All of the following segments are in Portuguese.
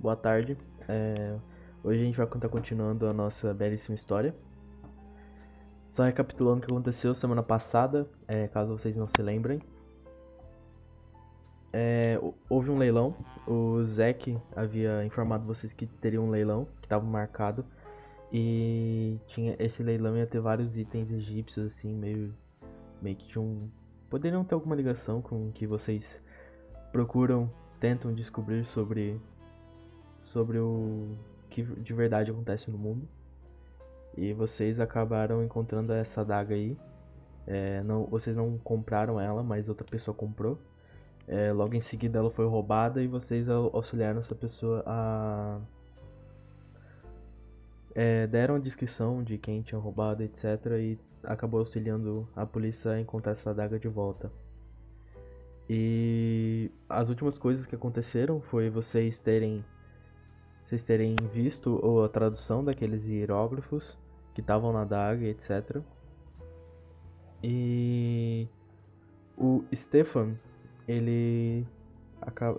boa tarde. É, hoje a gente vai estar continuando a nossa belíssima história. Só recapitulando o que aconteceu semana passada, é, caso vocês não se lembrem. É, houve um leilão, o Zek havia informado vocês que teria um leilão, que estava marcado. E tinha esse leilão ia ter vários itens egípcios, assim, meio, meio que de um... Poderiam ter alguma ligação com o que vocês procuram, tentam descobrir sobre, sobre o que de verdade acontece no mundo. E vocês acabaram encontrando essa adaga aí. É, não, vocês não compraram ela, mas outra pessoa comprou. É, logo em seguida ela foi roubada e vocês auxiliaram essa pessoa a. É, deram a descrição de quem tinha roubado, etc. E acabou auxiliando a polícia a encontrar essa adaga de volta. E as últimas coisas que aconteceram foi vocês terem vocês terem visto a tradução daqueles hieróglifos que estavam na daga, etc. E o Stefan, ele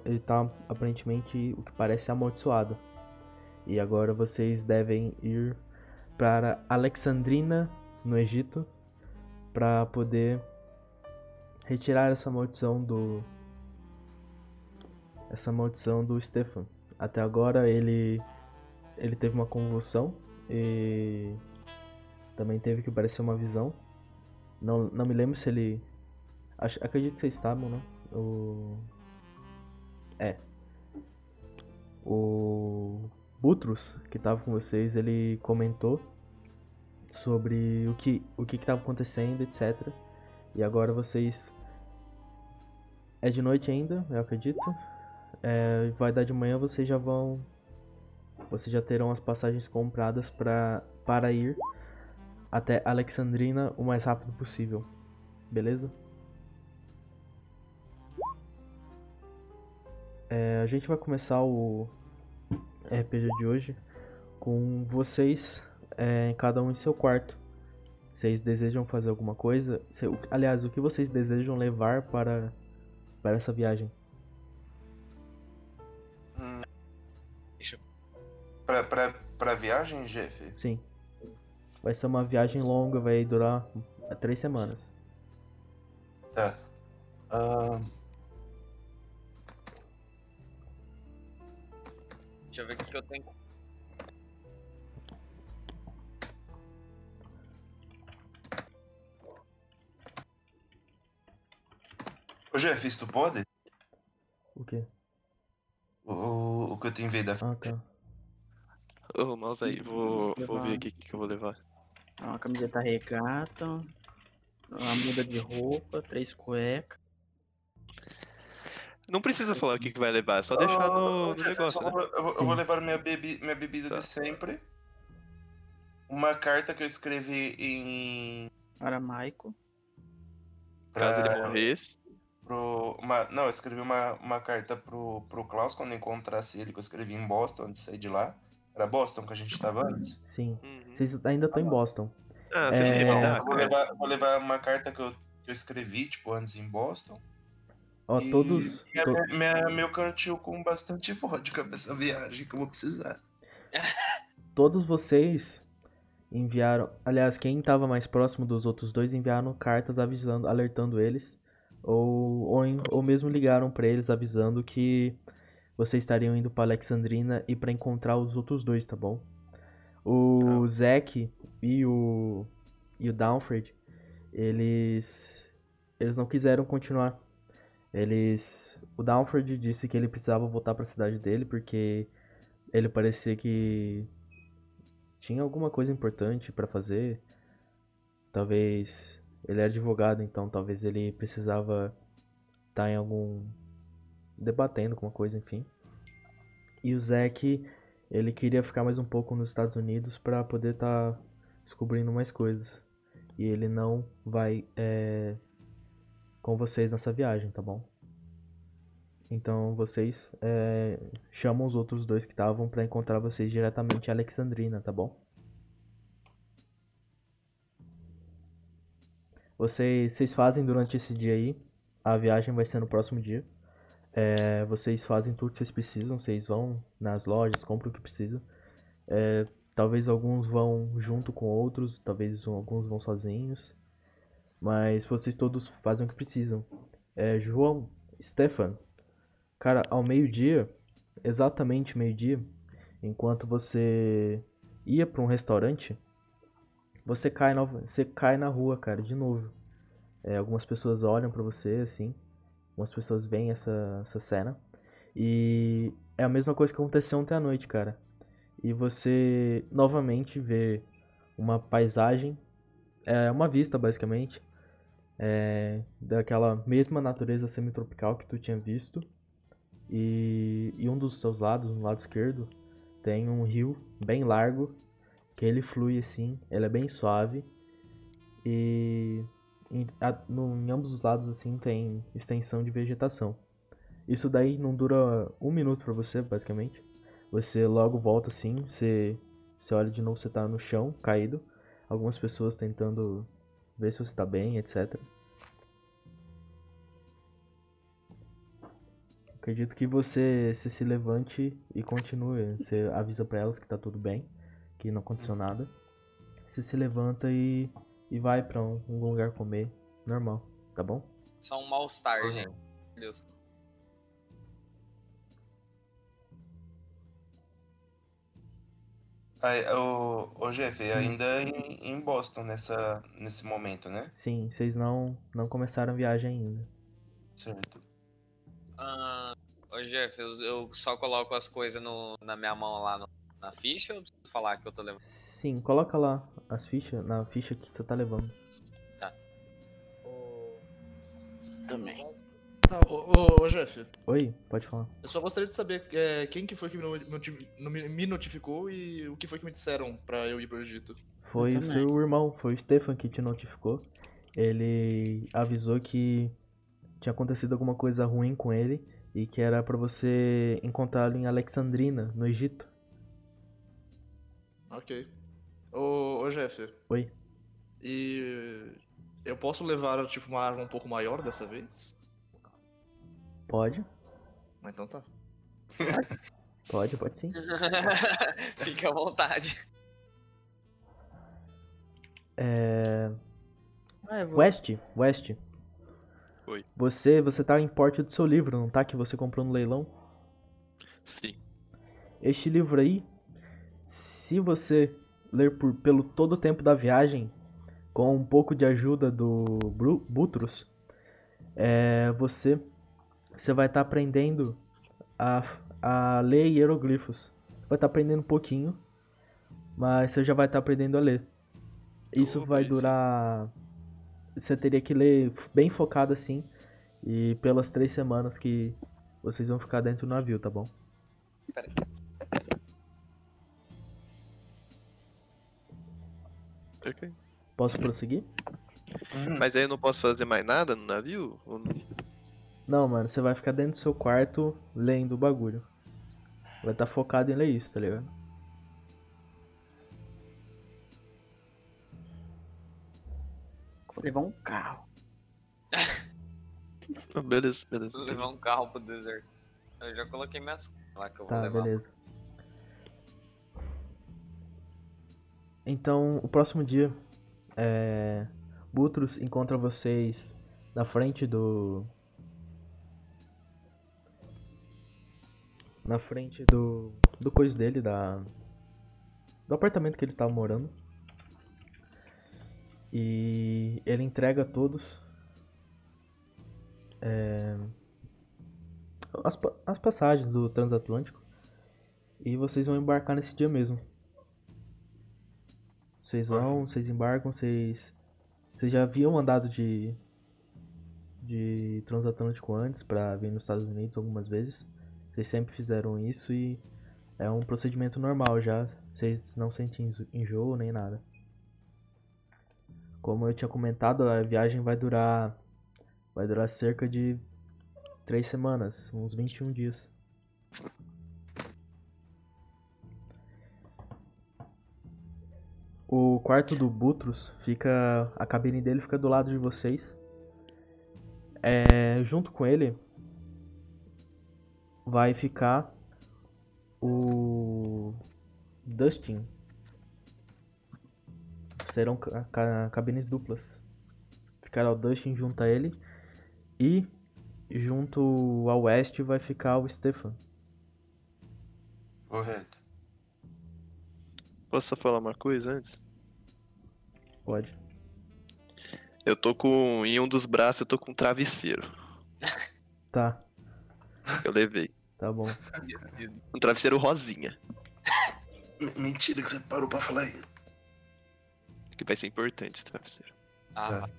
ele tá aparentemente o que parece amaldiçoado. E agora vocês devem ir para Alexandrina, no Egito, para poder retirar essa maldição do essa maldição do Stefan. Até agora ele ele teve uma convulsão e também teve que parecer uma visão. Não, não me lembro se ele acho, acredito que vocês sabem, né? O é o Butrus que estava com vocês, ele comentou sobre o que o que estava acontecendo, etc. E agora vocês é de noite ainda, eu acredito. É, vai dar de manhã, vocês já vão. Vocês já terão as passagens compradas pra, para ir até Alexandrina o mais rápido possível. Beleza? É, a gente vai começar o RPG de hoje com vocês, é, cada um em seu quarto. Vocês desejam fazer alguma coisa? Aliás, o que vocês desejam levar para para essa viagem? Pra, pra, pra viagem, Jeff? Sim. Vai ser uma viagem longa, vai durar três semanas. Tá. Uh... Deixa eu ver o que eu tenho. Ô Jeff, isso tu pode? O quê? O, o que eu te enviei da Ah, tá. Ô, mouse aí, vou, vou ver aqui o que eu vou levar. Uma camiseta regata, uma muda de roupa, três cuecas. Não precisa falar o que, que vai levar, é só deixar no, no negócio, eu, né? vou, eu, vou- eu vou levar minha, bebi, minha bebida Tá. de sempre. Uma carta que eu escrevi em. Aramaico. Caso ele pra- morresse. Pro, uma, não, eu escrevi uma, uma carta pro, pro Klaus quando eu encontrasse ele, que eu escrevi em Boston antes de sair de lá. Era Boston que a gente tava antes. Sim. Uhum. Vocês ainda estão em Boston. Ah, você É, vou levar, vou levar uma carta que eu, que eu escrevi, tipo, antes em Boston. Ó, E todos. minha- to- minha- meu cantil com bastante vodka pra essa viagem que eu vou precisar. todos vocês enviaram. Aliás, quem estava mais próximo dos outros dois enviaram cartas avisando, alertando eles. Ou, ou, ou mesmo ligaram para eles avisando que vocês estariam indo para Alexandrina e para encontrar os outros dois, tá bom? O Zack e o e o Downford, eles eles não quiseram continuar. Eles o Downford disse que ele precisava voltar para a cidade dele porque ele parecia que tinha alguma coisa importante pra fazer. Talvez ele era advogado, então talvez ele precisava estar em algum debatendo com uma coisa, enfim. E o Zack, ele queria ficar mais um pouco nos Estados Unidos pra poder estar descobrindo mais coisas. E ele não vai é, com vocês nessa viagem, tá bom? Então vocês é, chamam os outros dois que estavam pra encontrar vocês diretamente em Alexandrina, tá bom? Vocês, vocês fazem durante esse dia aí. A viagem vai ser no próximo dia. É, vocês fazem tudo que vocês precisam, vocês vão nas lojas, compram o que precisam. É, talvez alguns vão junto com outros, talvez alguns vão sozinhos. Mas vocês todos fazem o que precisam. É, João, Stefan, cara, ao meio-dia, exatamente meio-dia, enquanto você ia para um restaurante, você cai na, você cai na rua, cara, de novo. É, algumas pessoas olham pra você assim, algumas pessoas veem essa, essa cena. E é a mesma coisa que aconteceu ontem à noite, cara. E você novamente vê uma paisagem, é uma vista basicamente, é, daquela mesma natureza semitropical que tu tinha visto. E, e um dos seus lados, no lado esquerdo, tem um rio bem largo que ele flui assim, ele é bem suave e em, a, no, em ambos os lados assim tem extensão de vegetação. Isso daí não dura um minuto para você, basicamente. Você logo volta assim, você, você olha de novo, você tá no chão, caído. Algumas pessoas tentando ver se você tá bem, etc. Acredito que você se, se levante e continue. Você avisa para elas que tá tudo bem, que não aconteceu nada. Você se levanta e, e vai para um, um lugar comer normal, tá bom? Só um mal-estar, Uhum. gente. Meu Deus. Aí, o, o Jeff, ainda em, em Boston nessa, nesse momento, né? Sim, vocês não não começaram a viagem ainda. Certo. Ah, ô Jeff, eu, eu só coloco as coisas no- na minha mão lá no- na ficha ou preciso falar que eu tô levando? Sim, coloca lá as fichas, na ficha que você tá levando. Também. Tá, ô, ô, ô, Jeff, Oi, pode falar. eu só gostaria de saber é, quem que foi que me noti- me me notificou e o que foi que me disseram pra eu ir pro Egito. Foi o seu irmão, foi o Stefan que te notificou. Ele avisou que tinha acontecido alguma coisa ruim com ele e que era pra você encontrá-lo em Alexandrina, no Egito. Ok. Ô, ô Jeff, Oi. e eu posso levar, tipo, uma arma um pouco maior dessa vez? Pode? Ah, Então tá. Pode, pode sim. Fique à vontade. É... Ah, vou- West, West. Oi. Você, você tá em porte do seu livro, não tá? Que você comprou no leilão? Sim. Este livro aí, se você ler por, pelo todo o tempo da viagem, com um pouco de ajuda do Butros, é, você, você vai estar aprendendo a, a ler hieroglifos. Vai estar aprendendo um pouquinho, mas você já vai estar aprendendo a ler. Isso Oh, vai durar. Você teria que ler bem focado assim, e pelas três semanas que vocês vão ficar dentro do navio, tá bom? Ok. Posso prosseguir? Mas aí eu não posso fazer mais nada no navio? Ou não? Não, mano, você vai ficar dentro do seu quarto lendo o bagulho. Vai estar focado em ler isso, tá ligado? Vou levar um carro. Beleza, beleza. Vou levar um carro pro deserto. Eu já coloquei minhas lá que eu vou Tá, levar. beleza. Então, o próximo dia, é... Butros encontra vocês na frente do. Na frente do. Do coisa dele, da. Do apartamento que ele tava morando. E ele entrega a todos. é, as, as passagens do transatlântico. E vocês vão embarcar nesse dia mesmo. Vocês vão, vocês embarcam, vocês. Vocês já haviam andado de. de transatlântico antes pra vir nos Estados Unidos algumas vezes. Vocês sempre fizeram isso e é um procedimento normal já. Vocês não sentem enjo- enjoo nem nada. Como eu tinha comentado, a viagem vai durar. Vai durar cerca de três semanas, uns 21 dias. O quarto do Butros fica. A cabine dele fica do lado de vocês. É, junto com ele vai ficar o Dustin. Serão ca- ca- cabines duplas. Ficará o Dustin junto a ele e junto ao oeste vai ficar o Stefan. Correto. Posso só falar uma coisa antes? Pode. Eu tô com. Em um dos braços eu tô com um travesseiro. Tá, Eu levei. tá bom. Um travesseiro rosinha. Mentira que você parou pra falar isso. Que vai ser importante esse travesseiro. Ah,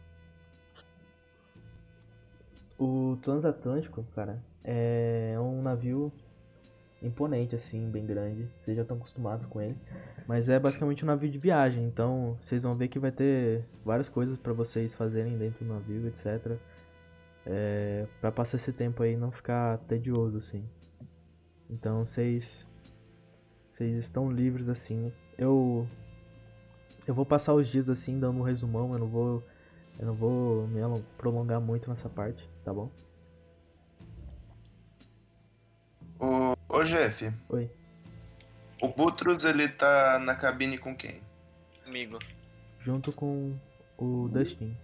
O Transatlântico, cara, é um navio imponente, assim, bem grande. Vocês já estão acostumados com ele. Mas é basicamente um navio de viagem, então vocês vão ver que vai ter várias coisas pra vocês fazerem dentro do navio, etc. É, pra passar esse tempo aí não ficar tedioso, assim. Então vocês. Vocês estão livres, assim. Eu. Eu vou passar os dias assim, dando um resumão, eu não vou. Eu não vou me prolongar muito nessa parte, tá bom? Ô, ô Jeff, Oi. o Butros ele tá na cabine com quem? amigo. Junto com o Dustin.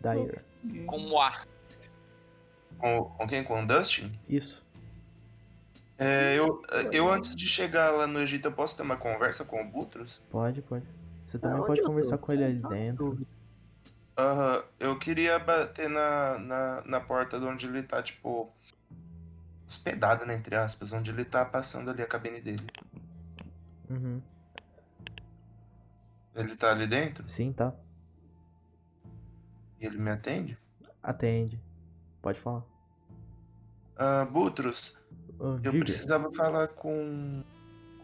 Dyer. Como ar. Com, com quem? Com o Dustin? Isso. É, eu, eu antes de chegar lá no Egito, eu posso ter uma conversa com o Butros? Pode, pode. Você também onde pode conversar com ele ali dentro. Aham, eu queria bater na, na, na porta de onde ele tá, tipo, hospedado, né, entre aspas, onde ele tá passando ali a cabine dele. Uhum. Ele tá ali dentro Sim, tá. e ele me atende? Atende. Pode falar. Ah, Butros, Ah, eu diga. precisava falar com,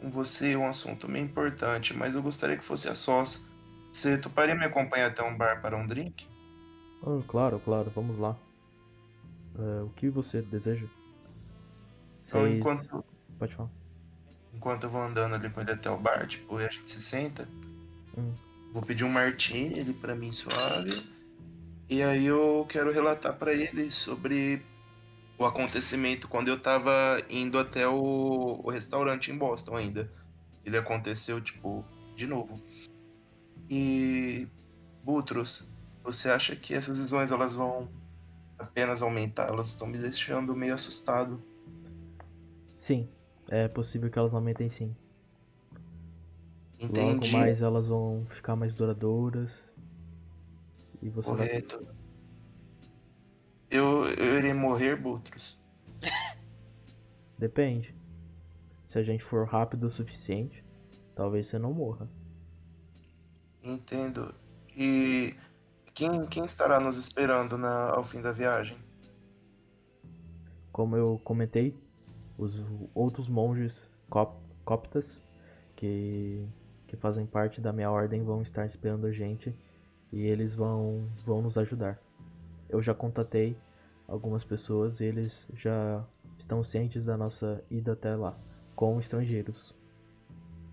com você um assunto meio importante, mas eu gostaria que fosse a sós. Você toparia me acompanhar até um bar para um drink? Ah, claro, claro, vamos lá. Ah, o que você deseja? Então, Vocês- enquanto, Pode falar. enquanto eu vou andando ali com ele até o bar, tipo, e a gente se senta, Hum. vou pedir um martini ali pra mim suave. E aí eu quero relatar pra ele sobre o acontecimento quando eu tava indo até o, o restaurante em Boston ainda. Ele aconteceu, tipo, de novo. E Butros, você acha que essas visões elas vão apenas aumentar? Elas estão me deixando meio assustado. Sim, é possível que elas aumentem sim. Logo Entendi. mais elas vão ficar mais duradouras. E você vai. Correto. Eu, eu irei morrer, Butros. Depende. Se a gente for rápido o suficiente, talvez você não morra. Entendo. E quem, quem estará nos esperando na, ao fim da viagem? Como eu comentei, os outros monges cop- coptas que, que fazem parte da minha ordem vão estar esperando a gente e eles vão, vão nos ajudar. Eu já contatei algumas pessoas e eles já estão cientes da nossa ida até lá, com estrangeiros.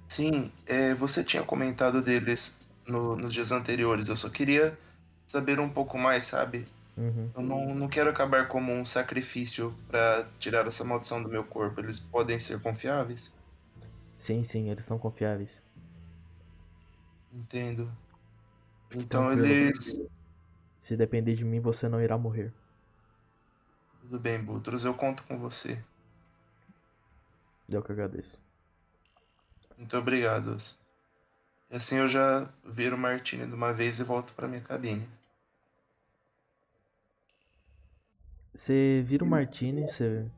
Sim, é, você tinha comentado deles no- nos dias anteriores. Eu só queria saber um pouco mais, sabe? Uhum. Eu não, não quero acabar como um sacrifício pra tirar essa maldição do meu corpo. Eles podem ser confiáveis? Sim, sim, eles são confiáveis. Entendo. Então Tranquilo. eles. Se depender de mim, você não irá morrer. Tudo bem, Butros, eu conto com você. Eu que agradeço. Muito obrigado. E assim eu já viro o Martini de uma vez e volto pra minha cabine. Você vira o Martini, você...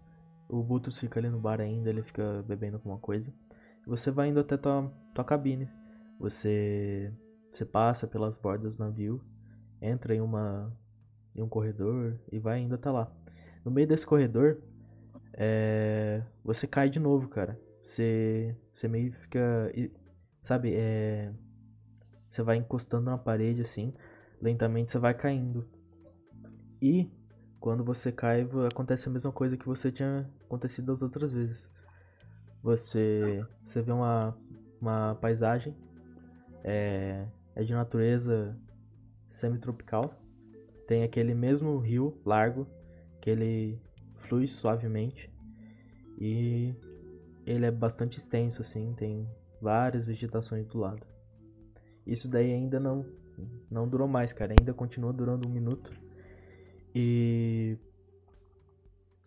o Butus fica ali no bar ainda, ele fica bebendo alguma coisa. Você vai indo até tua, tua cabine. Você... você passa pelas bordas do navio, entra em uma em um corredor e vai indo até lá. No meio desse corredor, é... você cai de novo, cara. Você, você meio fica, sabe, é... você vai encostando na parede assim, lentamente você vai caindo. E quando você cai, acontece a mesma coisa que você tinha acontecido as outras vezes. Você, você vê uma, uma paisagem, é, é de natureza semi-tropical. Tem aquele mesmo rio largo que ele flui suavemente. E ele é bastante extenso, assim, tem várias vegetações do lado. Isso daí ainda não, não durou mais, cara. Ainda continua durando um minuto. E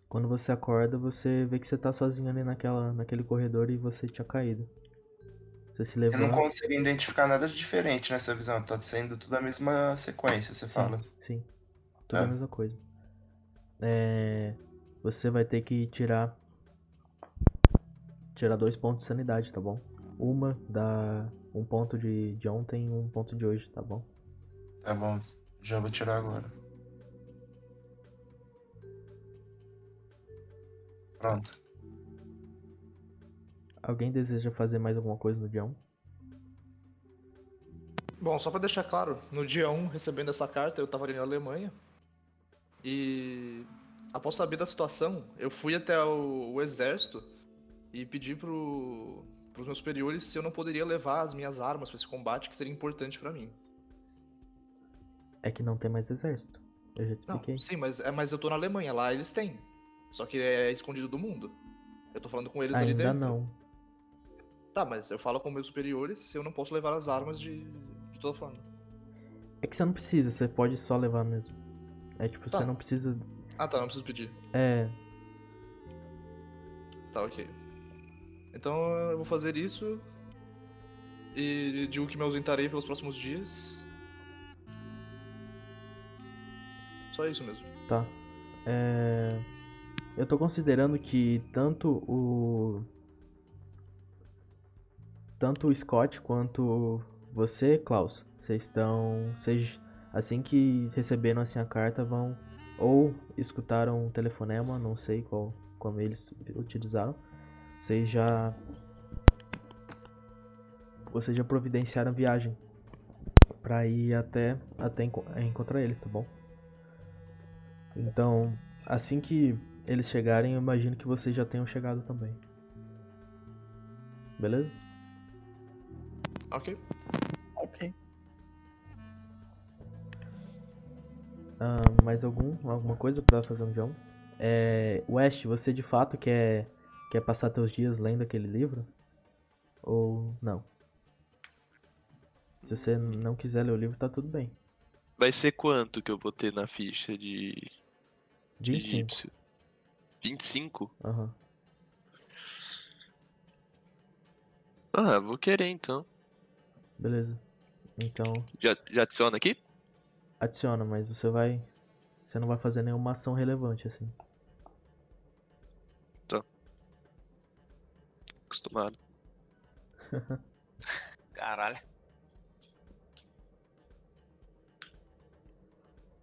quando você acorda, você vê que você tá sozinho ali naquela, naquele corredor e você tinha caído. Você se Eu não levanta. consigo identificar nada de diferente nessa visão. Tá sendo tudo a mesma sequência, você fala. Sim, tudo a É. mesma coisa. É, você vai ter que tirar tirar dois pontos de sanidade, tá bom? Uma dá um ponto de, de ontem e um ponto de hoje, tá bom? Tá bom, já vou tirar agora. Pronto. Alguém deseja fazer mais alguma coisa no dia 1? Bom, só pra deixar claro, no dia 1, recebendo essa carta, eu tava ali na Alemanha. E após saber da situação, eu fui até o, o exército e pedi pro, pros meus superiores se eu não poderia levar as minhas armas pra esse combate, que seria importante pra mim. É que não tem mais exército. Eu já te Não, expliquei. sim, mas, é, mas eu tô na Alemanha, lá eles têm. Só que é escondido do mundo. Eu tô falando com eles ali Ainda dentro. não. Tá, mas eu falo com meus superiores eu não posso levar as armas de, de toda forma. É que você não precisa, você pode só levar mesmo. É tipo, Tá. você não precisa. Ah tá, não preciso pedir. É. Tá, ok. Então eu vou fazer isso. E digo que me ausentarei pelos próximos dias. Só isso mesmo. Tá. É... Eu tô considerando que tanto o. Tanto o Scott quanto você, Klaus, vocês estão. Vocês, assim que receberam assim a carta, vão. Ou escutaram um telefonema, não sei qual como eles utilizaram. Vocês já. Vocês já providenciaram viagem pra ir até, até enco- encontrar eles, tá bom? Então, assim que eles chegarem, eu imagino que vocês já tenham chegado também. Beleza? Ok. Ok. Ah, mais algum, alguma coisa pra fazer um John? É, West, você de fato quer, quer passar teus dias lendo aquele livro? Ou não? Se você não quiser ler o livro, tá tudo bem. Vai ser quanto que eu vou ter na ficha de, de 25. egípcio? 25? Aham. Ah, vou querer então. Beleza. Então, Já, já adiciona aqui? adiciona, mas você vai. Você não vai fazer nenhuma ação relevante assim. Acostumado. Caralho.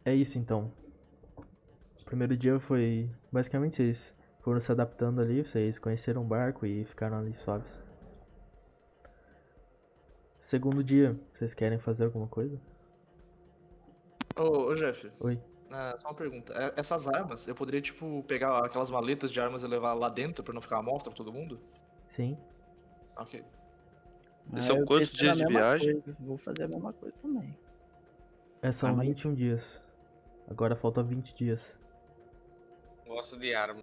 É isso então. O primeiro dia foi basicamente vocês foram se adaptando ali, vocês conheceram o barco e ficaram ali suaves. Segundo dia, vocês querem fazer alguma coisa? Ô, ô Jeff, Oi. ah, só uma pergunta. É- Essas armas, eu poderia, tipo, pegar aquelas maletas de armas e levar lá dentro pra não ficar à mostra pra todo mundo? Sim. Ok. São Ah, eu quantos dias de viagem? coisa, Vou fazer a mesma coisa também. É, são Ah, mas- 21 dias. Agora falta 20 dias. Gosto de arma.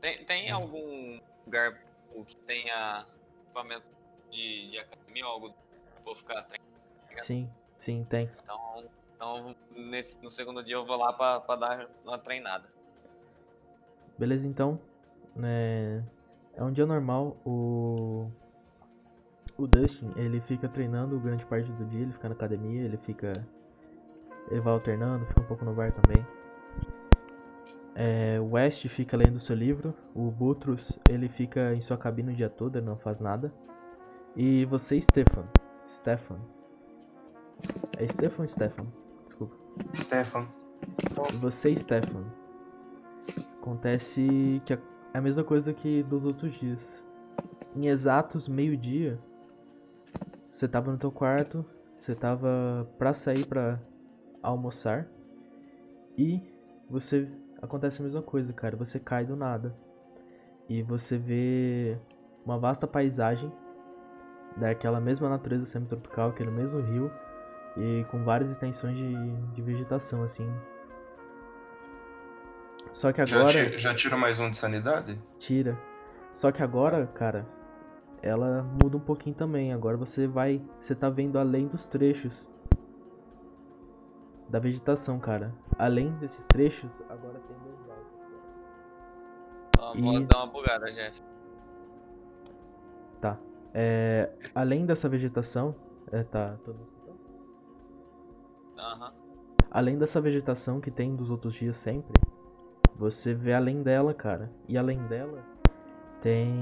Tem, tem algum lugar que tenha equipamento de, de academia ou algo do tipo, vou ficar treinando? Sim, sim, tem. Então, então nesse, no segundo dia eu vou lá pra, pra dar uma treinada. Beleza, então. É, é um dia normal. O. O Dustin, ele fica treinando grande parte do dia, ele fica na academia, ele fica. Ele vai alternando, fica um pouco no bar também. É, o West fica lendo seu livro. O Butrus, ele fica em sua cabine o dia todo, ele não faz nada. E você, Stefan. Stefan. É Stefan ou Stefan? Desculpa. Stefan. E você, Stefan. Acontece que é a mesma coisa que dos outros dias. Em exatos meio-dia, você tava no teu quarto, você tava pra sair pra almoçar e você acontece a mesma coisa, cara. Você cai do nada e você vê uma vasta paisagem daquela mesma natureza semi-tropical, aquele mesmo rio e com várias extensões de, de vegetação assim Só que Já, agora. ti- já tiro mais um de sanidade? Tira. Só que agora, cara, ela muda um pouquinho também. Agora você vai. Você tá vendo além dos trechos da vegetação, cara. Além desses trechos, agora tem. Só vou E- dar uma bugada, Jeff. Tá. É, além dessa vegetação. É, tá. Todo? Aham. Além dessa vegetação que tem dos outros dias sempre, você vê além dela, cara. E além dela tem.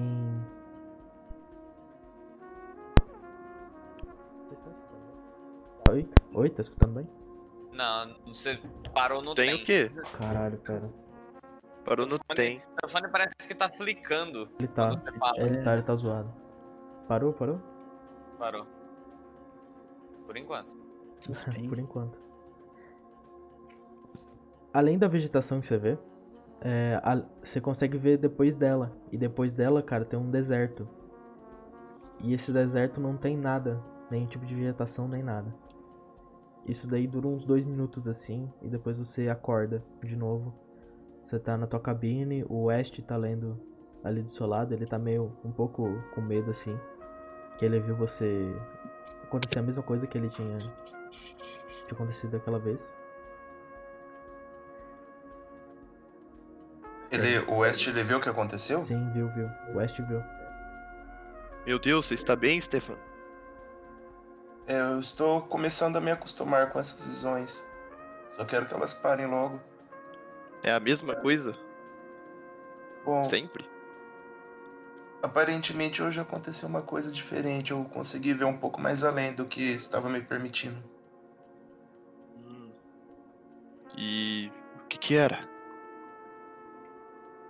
Oi? Oi, tá escutando bem? Não, você parou no Tem o quê? Caralho, pera. Parou no Microfone- tem. O telefone parece que tá flicando. Ele tá. Ele tá, ele tá zoado. Parou, parou? Parou. Por enquanto. Por enquanto. Além da vegetação que você vê, é, a- você consegue ver depois dela. E depois dela, cara, tem um deserto. E esse deserto não tem nada. Nenhum tipo de vegetação, nem nada. Isso daí dura uns dois minutos assim. E depois você acorda de novo. Você tá na tua cabine. O West tá lendo ali do seu lado. Ele tá meio um pouco com medo assim. Que ele viu você acontecer a mesma coisa que ele tinha tinha acontecido aquela vez. Ele, o West ele viu o que aconteceu? Sim, viu, viu. O West viu. Meu Deus, você está bem, Stefan? É, eu estou começando a me acostumar com essas visões. Só quero que elas parem logo. É a mesma coisa? Bom, Sempre? aparentemente hoje aconteceu uma coisa diferente. Eu consegui ver um pouco mais além do que estava me permitindo. Hum. E o que que era?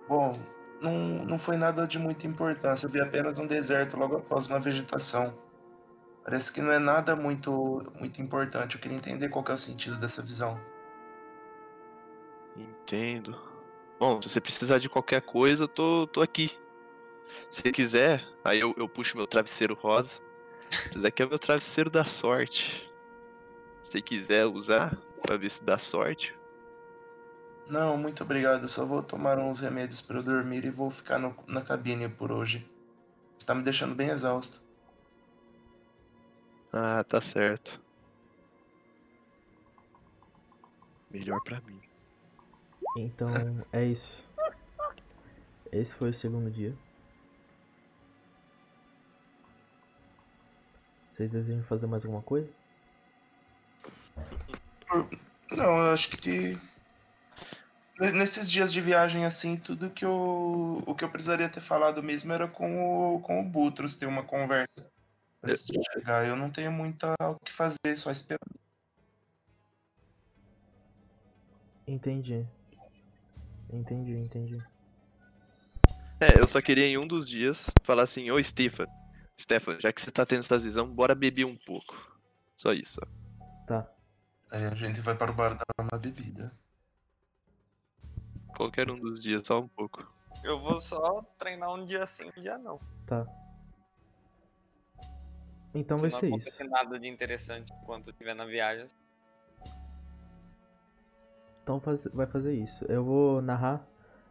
Bom, não, não foi nada de muita importância. Eu vi apenas um deserto logo após uma vegetação. Parece que não é nada muito, muito importante. Eu queria entender qual que é o sentido dessa visão. Entendo. Bom, se você precisar de qualquer coisa, eu tô, tô aqui. Se quiser, aí eu, eu puxo meu travesseiro rosa. Esse daqui é o meu travesseiro da sorte. Se você quiser usar pra ver se dá sorte. Não, muito obrigado. Eu só vou tomar uns remédios para eu dormir e vou ficar no- na cabine por hoje. Está me deixando bem exausto. Ah, tá certo. Melhor pra mim. Então, é isso. Esse foi o segundo dia. Vocês desejam fazer mais alguma coisa? Não, eu acho que ne- nesses dias de viagem assim, tudo que eu o que eu precisaria ter falado mesmo era com o com o Butros ter uma conversa antes de chegar. Eu não tenho muito o que fazer, só esperar. Entendi. Entendi, entendi. É, eu só queria em um dos dias falar assim, ô Stefan, Stefan, já que você tá tendo essa visão, bora beber um pouco. Só isso. Tá. Aí a gente vai para o bar dar uma bebida. Qualquer um dos dias, só um pouco. Eu vou só treinar um dia sim, um dia não. Tá. Então vai Se ser não isso. acontecer nada de interessante enquanto eu estiver na viagem. Então faz- vai fazer isso. Eu vou narrar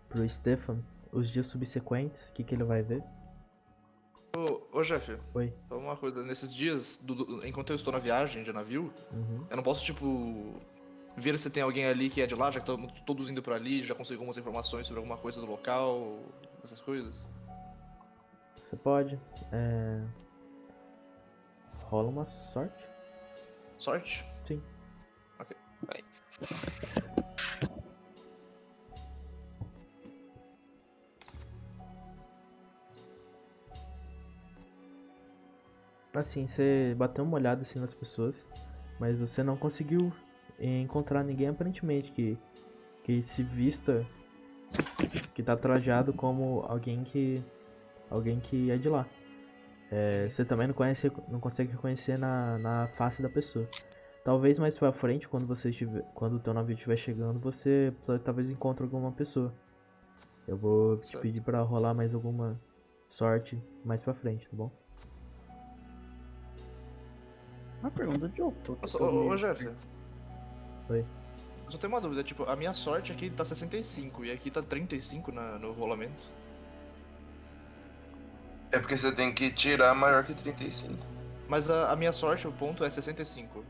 pro Stefan os dias subsequentes, o que, que ele vai ver. Ô, ô Jeff, Oi. só uma coisa. Nesses dias, do- do- enquanto eu estou na viagem de navio, Uhum. eu não posso, tipo, ver se tem alguém ali que é de lá, já que estamos todos indo pra ali, já consegui algumas informações sobre alguma coisa do local, essas coisas. Você pode. É... Rola uma sorte. Sorte? Sim. Ok. Vai. Assim, você bateu uma olhada assim nas pessoas, mas você não conseguiu encontrar ninguém aparentemente que, que se vista, que tá trajado como alguém que alguém que é de lá. É, você também não conhece, não consegue reconhecer na, na face da pessoa. Talvez mais pra frente, quando você estiver, quando o teu navio estiver chegando, você só- talvez encontre alguma pessoa. Eu vou te Certo. pedir pra rolar mais alguma sorte mais pra frente, tá bom? Uma pergunta de outro. Ô, ô, Jeff. Oi. Só tem uma dúvida, tipo, a minha sorte aqui tá 65 e aqui tá 35 na, no rolamento. É porque você tem que tirar maior que 35. Mas a, a minha sorte, o ponto é 65.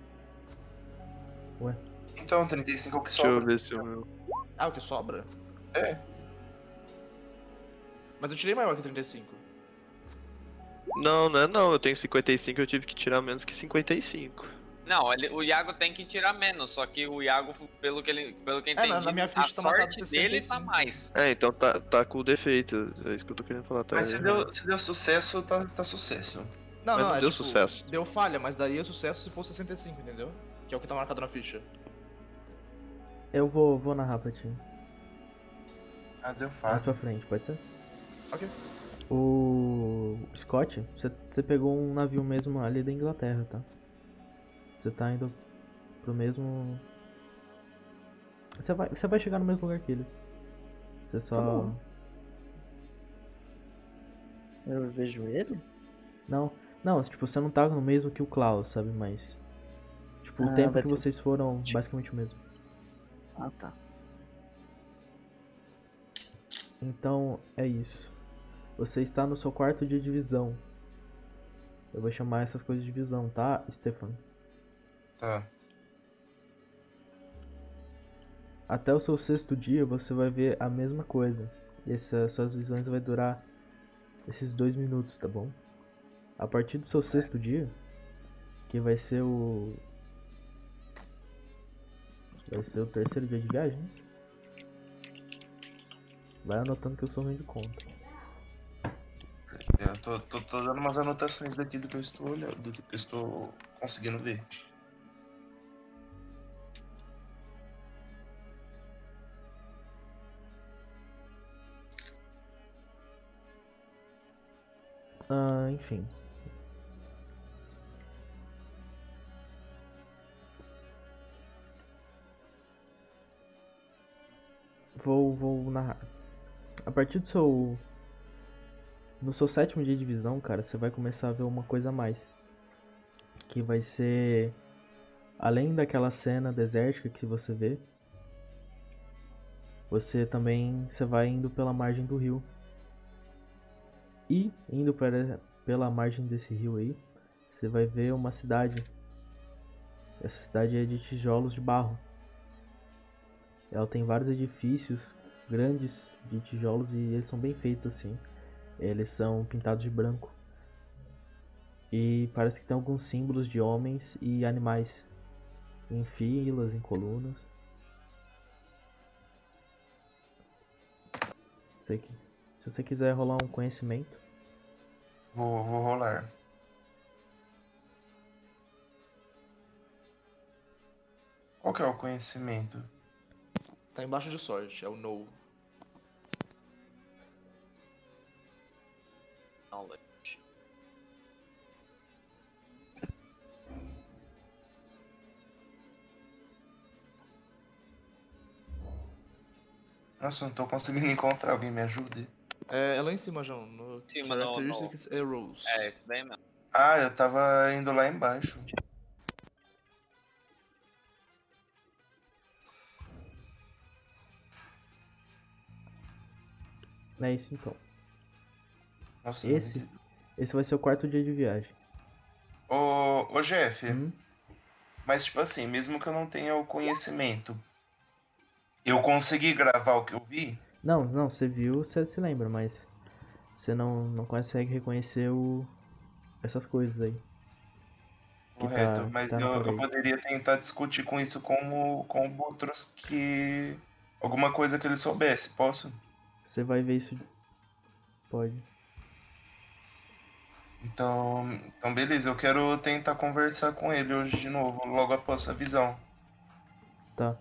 Então, 35 é o que Deixa eu sobra. ver se o meu. Ah, o que sobra? É. Mas eu tirei maior que 35. Não, não é não. Eu tenho 55 eu tive que tirar menos que 55. Não, ele- o Iago tem que tirar menos, só que o Iago, pelo que, ele, pelo que eu É, na- entendi, na minha ficha a tá sorte dele 65. tá mais. É, então tá, tá com defeito. É isso que eu tô querendo falar. Tá Mas se errado. deu, se deu sucesso, tá, tá sucesso. Não, Mas não, não é deu tipo, sucesso. Deu falha, mas é sucesso se for 65, entendeu? Que é o que tá marcado na ficha. Eu vou, vou narrar pra ti. Ah, deu falha. pra frente, pode ser? Ok. O Scott, você, você pegou um navio mesmo ali da Inglaterra, tá? Você tá indo pro mesmo. Você vai, você vai chegar no mesmo lugar que eles. Você só. Tá. Eu vejo ele? Não, não, tipo, você não tá no mesmo que o Klaus, sabe? Mas. Tipo, o Ah, tempo vai que ter- vocês foram, basicamente o mesmo. Ah, tá. Então, é isso. Você está no seu quarto dia de visão. Eu vou chamar essas coisas de visão, tá, Stefan? Tá. Até o seu sexto dia você vai ver a mesma coisa. E essas suas visões vai durar esses dois minutos, tá bom? A partir do seu sexto dia, que vai ser o. Vai ser o terceiro dia de viagem. né? Vai anotando que eu sou ruim de conta. Eu tô, tô, tô dando umas anotações daqui do que eu estou olhando, do que eu estou conseguindo ver. Ah, enfim. Vou, vou narrar. A partir do seu. No seu sétimo dia de visão, cara, você vai começar a ver uma coisa a mais. Que vai ser. Além daquela cena desértica que você vê. Você também. Você vai indo pela margem do rio. E indo para, pela margem desse rio aí, você vai ver uma cidade. Essa cidade é de tijolos de barro. Ela tem vários edifícios grandes de tijolos e eles são bem feitos assim. Eles são pintados de branco. E parece que tem alguns símbolos de homens e animais em filas, em colunas. Se você- se você quiser rolar um conhecimento, Vou, vou rolar. Qual que é o conhecimento? Tá embaixo de sorte, é o no. Knowledge. Nossa, eu não tô conseguindo encontrar. Alguém me ajude? É, é lá em cima, João, no cima, no- no- Characteristics Arrows. É, isso daí mesmo. Ah, eu tava indo lá embaixo. é isso então. Nossa, Esse? Esse vai ser o quarto dia de viagem. Ô, ô Jeff, Hum? mas tipo assim, mesmo que eu não tenha o conhecimento, eu consegui gravar o que eu vi? Não, não, você viu, você se lembra, mas você não, não consegue reconhecer o, essas coisas aí. Que Correto, tá- mas tá eu, eu poderia tentar discutir com isso com, o- com outros que. Alguma coisa que ele soubesse, posso? Você vai ver isso. Pode. Então, então beleza, eu quero tentar conversar com ele hoje de novo, logo após essa visão. Tá.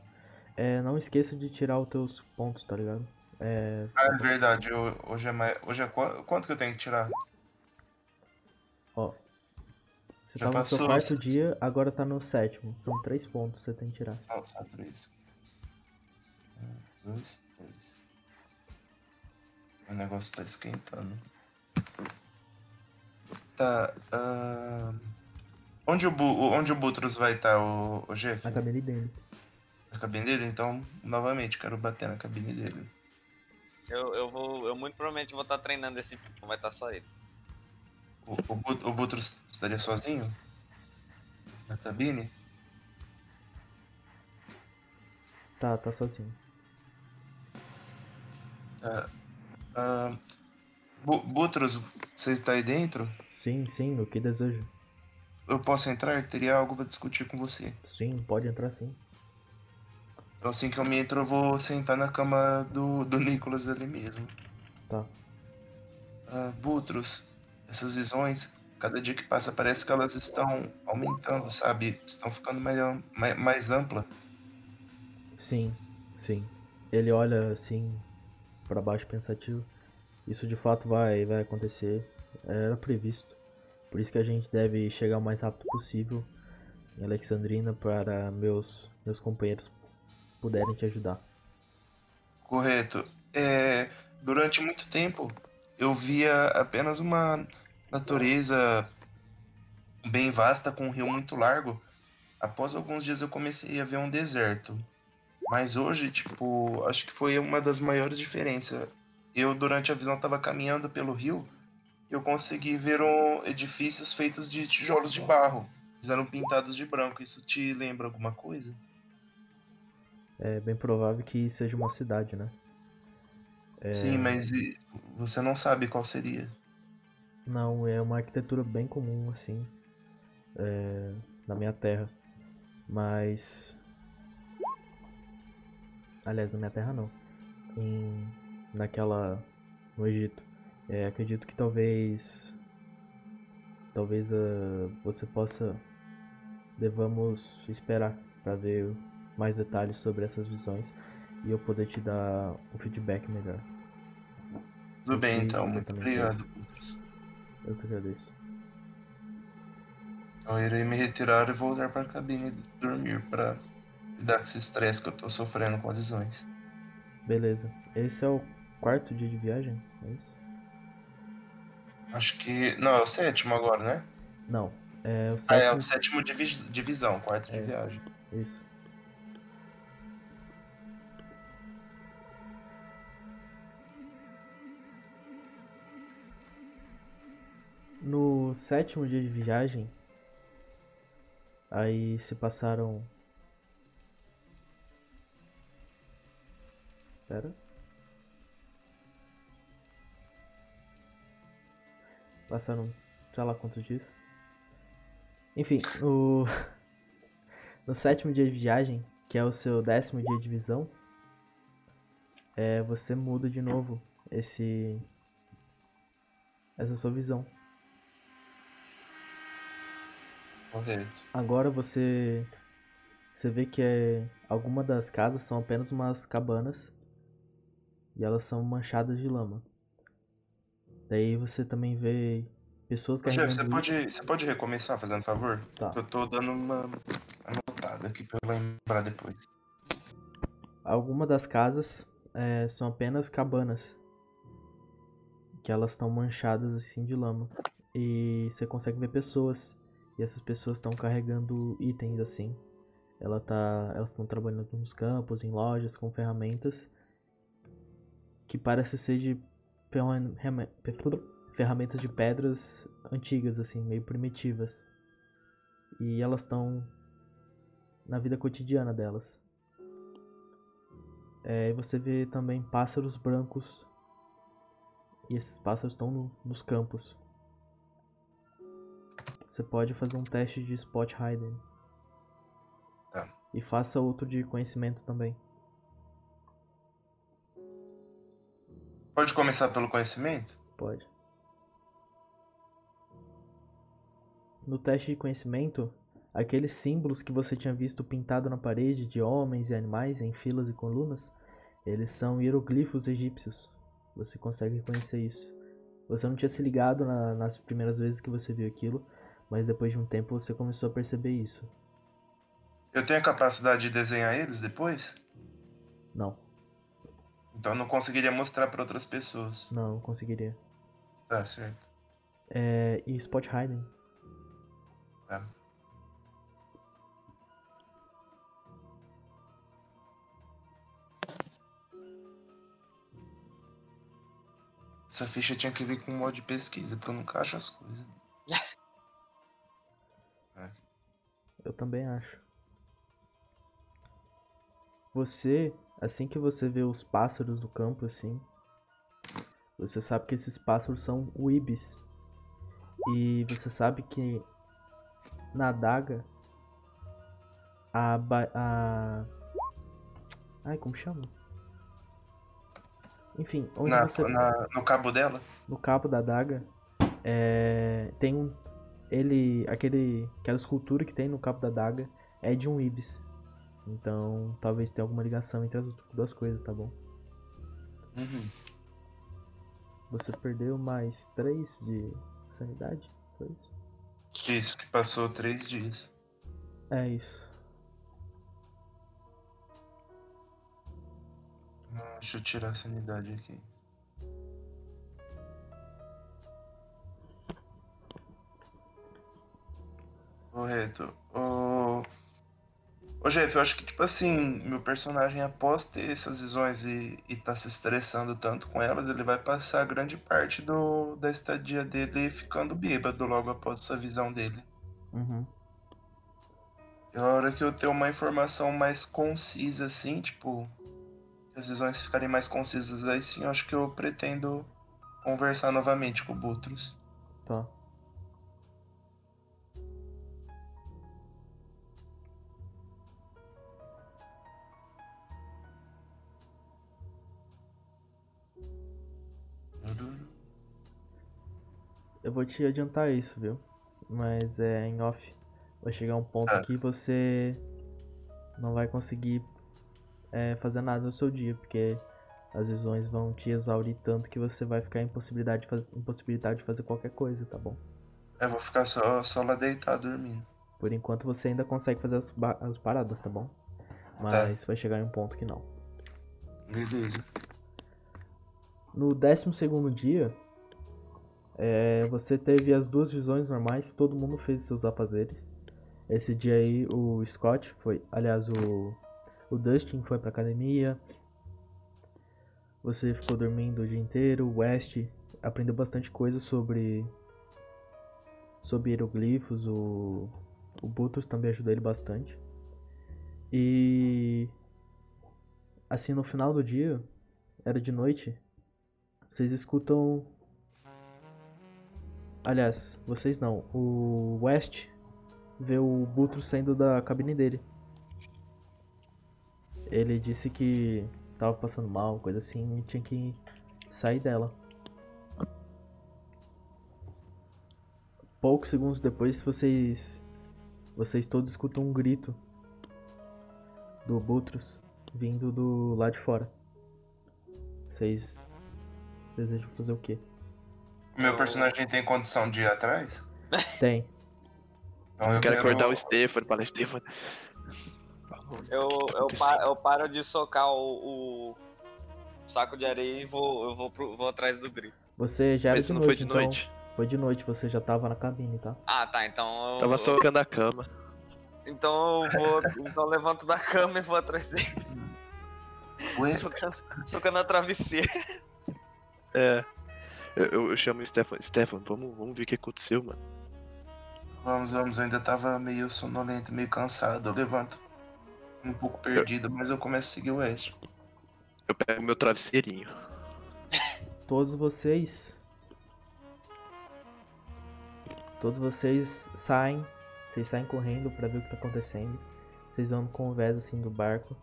É, não esqueça de tirar os teus pontos, tá ligado? É, Ah, é verdade, hoje é mais. Hoje é qua- quanto que eu tenho que tirar? ó. Você Já tava no seu passou. quarto dia, agora tá no sétimo. São três pontos que você tem que tirar. Só, só três. Um, dois, três. O negócio tá esquentando. Tá. ahn, Onde o, Bu- onde o Butros vai estar, o, o Jeff? Na cabine dele. Na cabine dele? Então, novamente, quero bater na cabine dele. Eu, eu vou. Eu muito provavelmente vou estar treinando esse não vai estar só ele. O, o, Bu- o Butros estaria sozinho? Na cabine? Tá, tá sozinho. Ah, Bu- Butros, você está aí dentro? Sim, sim, o que deseja? Eu posso entrar? Teria algo para discutir com você. Sim, pode entrar sim. Então, assim que eu me entro, eu vou sentar na cama do, do Nicolas ali mesmo. Tá. Ah, Butros, essas visões, cada dia que passa, parece que elas estão aumentando, sabe? Estão ficando mais, mais, mais ampla. Sim, sim. Ele olha assim pra baixo pensativo. Isso de fato vai, vai acontecer. Era previsto. Por isso que a gente deve chegar o mais rápido possível em Alexandrina para meus meus companheiros puderem te ajudar. Correto. É, durante muito tempo, eu via apenas uma natureza bem vasta com um rio muito largo. Após alguns dias eu comecei a ver um deserto. Mas hoje, tipo, acho que foi uma das maiores diferenças. Eu, durante a visão, estava caminhando pelo rio. Eu consegui ver um, edifícios feitos de tijolos de barro. Eles eram pintados de branco. Isso te lembra alguma coisa? É bem provável que seja uma cidade, né? Sim, mas você não sabe qual seria. Não, é uma arquitetura bem comum assim é, na minha terra. Mas. Aliás, na minha terra não. Em, naquela. No Egito. É, acredito que talvez. Talvez ah, você possa. Devamos esperar para ver mais detalhes sobre essas visões e eu poder te dar um feedback melhor. Tudo bem, então. Muito obrigado. Eu que agradeço. Eu irei me retirar e voltar para a cabine dormir para lidar com esse estresse que eu tô sofrendo com as visões. Beleza. Esse é o quarto dia de viagem? É isso? Acho que. Não, é o sétimo agora, né? Não. É o Ah, é sétimo. o sétimo de vi- divisão, quarto de É. viagem. Isso. No sétimo dia de viagem, aí se passaram. Pera. Passaram, sei lá quantos dias. Enfim, no. No sétimo dia de viagem, que é o seu décimo dia de visão, é, você muda de novo esse essa sua visão. Correto. Agora você você vê que é, alguma das casas são apenas umas cabanas e elas são manchadas de lama. Daí você também vê pessoas Ô, chefe, você pode, você pode recomeçar fazendo favor? Tá. Eu tô dando uma anotada aqui pra eu lembrar depois. Alguma das casas é, são apenas cabanas. Que elas estão manchadas assim de lama. E você consegue ver pessoas. E essas pessoas estão carregando itens assim. Ela tá, elas estão trabalhando nos campos, em lojas, com ferramentas. Que parece ser de ferramentas de pedras antigas, assim, meio primitivas. E elas estão na vida cotidiana delas. É, e você vê também pássaros brancos. E esses pássaros estão no- nos campos. Você pode fazer um teste de spot hiding. Tá. E faça outro de conhecimento também. Pode começar pelo conhecimento? Pode. No teste de conhecimento, aqueles símbolos que você tinha visto pintado na parede de homens e animais em filas e colunas, eles são hieroglifos egípcios. Você consegue reconhecer isso. Você não tinha se ligado na- nas primeiras vezes que você viu aquilo, mas depois de um tempo você começou a perceber isso. Eu tenho a capacidade de desenhar eles depois? Não. Então não conseguiria mostrar para outras pessoas? Não, conseguiria. Tá, certo. É, e Spot Hiding? É. Essa ficha tinha que vir com um modo de pesquisa, porque eu nunca acho as coisas. Eu também acho. Você, assim que você vê os pássaros do campo assim, você sabe que esses pássaros são uibis. E você sabe que na adaga a, ba- a Ai, como chama? Enfim, onde Na, você na- no cabo dela? no cabo da adaga é, tem um ele aquele aquela escultura que tem no cabo da adaga é de um ibis então talvez tenha alguma ligação entre as duas coisas tá bom Uhum. você perdeu mais 3 de sanidade foi isso Isso, que passou três dias. é isso Ah, Deixa eu tirar a sanidade aqui. Correto. Ô... Ô Jeff, eu acho que, tipo assim, meu personagem, após ter essas visões e, e tá se estressando tanto com elas, ele vai passar grande parte do, da estadia dele ficando bêbado logo após essa visão dele. uhum. E a hora que eu ter uma informação mais concisa, assim, tipo, as visões ficarem mais concisas, aí sim eu acho que eu pretendo conversar novamente com o Butros. tá eu vou te adiantar isso viu mas é em off vai chegar um ponto Ah. que você não vai conseguir é, fazer nada no seu dia porque as visões vão te exaurir tanto que você vai ficar impossibilidade de, faz... impossibilidade de fazer qualquer coisa, tá bom? Eu vou ficar só, só lá deitado dormindo. Por enquanto você ainda consegue fazer as, ba- as paradas, tá bom? Mas vai chegar em um ponto que não. Beleza. No 12 segundo dia, é, você teve as duas visões normais, todo mundo fez seus afazeres. Esse dia aí o Scott foi, aliás, o, o Dustin foi pra academia. Você ficou dormindo o dia inteiro, o West aprendeu bastante coisa sobre sobre hieroglifos, o o Butus também ajudou ele bastante. E assim no final do dia, era de noite, vocês escutam. Aliás, vocês não. O West vê o Butro saindo da cabine dele. Ele disse que tava passando mal, coisa assim, e tinha que sair dela. Poucos segundos depois, vocês. Vocês todos escutam um grito do Butros vindo do lado de fora. Vocês desejam fazer o quê? Meu personagem tem condição de ir atrás? Tem. Então eu Quero acordar o Stefan, falar, Stefan. Eu, tá eu, acontecendo? pa- eu paro de socar o, o saco de areia e vou, eu vou, pro- vou atrás do grito. Você já era Mas de não noite, foi de então. noite. Foi de noite, você já tava na cabine, tá? Ah, tá, então eu, Tava socando a cama. então eu vou, então eu levanto da cama e vou atrás dele, Ué, socando, socando a travesseira. É. Eu, eu, eu chamo o Stefan. Stefan, vamos, vamos ver o que aconteceu, mano. vamos, vamos. Eu ainda tava meio sonolento, meio cansado. Eu levanto um pouco perdido, mas eu começo a seguir o West. Eu pego meu travesseirinho. Todos vocês. Todos vocês saem. Vocês saem correndo pra ver o que tá acontecendo. Vocês vão com o vés assim do barco.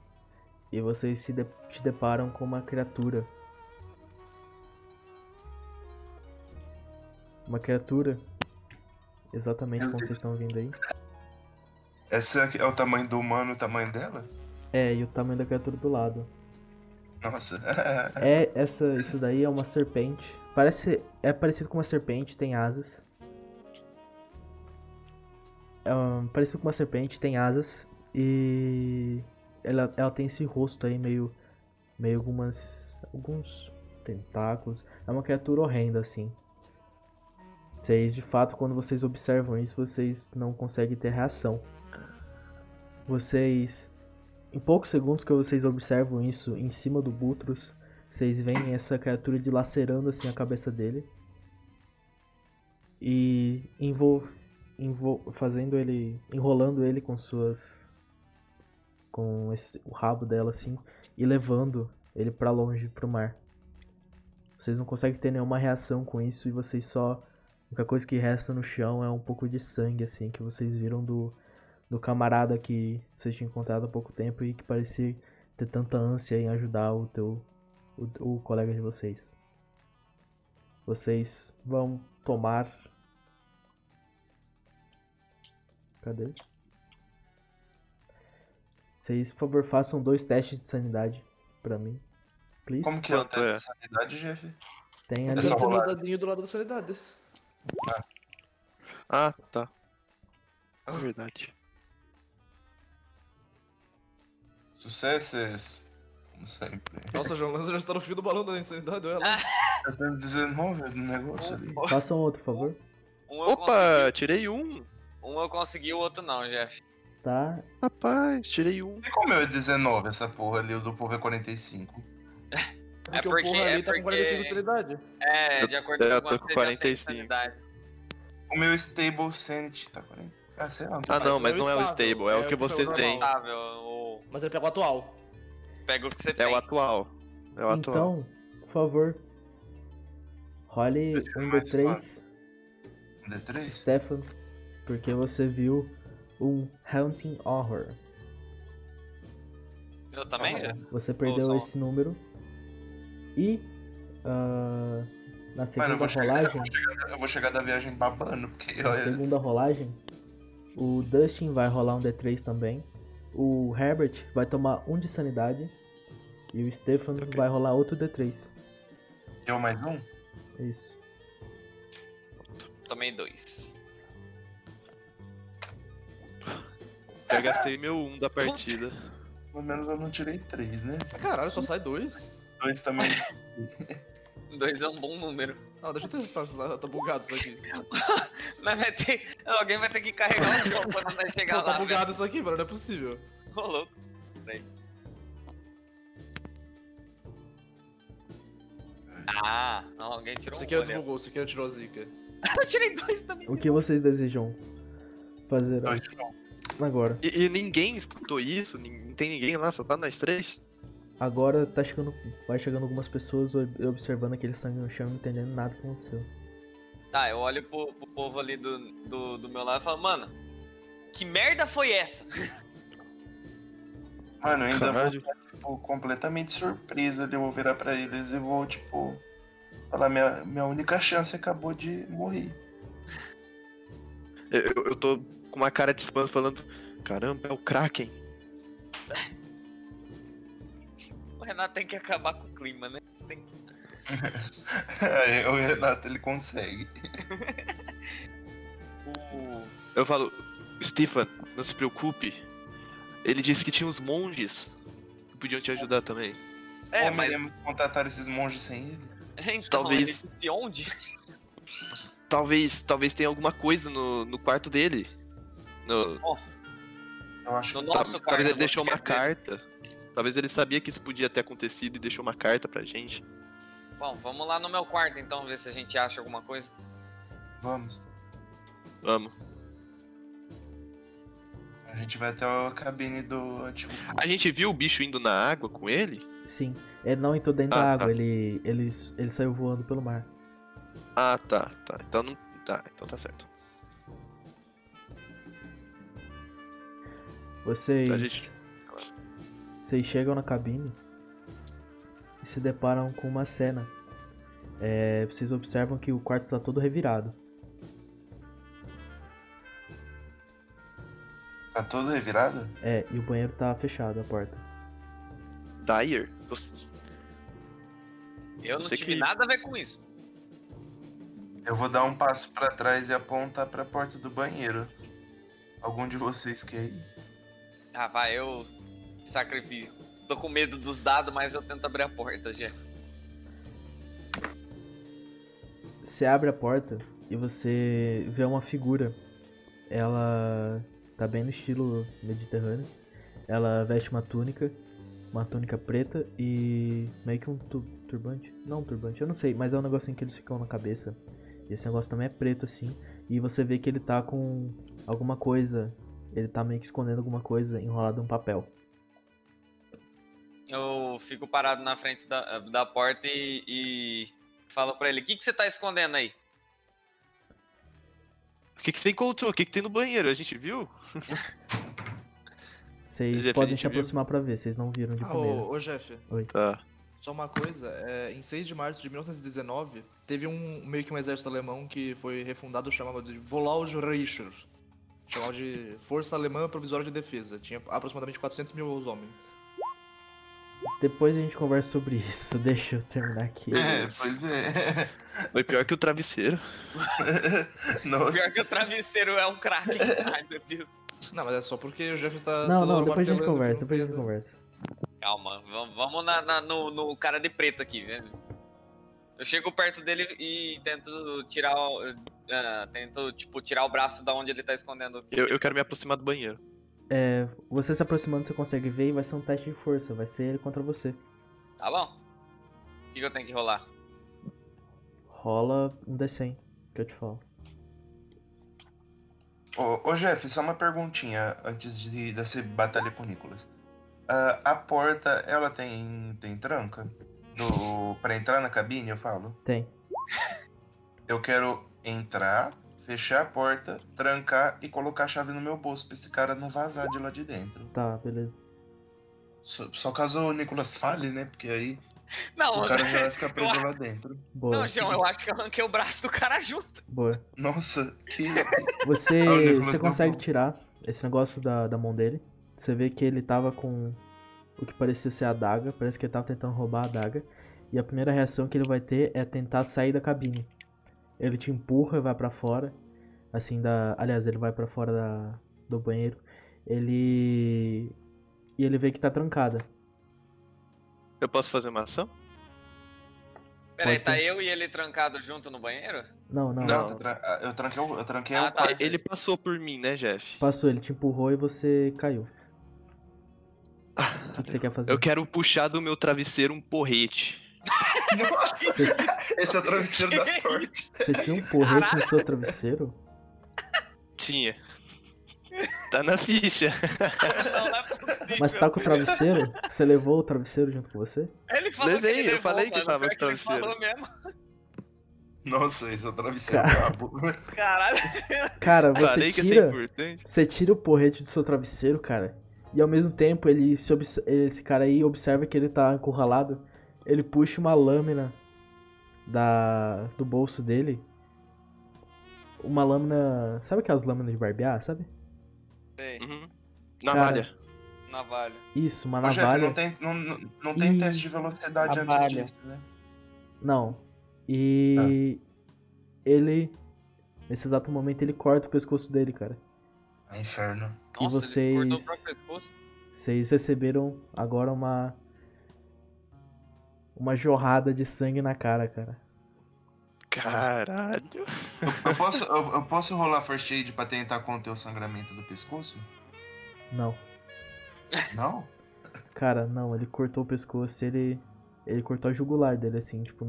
E vocês se de- te deparam com uma criatura. Uma criatura. Exatamente Meu como vocês estão vendo aí. Essa é o tamanho do humano, o tamanho dela? É, e o tamanho da criatura do lado. Nossa. É, essa, isso daí é uma serpente. Parece, é parecido com uma serpente, tem asas. É um, parecido com uma serpente, tem asas e ela, ela tem esse rosto aí meio, meio algumas, alguns tentáculos. É uma criatura horrenda assim. Vocês, de fato, quando vocês observam isso, vocês não conseguem ter reação. Vocês, em poucos segundos que vocês observam isso em cima do Butros, Vocês veem essa criatura dilacerando assim a cabeça dele. E envol... envol... fazendo ele. enrolando ele com suas. com esse... o rabo dela assim. E levando ele pra longe, pro mar. Vocês não conseguem ter nenhuma reação com isso e vocês só. A única coisa que resta no chão é um pouco de sangue, assim, que vocês viram do, do camarada que vocês tinham encontrado há pouco tempo e que parecia ter tanta ânsia em ajudar o teu. o, o colega de vocês. Vocês vão tomar. Cadê? Vocês, por favor, façam dois testes de sanidade pra mim. Please. Como que é o teste é? de sanidade, Jeff? Tem É ali. só Deve ter um dadinho do lado da sanidade. Ah, tá. É verdade. Sucessos. Como sempre. Nossa, João Lanza já está no fio do balão da insanidade, olha lá. Tá dando 19 no negócio ali. Façam outro, por favor. Um eu, Opa, tirei um. consegui, um eu consegui, o outro não, Jeff. Tá? Rapaz, tirei um. E como é 19 essa porra ali? O do povo é 45. É Porque, porque- o porra é ali tá com porque- 45 de utilidade. É, de acordo eu com com tem 45. sanidade. O meu Stable Sanity tá 40. Ah, sei lá. Ah, não, Mas mas é o não é o stable, é é o que o você tem. Estável, o... Mas ele pega o atual. Pega o que você É tem. o atual. É o atual. Então, por favor. Role um mais D3, Um D3? Stefan, porque você viu um Haunting Horror. Eu também, já? Você perdeu esse número. E ah, na Mano, segunda eu vou, chegar, eu, rolagem, vou chegar, eu vou chegar da viagem babando, porque na olha. segunda rolagem, o Dustin vai rolar um D3 também. O Herbert vai tomar um de sanidade. E o Stefan vai rolar outro D3. Eu mais um? Isso. Tomei dois. Já gastei meu um da partida. Pelo menos eu não tirei 3, né? Caralho, só sai dois. Dois também. Dois é um bom número. Ah, deixa eu testar se tá, tá bugado isso aqui. Mas vai ter... Alguém vai ter que carregar o jogo quando nós chegar Não, tá lá, bugado isso aqui, mano, não é possível. velho. Ô, louco. Ah, não, alguém tirou Isso um. aqui é desbugou, isso aqui é tirou a zica. Eu tirei dois também. O que vocês desejam fazer Dois agora? E, e ninguém escutou isso? Não tem ninguém lá, só tá nós três? Agora tá chegando. Vai chegando algumas pessoas ob- observando aquele sangue no chão, não entendendo nada que aconteceu. Tá, eu olho pro, pro povo ali do, do, do meu lado e falo, mano, que merda foi essa? Mano, eu ainda Caralho. vou ficar, tipo, completamente surpreso ali. Eu vou virar pra eles e vou, tipo, falar: minha, minha única chance acabou de morrer. Eu, eu- eu tô com uma cara de spam falando: caramba, é o Kraken. O Renato tem que acabar com o clima, né? Tem... Aí o Renato ele consegue. O... Eu falo: Stefan, não se preocupe. Ele disse que tinha uns monges que podiam te ajudar também. É, Como mas... iremos contatar esses monges sem ele? Então, Talvez- ele disse onde? Talvez, talvez tenha alguma coisa no, no quarto dele. No, Eu acho No que nosso tal- quarto, talvez ele deixou uma dizer? carta. Talvez ele sabia que isso podia ter acontecido e deixou uma carta pra gente. Bom, vamos lá no meu quarto então, ver se a gente acha alguma coisa. Vamos. Vamos. A gente vai até a cabine do antigo. A gente viu o bicho indo na água com ele? Sim, ele não entrou dentro Ah, da tá. água, ele, ele, ele saiu voando pelo mar. Ah, tá, tá. Então não. Tá, então tá certo. Vocês. A gente- Vocês chegam na cabine e se deparam com uma cena. É, vocês observam que o quarto está todo revirado. Tá todo revirado? É, e o banheiro tá fechado, a porta. Dyer? Você- Eu não Você tive que- nada a ver com isso. Eu vou dar um passo pra trás e apontar pra porta do banheiro. Algum de vocês quer ir? Ah, vai, eu sacrifício. Tô com medo dos dados, mas eu tento abrir a porta, já. Você abre a porta e você vê uma figura. Ela tá bem no estilo mediterrâneo. Ela veste uma túnica, uma túnica preta e meio que um tu- turbante? Não, turbante, eu não sei, mas é um negocinho que eles ficam na cabeça. E esse negócio também é preto, assim. E você vê que ele tá com alguma coisa. Ele tá meio que escondendo alguma coisa enrolado em um papel. Eu fico parado na frente da, da porta e, e falo pra ele: O que, que você tá escondendo aí? O que, que você encontrou? O que, que tem no banheiro? A gente viu? Vocês podem se aproximar pra ver, vocês não viram de Ah, primeira. ô, ô Jeff, Tá. só uma coisa, é, em 6 de março de 1919, teve um meio que um exército alemão que foi refundado chamado de Volauge Reicher, chamado de Força Alemã Provisória de Defesa, tinha aproximadamente 400 mil homens. Depois a gente conversa sobre isso, deixa eu terminar aqui. É, pois é. Foi pior que o travesseiro. Nossa. Pior que o travesseiro é um craque. Ai, meu Deus. Não, mas é só porque o Jeff está Não, não, depois a gente conversa, depois a gente conversa. Calma, vamos, na, na- no, no cara de preto aqui, velho. Eu chego perto dele e tento tirar o. ah, tento, tipo, tirar o braço da onde ele tá escondendo. Eu, eu quero me aproximar do banheiro. É, você se aproximando, você consegue ver e vai ser um teste de força. Vai ser ele contra você. Tá bom? O que, que eu tenho que rolar? Rola um D100, que eu te falo. Ô, ô, Jeff, só uma perguntinha antes de dessa batalha com o Nicolas. Ah, a porta, ela tem, tem tranca? Do, pra entrar na cabine, eu falo? Tem. Eu quero entrar, fechar a porta, trancar e colocar a chave no meu bolso pra esse cara não vazar de lá de dentro. Tá, beleza. Só, só caso o Nicolas fale, né? Porque aí Não, o cara já vai ficar preso lá dentro. Boa, não, João, eu acho que eu arranquei o braço do cara junto. boa. Nossa, que. Você, Ah, você consegue tirar esse negócio da, da mão dele. Você vê que ele tava com o que parecia ser a adaga. Parece que ele tava tentando roubar a adaga. E a primeira reação que ele vai ter é tentar sair da cabine. Ele te empurra e vai pra fora. Assim, da. Aliás, ele vai pra fora da, do banheiro. Ele. E ele vê que tá trancada. Eu posso fazer uma ação? Peraí, tá eu e ele trancado junto no banheiro? Não, não. Não, tá tra- ah, eu tranquei, o- eu tranquei Ah, o tá. Ele passou por mim, né, Jeff? Passou, ele te empurrou e você caiu. O que, que você quer fazer? Eu quero puxar do meu travesseiro um porrete. Nossa, esse é o travesseiro da sorte. você tinha um porrete no seu travesseiro? Tinha. Tá na ficha. Não, não é possível. Mas tá com o travesseiro? Você levou o travesseiro junto com você? Ele falou Levei, que ele eu levou, falei que tava com ele travesseiro. falou mesmo. Nossa, esse é o travesseiro Cara. brabo. Caralho. Cara, você Falei tira, importante. você tira o porrete do seu travesseiro, cara. E ao mesmo tempo, ele se obs- esse cara aí observa que ele tá encurralado. Ele puxa uma lâmina da do bolso dele. Uma lâmina. Sabe aquelas lâminas de barbear, sabe? Sei, Uhum. Navalha. navalha. Isso, uma Ô, Jeff, navalha. não tem, não, não, não tem Ih, teste de velocidade navalha. antes disso, né? Não. E ele. Nesse exato momento ele corta o pescoço dele, cara. Ah, inferno. Nossa, ele cortou o vocês- próprio pescoço. Vocês receberam agora uma. Uma jorrada de sangue na cara, cara. Caralho. Eu posso, eu, eu posso rolar first aid pra tentar conter o sangramento do pescoço? Não. Não? Cara, não, ele cortou o pescoço e ele. Ele cortou a jugular dele, assim, tipo.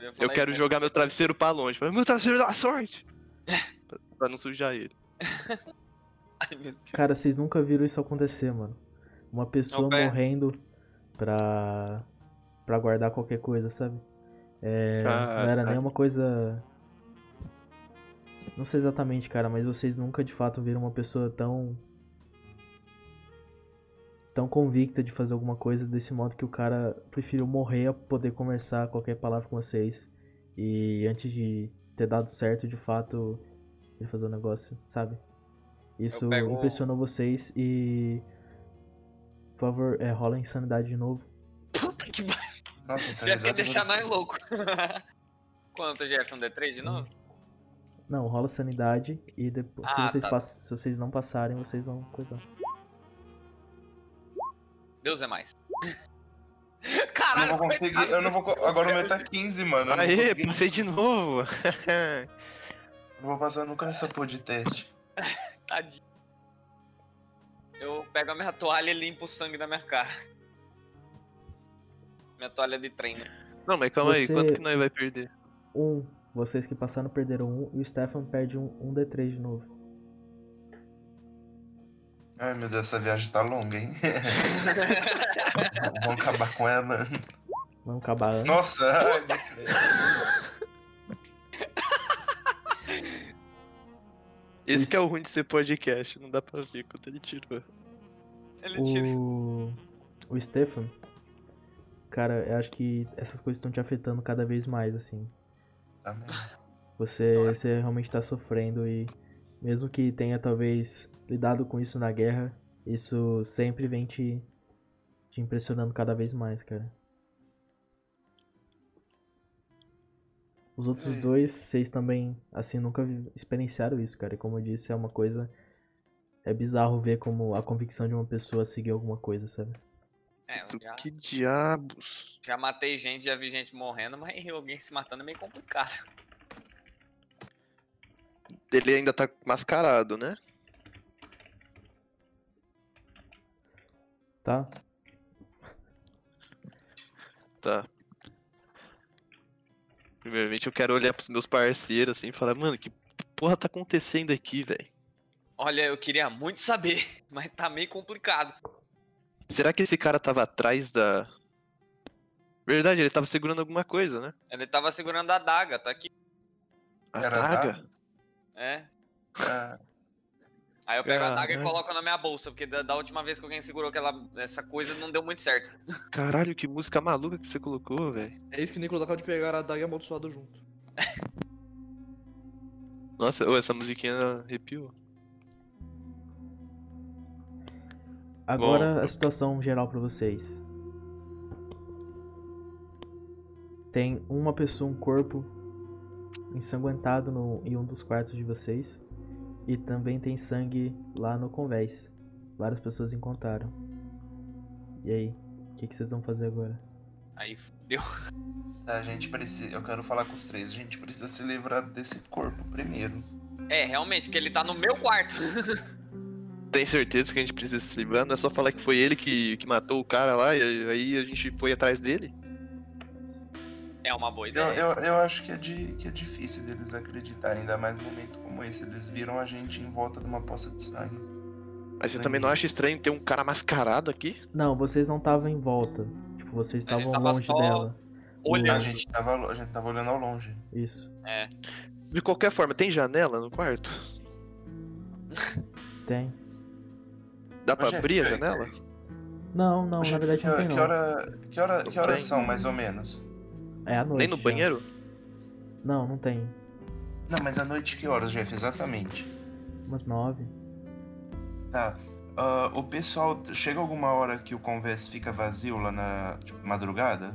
Eu falar quero isso, jogar meu travesseiro pra longe. Meu travesseiro dá sorte! Pra- pra não sujar ele. Ai, meu Deus. Cara, vocês nunca viram isso acontecer, mano. Uma pessoa Não, pera. morrendo pra. Pra guardar qualquer coisa, sabe? É, não era nem uma coisa. Não sei exatamente, cara, mas vocês nunca de fato viram uma pessoa tão. tão convicta de fazer alguma coisa desse modo que o cara preferiu morrer a poder conversar qualquer palavra com vocês. E antes de ter dado certo, de fato, ele fazer o negócio, sabe? Isso pego- impressionou vocês e. Por favor, é, rola insanidade de novo. Puta que pariu. Nossa, Você sanidade quer deixar eu nós louco. Quanto, Jeff? Um D3 de novo? Não, rola sanidade e depois. Ah, se, vocês tá. pass- se vocês não passarem, vocês vão coisar. Deus é mais. Eu Caralho, não vou conseguir, eu não vou. Agora o meu tá 15, mano. Eu Aê, passei de novo! não vou passar nunca nessa porra de teste. Tadinho. Eu pego a minha toalha e limpo o sangue da minha cara. Minha toalha de treino. Não, mas calma aí, Você- quanto que nós vai perder? Um. Vocês que passaram perderam um e o Stefan perde um, um D3 de novo. Ai meu Deus, essa viagem tá longa, hein? Vamos acabar com ela. Vamos acabar antes. Nossa, ai, meu Deus. Esse Isso. que é o ruim de ser podcast, não dá pra ver quanto ele tirou. Ele tira. O. O Stefan. Cara, eu acho que essas coisas estão te afetando cada vez mais, assim. Mesmo. Você, você realmente tá sofrendo e mesmo que tenha talvez lidado com isso na guerra, isso sempre vem te, te impressionando cada vez mais, cara. Os outros É. dois, vocês também, assim, nunca experienciaram isso, cara. E como eu disse, é uma coisa. É bizarro ver como a convicção de uma pessoa seguir alguma coisa, sabe? É, já, Que diabos? já matei gente, já vi gente morrendo, mas alguém se matando é meio complicado. Ele ainda tá mascarado, né? Tá? Tá. Primeiramente eu quero olhar pros meus parceiros assim e falar, mano, que que porra tá acontecendo aqui, velho? Olha, eu queria muito saber, mas tá meio complicado. Será que esse cara tava atrás da. Verdade, ele tava segurando alguma coisa, né? Ele tava segurando a daga, tá aqui. A Era daga? É. Ah, Aí eu pego a daga e coloco na minha bolsa, porque da, da última vez que alguém segurou aquela, essa coisa não deu muito certo. Caralho, que música maluca que você colocou, velho. É isso que o Nicolas acaba de pegar a daga e amaldiçoado junto. Nossa, ô, essa musiquinha arrepiou. Agora Bom. a situação geral pra vocês. Tem uma pessoa, um corpo ensanguentado no, em um dos quartos de vocês. E também tem sangue lá no convés. Várias pessoas encontraram. E aí? O que, que vocês vão fazer agora? Aí fudeu. a gente precisa. Eu quero falar com os três. A gente precisa se livrar desse corpo primeiro. É, realmente, porque ele tá no meu quarto. Tem certeza que a gente precisa se livrar? Não é só falar que foi ele que, que matou o cara lá e aí a gente foi atrás dele? É uma boa Eu, ideia. eu, eu acho que é, de, que é difícil deles acreditarem, ainda mais num momento como esse. Eles viram a gente em volta de uma poça de sangue. Mas você Sangue. também não acha estranho ter um cara mascarado aqui? Não, vocês não estavam em volta. Tipo, vocês A estavam tava longe só dela. A Olhando. gente, tava, a gente tava olhando ao longe. Isso. De qualquer forma, tem janela no quarto? Tem. Dá pra abrir a janela? Não, não, na verdade que, não tem que não. hora, que hora, que horas são, mais ou menos? É à noite. Nem no já. banheiro? Não, não tem. Não, mas à noite que horas, Jeff? Exatamente. Umas nove. Tá. Ah, o pessoal. Chega alguma hora que o convés fica vazio lá na tipo, madrugada?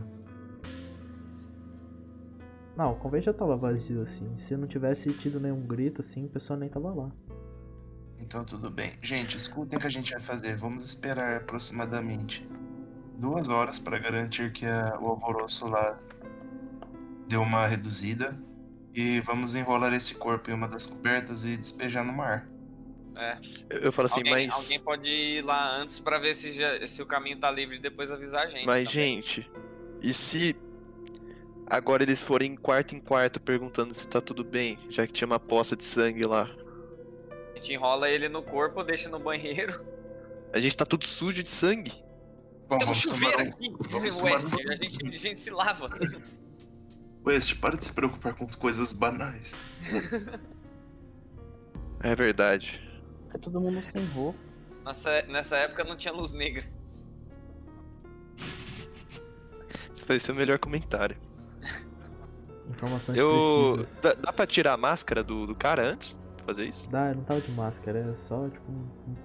Não, o convés já tava vazio assim. Se não tivesse tido nenhum grito assim, o pessoal nem tava lá. Então tudo bem. Gente, escutem o que a gente vai fazer. Vamos esperar aproximadamente duas horas para garantir que a- o alvoroço lá deu uma reduzida. E vamos enrolar esse corpo em uma das cobertas e despejar no mar. Eu, eu falo assim, alguém, mas. alguém pode ir lá antes pra ver se, já- se o caminho tá livre e depois avisar a gente. Mas, também. gente, e se agora eles forem quarto em quarto perguntando se tá tudo bem, já que tinha uma poça de sangue lá? A gente enrola ele no corpo, deixa no banheiro. A gente tá tudo sujo de sangue. Bom, Tem um vamos chuveiro um... aqui, vamos West. um- A gente, a gente se lava. West, para de se preocupar com coisas banais. É verdade. Fica todo mundo sem roupa. Nessa, nessa época não tinha luz negra. Esse vai ser o melhor comentário. Informações Eu. precisas. Dá, dá pra tirar a máscara do, do cara antes? Fazer isso? Dá, eu não tava de máscara, era só tipo um,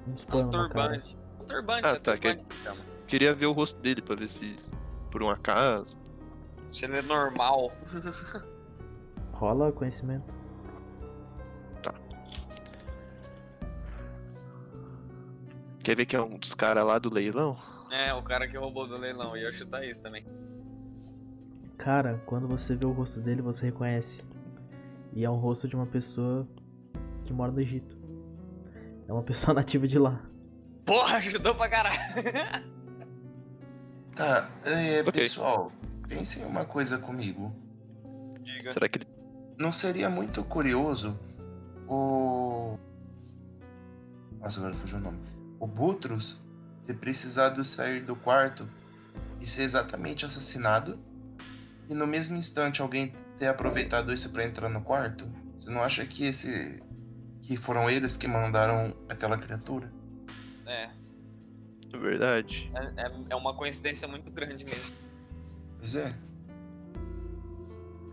um- uns Um panos cara. turbante. Um turbante, Ah, é tá, turbante que. Queria ver o rosto dele pra ver se. Por um acaso. Se ele é normal. Rola conhecimento. Quer ver que é um dos caras lá do leilão? É, o cara que roubou do leilão. E eu chutar isso também. Cara, quando você vê o rosto dele, você reconhece. E é um rosto de uma pessoa que mora no Egito. É uma pessoa nativa de lá. Porra, ajudou pra caralho. Tá, é, Ok. pessoal, pensem uma coisa comigo. Diga. Será que ele. Não seria muito curioso o. Nossa, agora fugiu o nome. O Butros ter precisado sair do quarto e ser exatamente assassinado e no mesmo instante alguém ter aproveitado isso pra entrar no quarto? Você não acha que esse. Que foram eles que mandaram aquela criatura? É, É verdade. é, é- é uma coincidência muito grande mesmo. Pois é.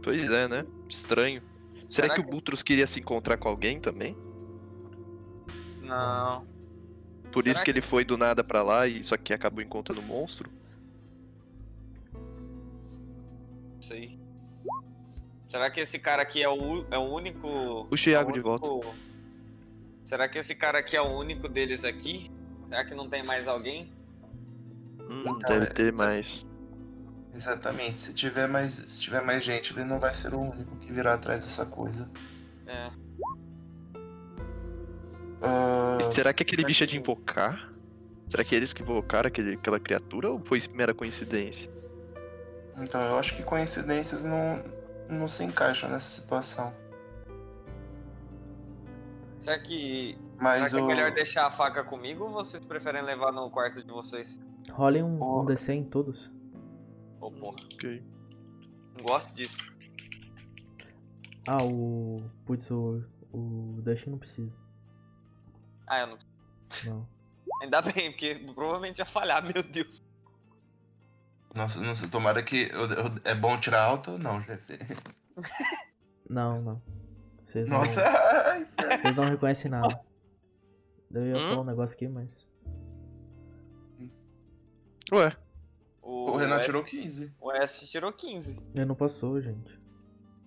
Pois é, né? Estranho. Será, Será que, o que- Butros queria se encontrar com alguém também? Não. Por Será isso que, que- ele foi do nada pra lá e só que acabou encontrando o monstro? Não sei. Será que esse cara aqui é o, é o único. Puxa o é o Iago de volta. Será que esse cara aqui é o único deles aqui? Será que não tem mais alguém? Hum, Então, deve é- ter mais. Exatamente. Se tiver mais, se tiver mais gente, ele não vai ser o único que virá atrás dessa coisa. É. E será que aquele bicho é de invocar? Será que eles que invocaram aquele, aquela criatura ou foi mera coincidência? então eu acho que coincidências não, não se encaixam nessa situação. Será que. Mas será que é o- melhor deixar a faca comigo ou vocês preferem levar no quarto de vocês? Rolem um, um DC em todos. Ô, porra. Ok. Não gosto disso. Ah, o. Putz, o. O Dash não precisa. Ah, eu não. Não. Ainda bem, porque provavelmente ia falhar, meu Deus. Nossa, não sei, tomara que. eu- eu- é bom tirar alto ou não, Jeff? Não, não. Vocês não, Nossa, ai, vocês não reconhecem nada. Eu ia Hum? falar um negócio aqui, mas. Ué, O, o Renato S- tirou 15. O S tirou 15. Ele não passou, gente.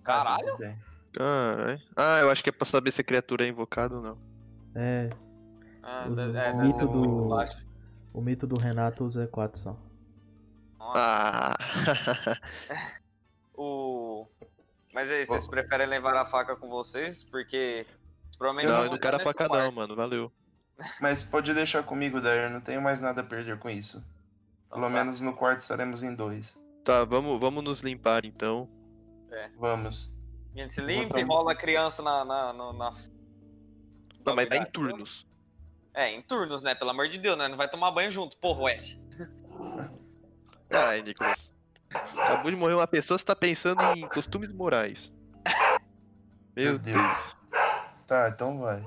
Caralho. Ah, bem. caralho. Ah, eu acho que é pra saber se a criatura é invocada ou não. É, Ah, O é, mito deve ser do- muito baixo. o mito do Renato usa 4 só. Nossa. Ah! O... Mas aí, vocês Ô. preferem levar a faca com vocês? Porque provavelmente não, eu não quero a faca não, mano. Valeu. Mas pode deixar comigo, Dair, não tenho mais nada a perder com isso. Então Pelo tá. menos no quarto estaremos em dois. Tá, vamos, vamos nos limpar então. Vamos. A gente se limpa e rola a criança na... na, no- na... Não, mas vai em turnos. É, em turnos, né? Pelo amor de Deus, né? Não vai tomar banho junto. Porra, West. Ai, Nicolas. Acabou de morrer uma pessoa, você tá pensando em costumes morais. Meu Meu Deus. Tá, então vai.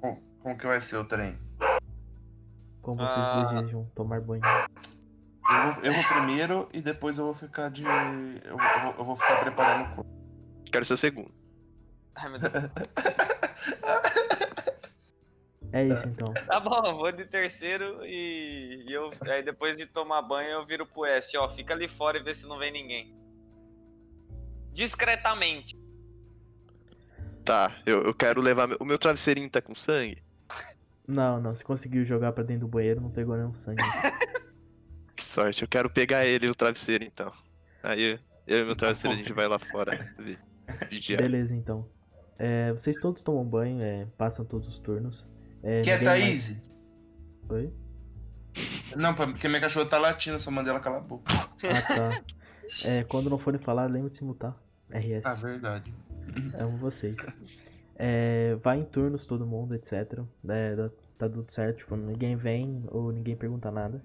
Como, como que vai ser o trem? Como vocês Ah. desejam tomar banho. Eu vou, eu vou primeiro e depois eu vou ficar de. Eu, vou- eu vou, eu vou ficar preparando o corpo. Quero ser o segundo. Ai, meu Deus. É isso então. Tá bom, vou de terceiro e, e eu aí depois de tomar banho eu viro pro oeste, ó, fica ali fora e vê se não vem ninguém. Discretamente. Tá, eu, eu quero levar. meu- O meu travesseirinho tá com sangue? Não, não. Se conseguiu jogar pra dentro do banheiro, não pegou nenhum sangue. Que sorte, eu quero pegar ele e o travesseiro então. Aí eu e meu travesseiro a gente vai lá fora vi- vigiar. Beleza, então. É, vocês todos tomam banho, é, passam todos os turnos. É, Que é ninguém mais- Thaís? Oi? Não, porque minha cachorra tá latindo, só mandei ela calar a boca. Ah, tá. É, quando não forem falar, lembre de se mutar. RS. Ah, verdade. Amo vocês. É, vai em turnos todo mundo, etc. É, tá tudo certo, tipo, ninguém vem ou ninguém pergunta nada.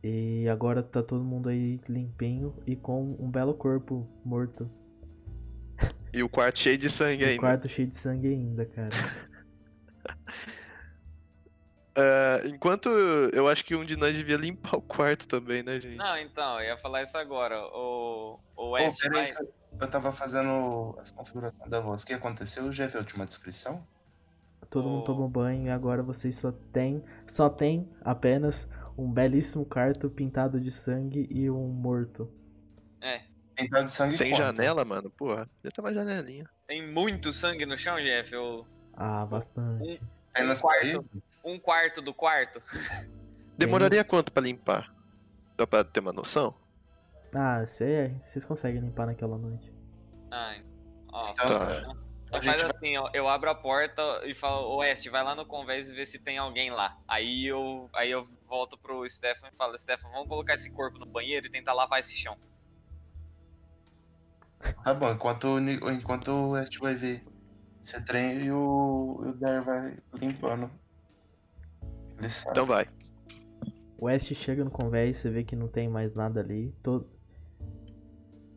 E agora tá todo mundo aí limpinho e com um belo corpo morto. E o quarto cheio de sangue E o ainda. quarto cheio de sangue ainda, cara. Ah, enquanto eu acho que um de nós devia limpar o quarto também, né, gente? Não, então, eu ia falar isso agora. O, o West peraí, vai. eu- tava fazendo as configurações da voz. O que aconteceu? Jeff, a última descrição? Todo mundo Oh. tomou banho e agora vocês só tem, só tem apenas um belíssimo quarto pintado de sangue e um morto. Pintado de sangue Sem janela, mano. Porra, já tá uma janelinha. Tem muito sangue no chão, Jeff. Eu, Ah, bastante. Tem nas um quarto. um quarto do quarto. Demoraria quanto pra limpar? Dá pra ter uma noção? Ah, cê- vocês conseguem limpar naquela noite. Ai. Ó, Então, Tá. tá. A Faz gente assim, ó, eu abro a porta e falo, Oeste, vai lá no convés e vê se tem alguém lá. Aí eu, aí eu volto pro Stefan e falo, Stefan, vamos colocar esse corpo no banheiro e tentar lavar esse chão. Tá bom, enquanto, enquanto o West vai ver esse trem e o, e o Dar vai limpando. Ele sabe. Então vai. O West chega no convés, você vê que não tem mais nada ali. Todo...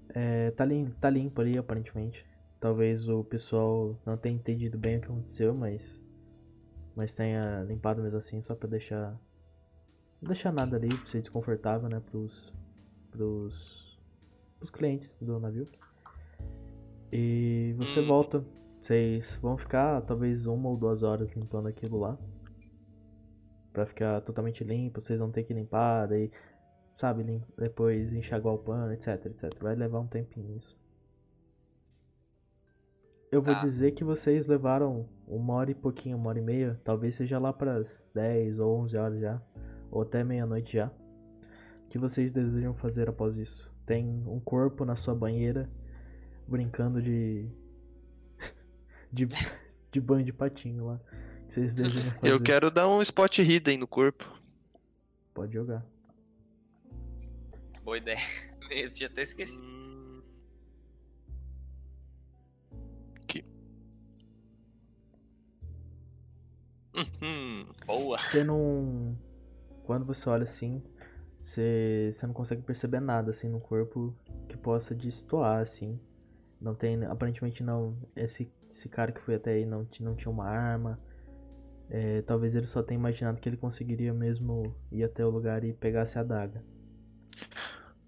É, tá, lim... tá limpo ali, aparentemente. Talvez o pessoal não tenha entendido bem o que aconteceu, mas. Mas tenha limpado mesmo assim, só pra deixar. Não deixar nada ali, pra ser desconfortável, né? Pros. Pros. Pros clientes do navio. E você Hum. volta. Vocês vão ficar talvez uma ou duas horas limpando aquilo lá. Pra ficar totalmente limpo, vocês vão ter que limpar, daí, sabe, lim- depois enxaguar o pano, etc, etc. Vai levar um tempinho isso. Eu vou Tá. dizer que vocês levaram uma hora e pouquinho, uma hora e meia, talvez seja lá pras 10 ou 11 horas já, ou até meia-noite já. O que vocês desejam fazer após isso? Tem um corpo na sua banheira brincando de. De, de banho de patinho lá. Que vocês fazer? Eu quero dar um spot hidden no corpo. Pode jogar. Boa ideia. Eu tinha até esquecido. Hum. Aqui. Uhum. Boa. Você não. Quando você olha assim, você, você não consegue perceber nada assim no corpo que possa destoar assim. Não tem. Aparentemente não. Esse, esse cara que foi até aí não, não tinha uma arma. É, talvez ele só tenha imaginado que ele conseguiria mesmo ir até o lugar e pegasse a adaga.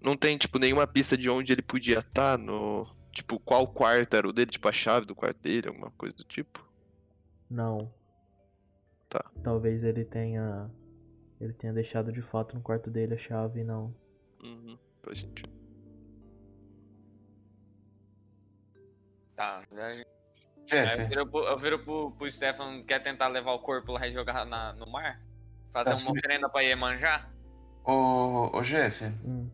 Não tem, tipo, nenhuma pista de onde ele podia estar no. Tipo, qual quarto era o dele, tipo, a chave do quarto dele, alguma coisa do tipo. Não. Tá. Talvez ele tenha. Ele tenha deixado de fato no quarto dele a chave e não. Uhum. Faz sentido. Tá. Aí eu viro, pro, eu viro pro, pro Stefan, quer tentar levar o corpo lá e jogar na, no mar? Fazer Tá, uma oferenda pra Iemanjá? ô, ô Jeff, Hum.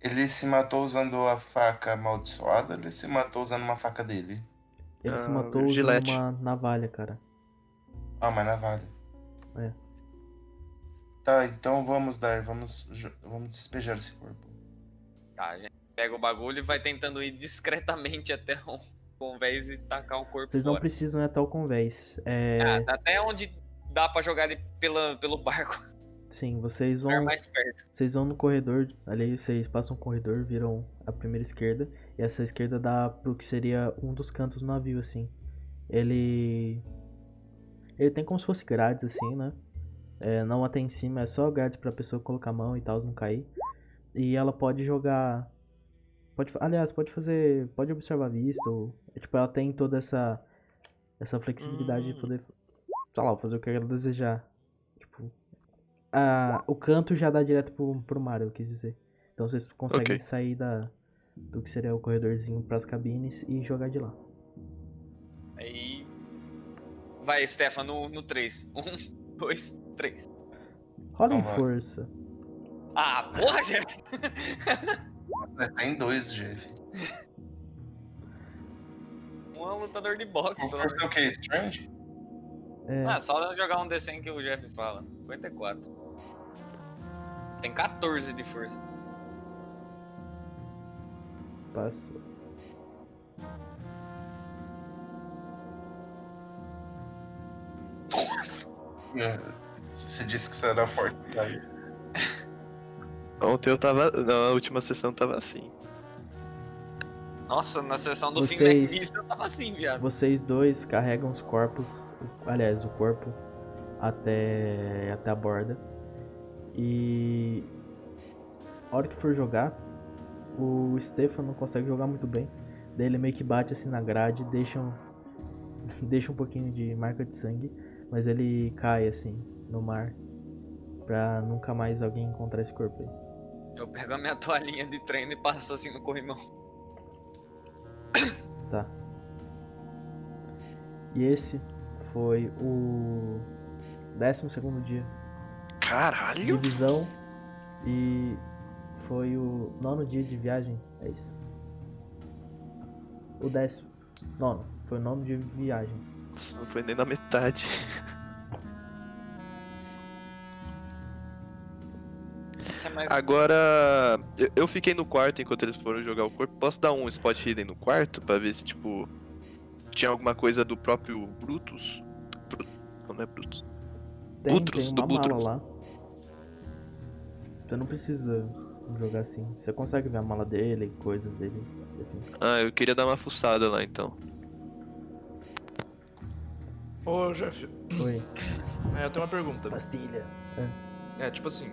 ele se matou usando a faca amaldiçoada ou ele se matou usando uma faca dele? Ele se Ah, matou usando uma navalha, cara. Ah, mas na vale. É. Tá, então vamos dar, vamos, vamos despejar esse corpo. Tá, a gente pega o bagulho e vai tentando ir discretamente até o convés e tacar o corpo Vocês não fora. precisam ir até o convés. É, Ah, até onde dá pra jogar ele pela, pelo barco. Sim, vocês vão, mais perto. vocês vão no corredor. Ali vocês passam um corredor, viram a primeira esquerda. E essa esquerda dá pro que seria um dos cantos do navio, assim. Ele. Ele tem como se fosse grades, assim, né? É, não até em cima, é só grades pra pessoa colocar a mão e tal, não cair. E ela pode jogar. Pode, aliás, pode fazer. Pode observar a vista. Ou, é, tipo, ela tem toda essa. Essa flexibilidade de Hum. poder. Sei lá, fazer o que ela desejar. Tipo. A, o canto já dá direto pro, pro mar, eu quis dizer. Então vocês conseguem Ok. sair da, do que seria o corredorzinho pras cabines e jogar de lá. Aí. Vai, Stefan, no, no 3. Um, dois, três. Roda em força. Ah, porra, gente! É, Tem dois, Jeff. Um é um lutador de boxe, O pelo é o que? Strange? É, Ah, só jogar um D100 que o Jeff fala. 54. Tem 14 de força. passou. É, Você disse que você era forte, cara. Ontem eu tava. Na última sessão tava assim. Nossa, na sessão do fim Vocês- da início eu tava assim, viado. Vocês dois carregam os corpos, aliás, o corpo até até a borda. E a hora que for jogar, o Stefan não consegue jogar muito bem. Daí ele meio que bate assim na grade, deixa um, deixa um pouquinho de marca de sangue, mas ele cai assim no mar pra nunca mais alguém encontrar esse corpo aí. Eu pego a minha toalhinha de treino e passo assim no corrimão. Tá. E esse foi o 12 segundo dia de Caralho! visão e foi o nono dia de viagem, é isso? O décimo. Nono. Foi o nome de viagem. Nossa, Não foi nem na metade. mais... Agora, eu- fiquei no quarto enquanto eles foram jogar o corpo. Posso dar um spot hidden no quarto pra ver se, tipo, tinha alguma coisa do próprio Brutus? Bru- Não, é Brutus. Tem, Butros, tem do Butros. lá. Você não precisa jogar assim. Você consegue ver a mala dele, coisas dele. Ah, eu queria dar uma fuçada lá então. Ô, Jeff, Oi, é, eu tenho uma pergunta. pastilha. É, tipo assim,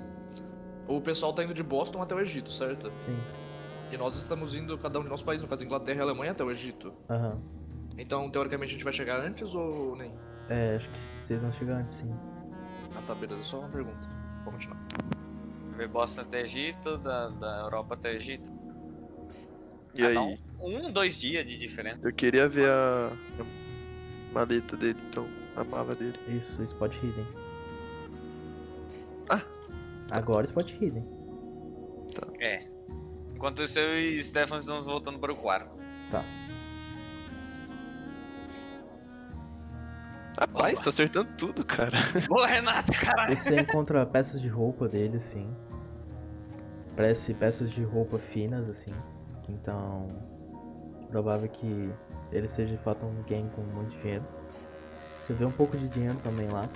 o pessoal tá indo de Boston até o Egito, certo? Sim. E nós estamos indo, cada um de nosso país, no caso Inglaterra e Alemanha, até o Egito. Aham. Então, teoricamente, a gente vai chegar antes ou nem? É, acho que vocês vão chegar antes, sim. Ah, tá, beleza, só uma pergunta. Vamos continuar. Ver Boston até Egito, da, da Europa até Egito. E Ah, aí? Um, um, dois dias de diferença. Eu queria ver a, a maleta dele, então, a mala dele. Isso, Spot Hidden. Ah. Agora Spot Hidden. É. Enquanto isso, eu e Stefan estamos voltando para o quarto. Tá. Rapaz, tá acertando tudo, cara. Boa, Renato, caralho. Você encontra peças de roupa dele, assim. Parece peças de roupa finas, assim. Então. Provável que ele seja de fato um gang com muito dinheiro. Você vê um pouco de dinheiro também lá.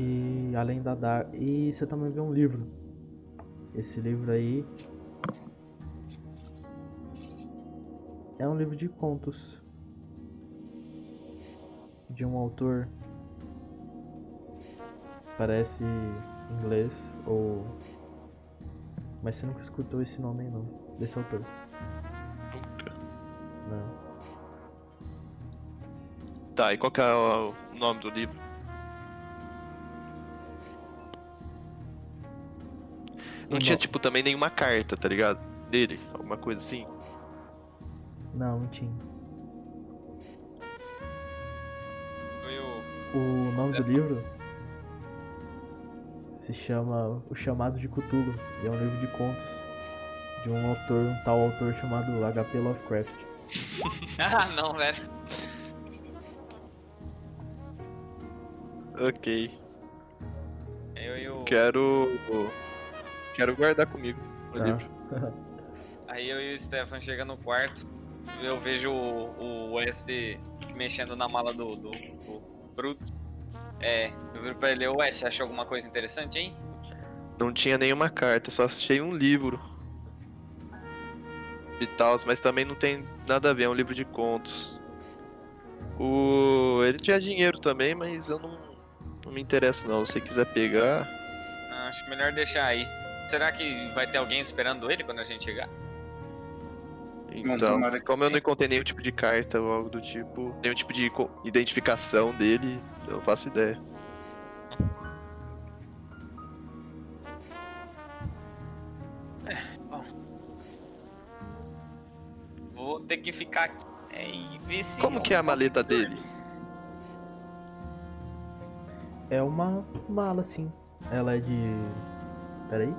E além da dar. E você também vê um livro. Esse livro aí. É um livro de contos. De um autor parece inglês ou. Mas você nunca escutou esse nome aí não, desse autor. Nunca. Não. Tá, e qual que é o o nome do livro? Não tinha, tipo, também nenhuma carta, tá ligado? Dele, alguma coisa assim. Não, não tinha. O... Nome do livro se chama O Chamado de Cthulhu e é um livro de contos de um autor, um tal autor chamado H.P. Lovecraft. Ah, não, velho. Ok. Eu e o... Quero. Quero guardar comigo o Tá. livro. Aí eu e o Stefan chega no quarto, eu vejo o, o West mexendo na mala do, do, do Bruto. É, eu viro pra ele, West, você achou alguma coisa interessante, hein? Não tinha nenhuma carta, só achei um livro. E tal, mas também não tem nada a ver, é um livro de contos. O. Ele tinha dinheiro também, mas eu não, não me interesso não. Se você quiser pegar. Ah, acho melhor deixar aí. Será que vai ter alguém esperando ele quando a gente chegar? Então, como eu não encontrei nenhum tipo de carta ou algo do tipo, nenhum tipo de identificação dele, eu não faço ideia. Vou ter que ficar aqui é, e ver se. Como que é a maleta dele? É uma mala, sim. Ela é de. Peraí?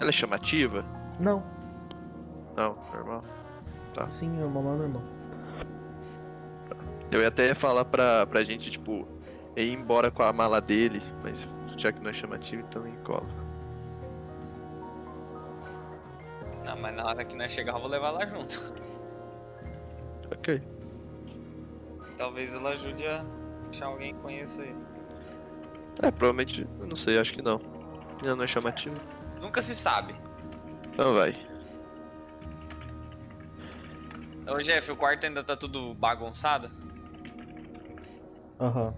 Ela é chamativa? Não, Não, normal. sim, é uma mala normal. Eu ia até falar pra, pra gente, tipo, ir embora com a mala dele, mas já que não é chamativo, então nem cola. Não, mas na hora que nós chegar, eu vou levar ela junto. Ok. Talvez ela ajude a achar alguém que conheça ele. É, provavelmente, eu não sei, acho que não. Ainda não é chamativo. Nunca se sabe. Então vai. Ô Jeff, o quarto ainda tá tudo bagunçado? Aham.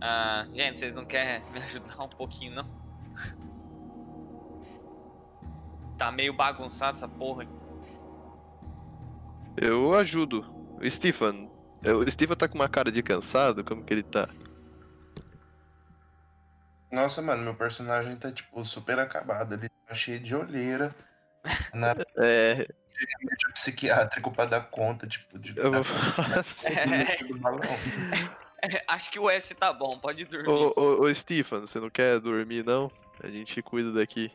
Ah, gente, vocês não querem me ajudar um pouquinho, não? Tá meio bagunçado essa porra. Eu ajudo. O Stephen. O Stephen tá com uma cara de cansado, como que ele tá? Nossa, mano, meu personagem tá, tipo, super acabado. Ele tá cheio de olheira. Na É, remédio psiquiátrico pra dar conta, tipo, de. eu vou falar assim. Acho que o S tá bom, pode dormir. Ô, sim. ô, ô, Stephen, você não quer dormir, não? A gente cuida daqui.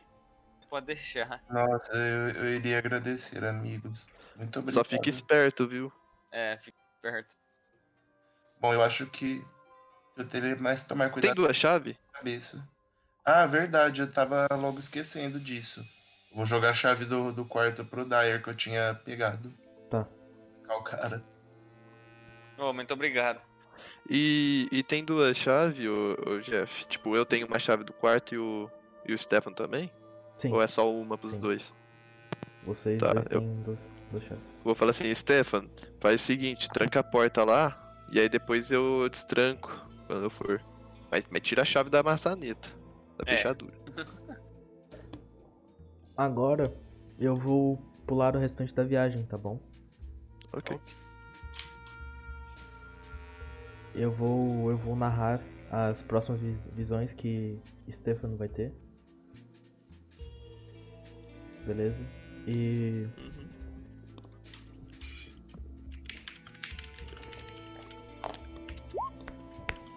Pode deixar. Nossa, eu, eu iria agradecer, amigos. Muito obrigado. Só fica esperto, viu? É, fica perto. Bom, eu acho que eu teria mais que tomar Tem cuidado duas chaves? Cabeça. Ah, verdade, eu tava logo esquecendo disso. Vou jogar a chave do, do quarto pro Dyer que eu tinha pegado. Tá. O cara. Ô, muito obrigado. E, e tem duas chaves, ô, ô Jeff? Tipo, eu tenho uma chave do quarto e o, e o Stefan também? Sim, Ou é só uma pros Sim. dois? vocês tá, dois eu- têm duas, duas chaves. Vou falar assim, Stefan, faz o seguinte, tranca a porta lá, e aí depois eu destranco quando eu for. Mas, mas tira a chave da maçaneta, da É. fechadura. Agora eu vou pular o restante da viagem, tá bom? Ok. Eu vou, eu vou narrar as próximas vis- visões que Stefano vai ter. Beleza? E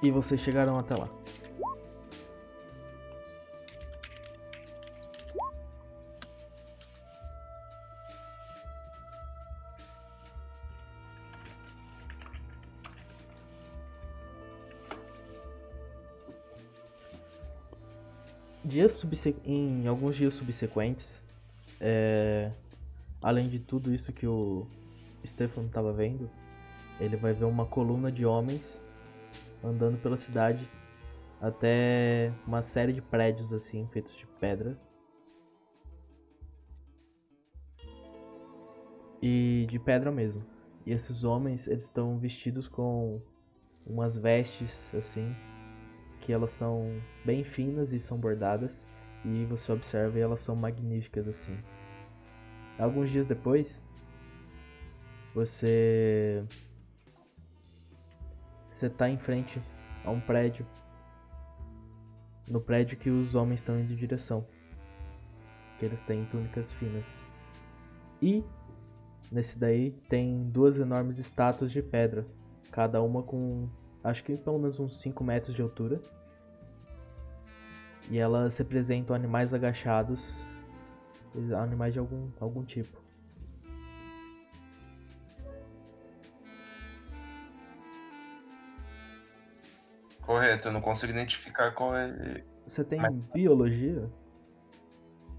e vocês chegaram até lá. Dias em alguns dias subsequentes, é, além de tudo isso que o Stefano estava vendo, ele vai ver uma coluna de homens andando pela cidade até uma série de prédios assim feitos de pedra. E de pedra mesmo. E esses homens, eles estão vestidos com umas vestes assim que elas são bem finas e são bordadas e você observa e elas são magníficas assim. Alguns dias depois, você você tá em frente a um prédio. No prédio que os homens estão indo em direção. Que eles têm túnicas finas. E nesse daí tem duas enormes estátuas de pedra, cada uma com acho que pelo menos uns 5 metros de altura. E elas representam animais agachados, animais de algum, algum tipo. Correto, eu não consigo identificar qual é. Você tem Mas- biologia?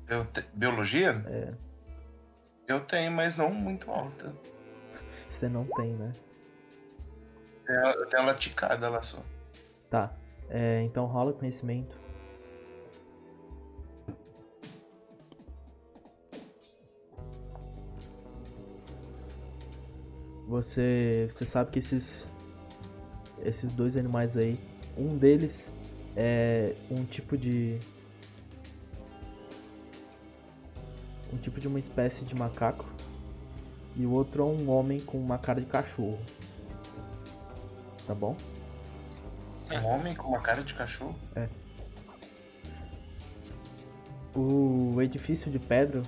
Eu te- Biologia? É. Eu tenho, mas não muito alta. Você não tem, né? Eu tenho ela ticada lá só. Tá. É, então rola conhecimento. Você, você sabe que esses esses dois animais aí, um deles é um tipo de um tipo de uma espécie de macaco e o outro é um homem com uma cara de cachorro. Tá bom? Um homem com uma cara de cachorro? O edifício de pedra,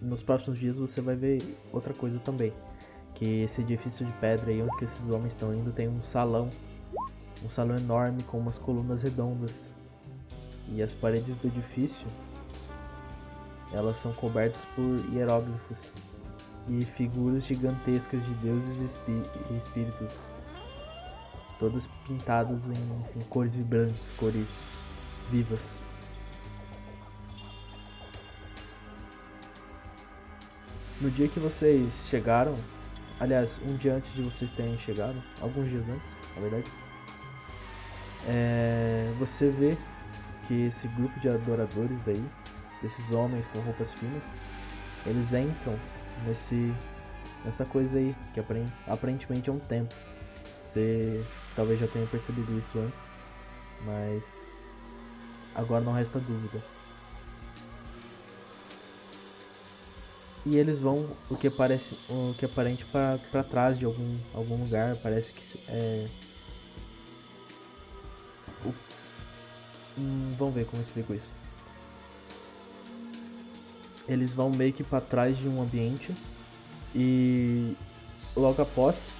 nos próximos dias você vai ver outra coisa também. Que esse edifício de pedra aí onde que esses homens estão indo tem um salão. Um salão enorme com umas colunas redondas. E as paredes do edifício elas são cobertas por hieróglifos e figuras gigantescas de deuses e espí- espíritos. Todas pintadas em assim, cores vibrantes, cores vivas. No dia que vocês chegaram, aliás, um dia antes de vocês terem chegado, alguns dias antes, na verdade, é, você vê que esse grupo de adoradores aí, desses homens com roupas finas, eles entram nesse nessa coisa aí, que aparen- aparentemente é um templo. Você talvez já tenha percebido isso antes, mas agora não resta dúvida. E eles vão o que parece o que aparente para trás de algum algum lugar, parece que é Hum, vamos ver como eu explico isso. Eles vão meio que para trás de um ambiente e logo após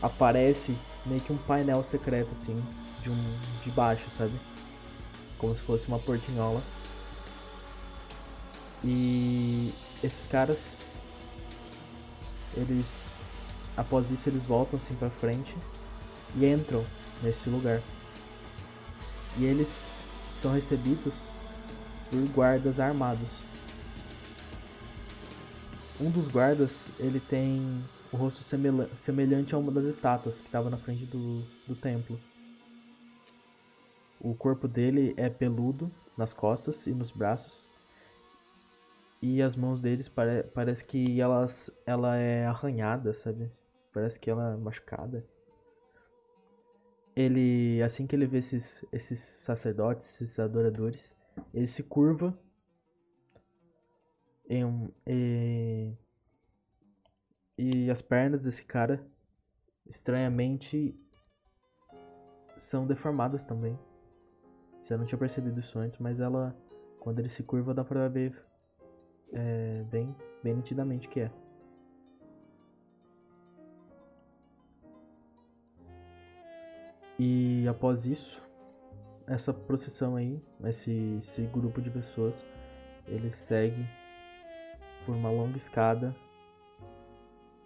aparece meio que um painel secreto assim de um de baixo, sabe? Como se fosse uma portinhola. E esses caras eles após isso eles voltam assim para frente e entram nesse lugar. E eles são recebidos por guardas armados. Um dos guardas, ele tem o rosto semelhante a uma das estátuas que estava na frente do, do templo. O corpo dele é peludo nas costas e nos braços. E as mãos deles pare parece que elas ela é arranhada, sabe? Parece que ela é machucada. Ele, assim que ele vê esses, esses sacerdotes, esses adoradores, ele se curva em um, e, e as pernas desse cara, estranhamente, são deformadas também. Você não tinha percebido isso antes, mas ela, quando ele se curva, dá pra ver é, bem, bem nitidamente que é. E após isso, essa procissão aí, esse, esse grupo de pessoas, ele segue por uma longa escada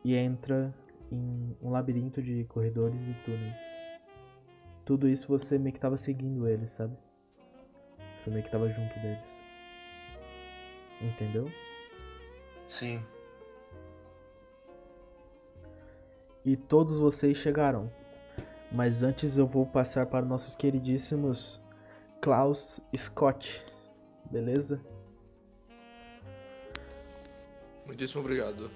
e entra em um labirinto de corredores e túneis. Tudo isso você meio que tava seguindo eles, sabe? Você meio que tava junto deles. Entendeu? Sim. E todos vocês chegaram. Mas antes eu vou passar para nossos queridíssimos Klaus Scott. Beleza? Muitíssimo obrigado.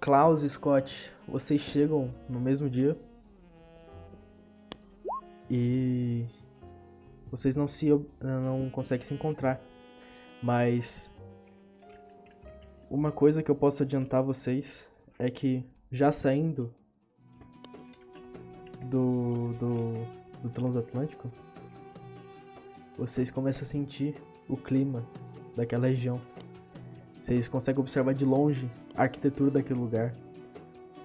Klaus e Scott, vocês chegam no mesmo dia. E vocês não se não conseguem se encontrar. Mas uma coisa que eu posso adiantar a vocês é que já saindo do, do, do transatlântico, vocês começam a sentir o clima daquela região. Vocês conseguem observar de longe a arquitetura daquele lugar.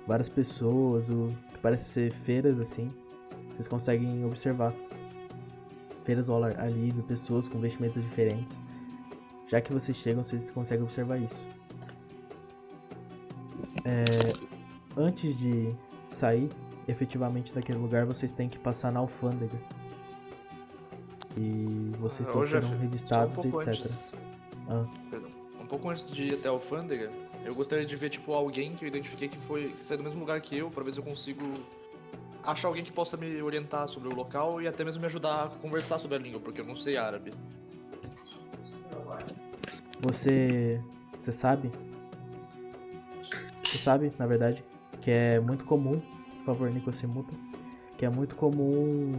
Várias pessoas, o que parece ser feiras assim. Vocês conseguem observar. Feiras ao livre, pessoas com vestimentas diferentes. Já que vocês chegam, vocês conseguem observar isso. É, antes de sair efetivamente daquele lugar, vocês têm que passar na alfândega. E vocês todos Jeff, serão só revistados, um etc. antes. Ah. Perdão. Um pouco antes de ir até a alfândega, eu gostaria de ver, tipo, alguém que eu identifiquei que foi que saiu do mesmo lugar que eu, pra ver se eu consigo achar alguém que possa me orientar sobre o local e até mesmo me ajudar a conversar sobre a língua, porque eu não sei árabe. Você. Você sabe? Você sabe, na verdade, que é muito comum. Por favor, Nico, se muta. Que é muito comum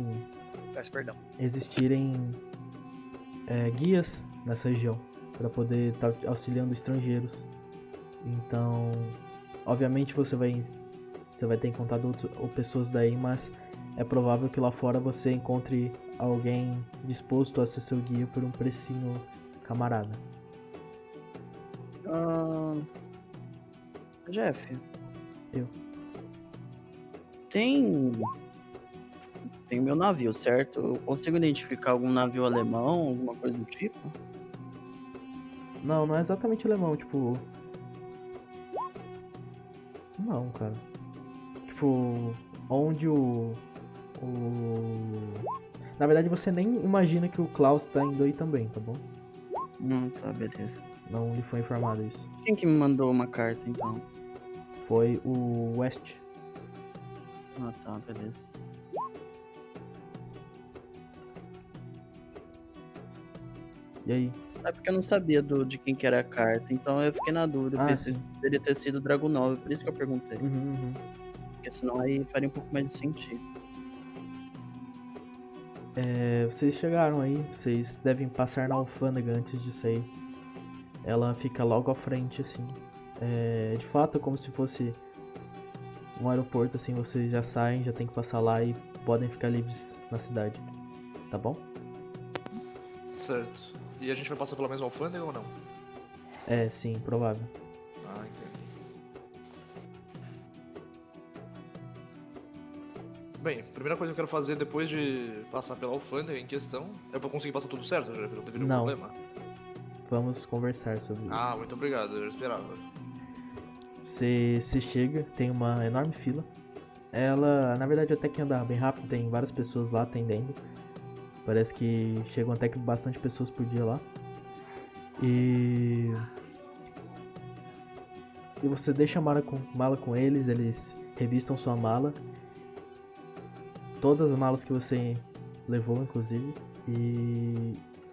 Peço perdão. existirem é, guias nessa região para poder estar auxiliando estrangeiros. Então, obviamente você vai você vai ter encontrado outro, ou pessoas daí, mas é provável que lá fora você encontre alguém disposto a ser seu guia por um precinho camarada. Ah, Jeff. Eu. Tem. Tem meu navio, certo? Eu consigo identificar algum navio alemão, alguma coisa do tipo? Não, não é exatamente alemão, tipo. Não, cara. Tipo, onde o. O. Na verdade você nem imagina que o Klaus tá indo aí também, tá bom? Hum, tá, beleza. Não lhe foi informado isso. Quem que me mandou uma carta então? Foi o West. Ah, tá, beleza. E aí? É porque eu não sabia do, de quem que era a carta, então eu fiquei na dúvida. Ah, pensei poderia ter sido o Dragunov, por isso que eu perguntei. Uhum, uhum. Porque senão aí faria um pouco mais de sentido. É, vocês chegaram aí, vocês devem passar na alfândega antes de sair. Ela fica logo à frente, assim. É, de fato, é como se fosse um aeroporto, assim, vocês já saem, já tem que passar lá e podem ficar livres na cidade. Tá bom? Certo. E a gente vai passar pela mesma alfândega ou não? É, sim, provável. Ah, entendi. Bem, a primeira coisa que eu quero fazer depois de passar pela alfândega em questão é pra conseguir passar tudo certo, já não teve nenhum Não. problema. vamos conversar sobre isso. Ah, muito obrigado, eu esperava. Você, chega, tem uma enorme fila. Ela, na verdade, até que anda bem rápido, tem várias pessoas lá atendendo. Parece que chegam até que bastante pessoas por dia lá. E. E você deixa a mala com, mala com eles, eles revistam sua mala. Todas as malas que você levou, inclusive. E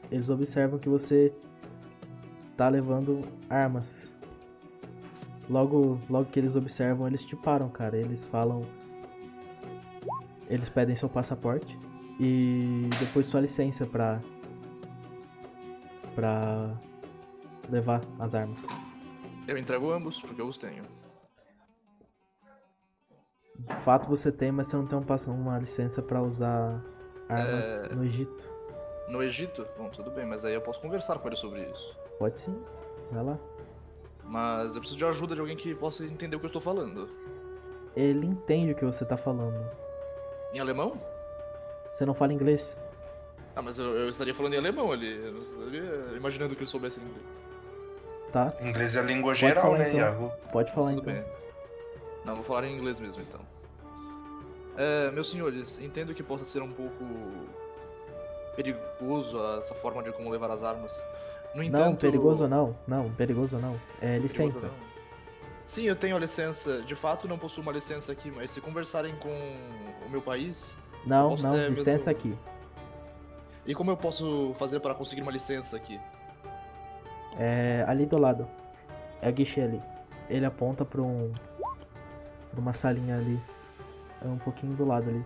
eles observam que você tá levando armas. Logo, logo que eles observam, eles te param, cara. Eles falam. Eles pedem seu passaporte e depois sua licença pra. pra levar as armas. Eu entrego ambos, porque eu os tenho. De fato você tem, mas você não tem um uma licença pra usar armas É. no Egito. No Egito? Bom, tudo bem, mas aí eu posso conversar com ele sobre isso. Pode sim, vai lá. Mas eu preciso de ajuda de alguém que possa entender o que eu estou falando. Ele entende o que você tá falando. Em alemão? Você não fala inglês? Ah, mas eu, eu estaria falando em alemão ali. Eu não estaria imaginando que ele soubesse inglês. Tá? Inglês é a língua geral, falar, né, então. Iago? Pode falar Tudo então. bem. Não, vou falar em inglês mesmo então. É, meus senhores, entendo que possa ser um pouco perigoso essa forma de como levar as armas. No entanto. Não, perigoso não. Não, perigoso não. É Perigoso licença. não. Sim, eu tenho a licença. De fato, não possuo uma licença aqui, mas se conversarem com o meu país. Não, não, ter mesmo- licença aqui. E como eu posso fazer para conseguir uma licença aqui? É ali do lado. É o guichê ali. Ele aponta pra um. pra uma salinha ali. É um pouquinho do lado ali.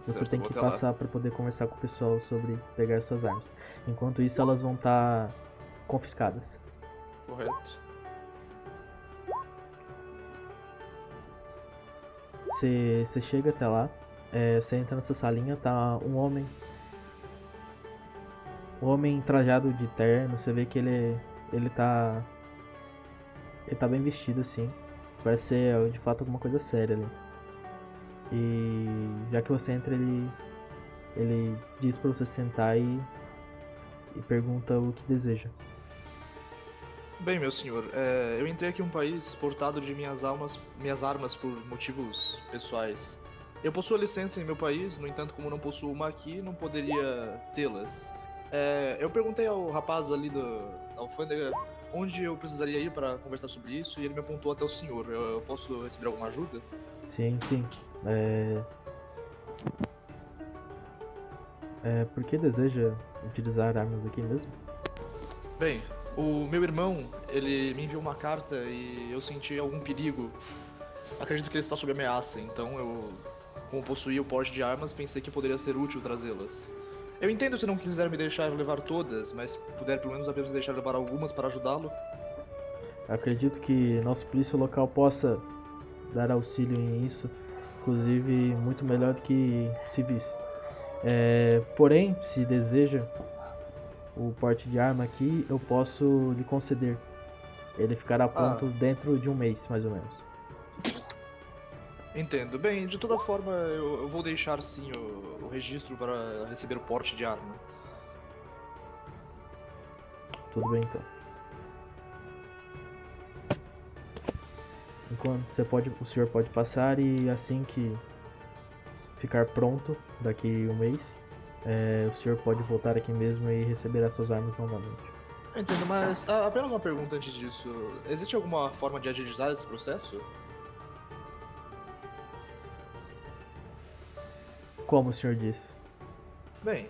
Você Certo, tem que passar pra poder conversar com o pessoal sobre pegar suas armas. Enquanto isso, elas vão estar confiscadas. Correto. Você você chega até lá, é, você entra nessa salinha, tá um homem. Um homem trajado de terno, você vê que ele, ele tá. Ele tá bem vestido assim. Parece ser de fato alguma coisa séria ali. E já que você entra, ele. Ele diz pra você sentar e. E pergunta o que deseja. Bem, meu senhor, é, eu entrei aqui em um país portado de minhas almas, minhas armas por motivos pessoais. Eu possuo a licença em meu país, no entanto, como não possuo uma aqui, não poderia tê-las. É, eu perguntei ao rapaz ali do, da alfândega onde eu precisaria ir para conversar sobre isso e ele me apontou até o senhor. Eu, eu posso receber alguma ajuda? Sim, sim. É. É, por que deseja utilizar armas aqui mesmo? Bem, o meu irmão, ele me enviou uma carta e eu senti algum perigo. Acredito que ele está sob ameaça, então eu, como possuía o porte de armas, pensei que poderia ser útil trazê-las. Eu entendo se não quiser me deixar levar todas, mas puder pelo menos apenas deixar levar algumas para ajudá-lo. Acredito que nosso polícia local possa dar auxílio nisso, inclusive muito melhor do que civis. É, porém, se deseja o porte de arma aqui, eu posso lhe conceder. Ele ficará pronto dentro de um mês, mais ou menos. Entendo. Bem, de toda forma, eu, eu vou deixar sim o, o registro para receber o porte de arma. Tudo bem então. Enquanto você pode, o senhor pode passar e assim que ficar pronto daqui um mês, é, o senhor pode voltar aqui mesmo e receber as suas armas novamente. Entendo, mas ah, apenas uma pergunta antes disso. Existe alguma forma de agilizar esse processo? Como o senhor disse? Bem,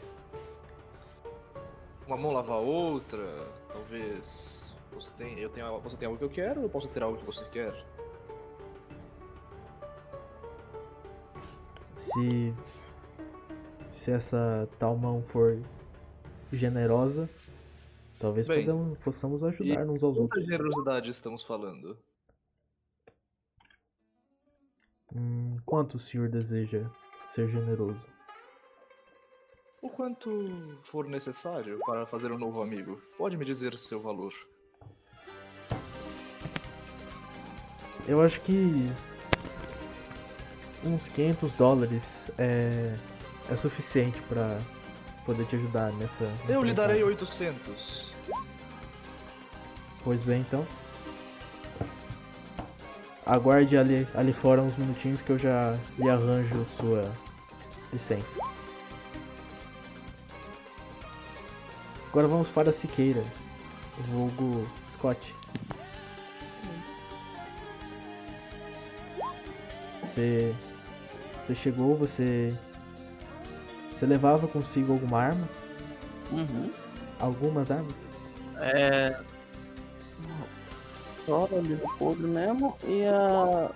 uma mão lava a outra, talvez você tem, eu tenho, você tem algo que eu quero, ou eu posso ter algo que você quer. Se se essa tal mão for generosa, talvez Bem, podamos, possamos ajudar uns aos Quanta outros. generosidade estamos falando? Hum, quanto o senhor deseja ser generoso? O quanto for necessário para fazer um novo amigo. Pode me dizer seu valor. Eu acho que uns 500 dólares é, é suficiente pra poder te ajudar nessa. Eu lhe darei empreitada. 800. Pois bem, então. Aguarde ali, ali fora uns minutinhos que eu já lhe arranjo sua licença. Agora vamos para Siqueira, vulgo Scott. Você, você chegou, você, você levava consigo alguma arma? Uhum. Algumas armas? É. Só a livro podre mesmo e a.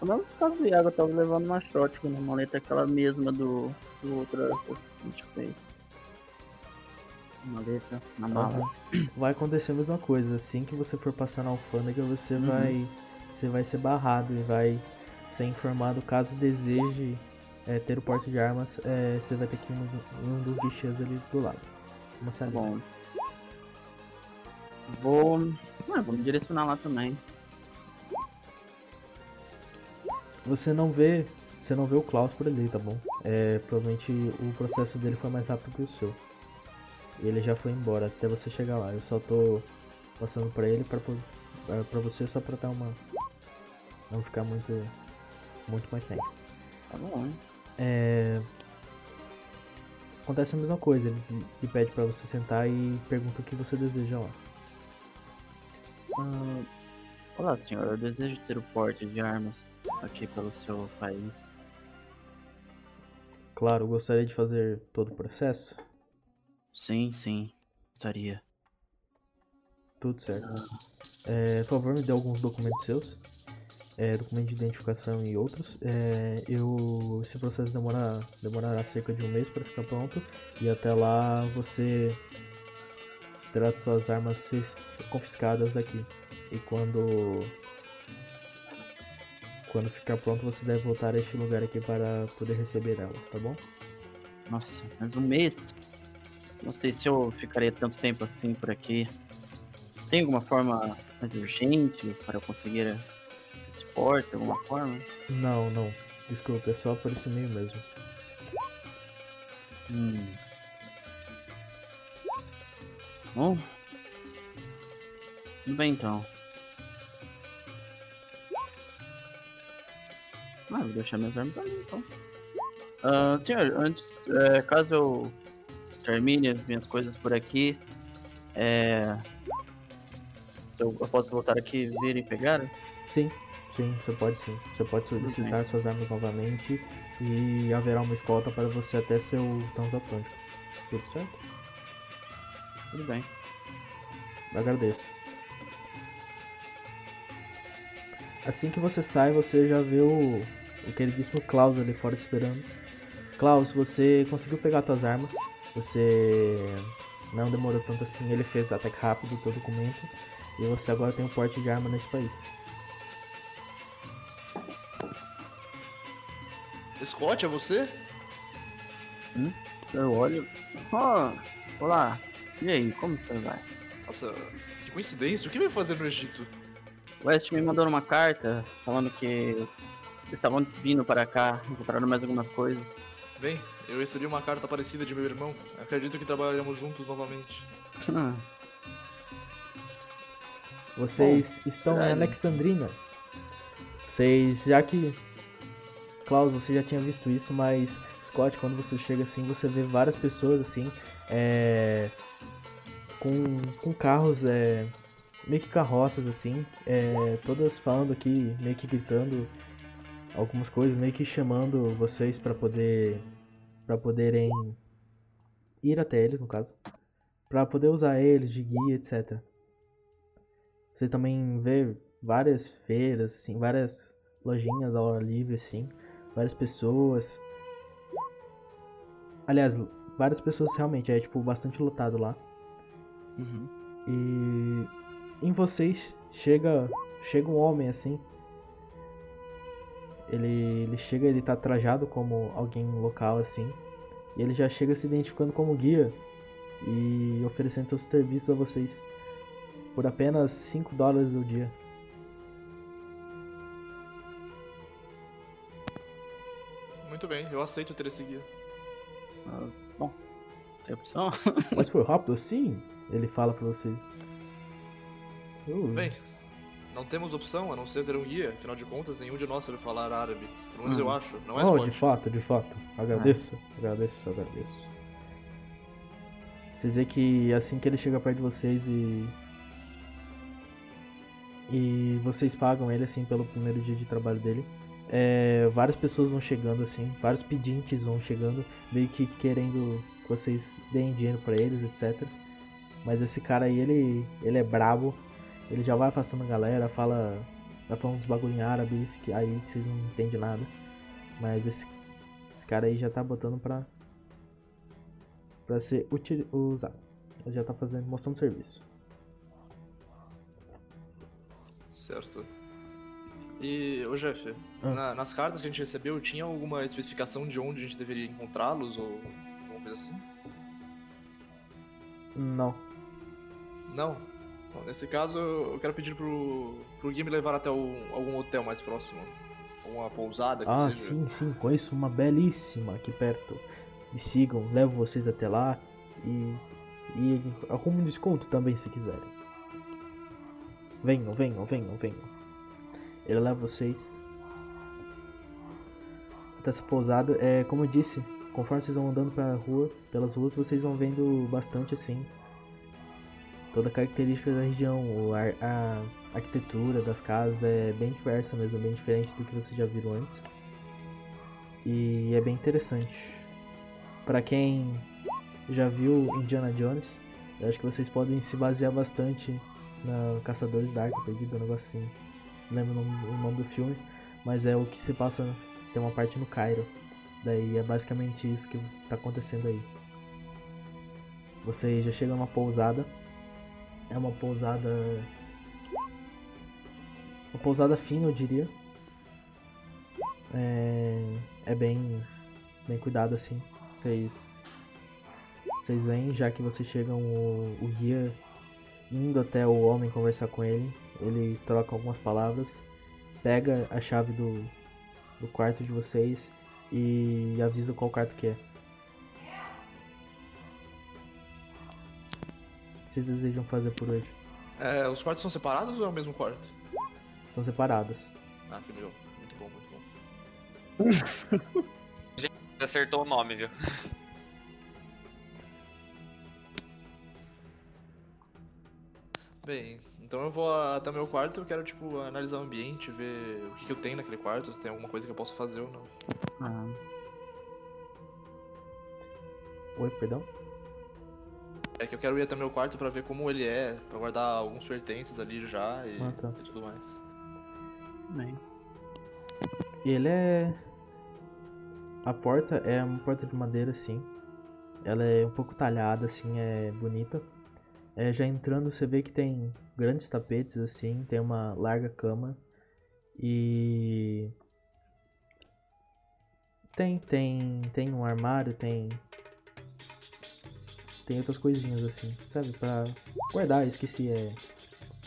O mesmo caso de água, eu tava levando uma shotgun, uma maleta aquela mesma do, do outro que a gente fez. Maleta na mala. Aham. Vai acontecer a mesma coisa. Assim que você for passar na alfândega, você Uhum. vai. Você vai ser barrado e vai ser informado caso deseje é, ter o porte de armas. é, você vai ter que ir em um- dos guichês ali do lado. Uma salinha. bom. Vou. Ah, vou me direcionar lá também. Você não vê. Você não vê o Klaus por ali, tá bom? É, provavelmente o processo dele foi mais rápido que o seu. E ele já foi embora até você chegar lá. Eu só tô passando pra ele pra, pra você só pra dar uma. Não ficar muito. Muito mais tempo. Tá bom, hein? É... Acontece a mesma coisa, ele lhe pede pra você sentar e pergunta o que você deseja lá. Ah, olá, senhor. Eu desejo ter o porte de armas aqui pelo seu país. Claro, gostaria de fazer todo o processo? Sim, sim. Gostaria. Tudo certo. É, por favor, me dê alguns documentos seus. É, documento de identificação e outros. É, eu, esse processo demora, demorará cerca de um mês para ficar pronto. E até lá você, você terá suas armas confiscadas aqui. E quando quando ficar pronto, você deve voltar a este lugar aqui para poder receber elas, tá bom? Nossa, mas um mês? Não sei se eu ficaria tanto tempo assim por aqui. Tem alguma forma mais urgente para eu conseguir esse porte, alguma forma? Não, não. Desculpa, é só por esse meio mesmo. Hum. Bom. Tudo bem então. Ah, vou deixar minhas armas ali então. Ah, senhor, antes, é, caso eu termine as minhas coisas por aqui, é. Se eu, eu posso voltar aqui vir e pegar? Sim, sim, você pode sim. Você pode solicitar suas armas novamente e haverá uma escolta para você até seu transatlântico. Tudo certo? Tudo bem. Agradeço. Assim que você sai, você já vê o, o queridíssimo Klaus ali fora te esperando. Klaus, você conseguiu pegar suas armas. Você não demorou tanto assim. Ele fez até que rápido o teu documento. E você agora tem um porte de arma nesse país. Scott, é você? Eu olho. Ó, olá. E aí, como você vai? Nossa, que coincidência. O que veio fazer no Egito? O West me mandou uma carta falando que estavam vindo para cá, encontraram mais algumas coisas. Bem, eu recebi uma carta parecida de meu irmão. Acredito que trabalharemos juntos novamente. Vocês estão em caralho. Alexandrina. Vocês, já que. Klaus, você já tinha visto isso, mas Scott, quando você chega assim, você vê várias pessoas assim, é, com, com carros, é, meio que carroças assim, é, todas falando aqui, meio que gritando algumas coisas, meio que chamando vocês para poder, para poderem ir até eles, no caso, para poder usar eles de guia, etc. Você também vê várias feiras, assim, várias lojinhas ao ar livre, assim, várias pessoas. Aliás, várias pessoas realmente, é tipo bastante lotado lá. Uhum. E em vocês chega chega um homem assim. Ele, ele chega, ele tá trajado como alguém local assim. E ele já chega se identificando como guia e oferecendo seus serviços a vocês por apenas 5 dólares ao dia. Muito bem, eu aceito ter esse guia. Ah, bom, tem opção? Mas foi rápido assim? Ele fala pra você. Uh, Bem, não temos opção a não ser ter um guia. Afinal de contas, nenhum de nós sabe falar árabe. Pelo menos Uhum. eu acho. Não é oh, de fato, de fato. Agradeço, agradeço, agradeço. Vocês veem que assim que ele chega perto de vocês e. E vocês pagam ele assim pelo primeiro dia de trabalho dele. É, várias pessoas vão chegando assim, vários pedintes vão chegando, meio que querendo que vocês deem dinheiro pra eles, etc. Mas esse cara aí, ele, ele é brabo, ele já vai afastando a galera, fala. Vai falando uns bagulho em árabe, isso que- aí vocês não entendem nada. Mas esse, esse cara aí já tá botando pra. pra ser usado. Ele já tá fazendo, mostrando serviço. Certo. E, ô Jeff, Ah. na- nas cartas que a gente recebeu, tinha alguma especificação de onde a gente deveria encontrá-los ou alguma coisa assim? Não. Não? Bom, nesse caso, eu quero pedir pro, pro Gui me levar até o- algum hotel mais próximo. Alguma pousada que Ah, seja. sim, sim, conheço uma belíssima aqui perto. Me sigam, levo vocês até lá e. E arrumo um desconto também se quiserem. Venham, venham, venham, venham. Ele leva vocês até essa pousada. É, como eu disse, conforme vocês vão andando pra rua, pelas ruas, vocês vão vendo bastante assim. Toda a característica da região, ar- a arquitetura das casas é bem diversa mesmo, bem diferente do que vocês já viram antes. E é bem interessante. Pra quem já viu Indiana Jones, eu acho que vocês podem se basear bastante na Caçadores da Arca Perdida, um negócio assim. Não lembro o nome, do filme, mas é o que se passa, tem uma parte no Cairo. Daí é basicamente isso que tá acontecendo aí. Você já chega numa pousada. É uma pousada. Uma pousada fina, eu diria. É, é bem, bem cuidado assim. Vocês, vocês veem, já que vocês chegam o, o guia indo até o homem conversar com ele. Ele troca algumas palavras, pega a chave do, do quarto de vocês e avisa qual quarto que é. O que vocês desejam fazer por hoje? É, os quartos são separados ou é o mesmo quarto? São separados. Ah, que legal. Muito bom, muito bom. Você acertou o nome, viu? Bem, então eu vou até meu quarto e eu quero, tipo, analisar o ambiente, ver o que, que eu tenho naquele quarto, se tem alguma coisa que eu posso fazer ou não. Ah, Oi, perdão? É que eu quero ir até meu quarto pra ver como ele é, pra guardar alguns pertences ali já e, Ah, tá. e tudo mais. bem. Ele é. A porta é uma porta de madeira, assim. Ela é um pouco talhada, assim, é bonita. É, já entrando, você vê que tem grandes tapetes, assim, tem uma larga cama. E. Tem, tem. Tem um armário, tem. Tem outras coisinhas, assim, sabe? Pra guardar, esqueci, é.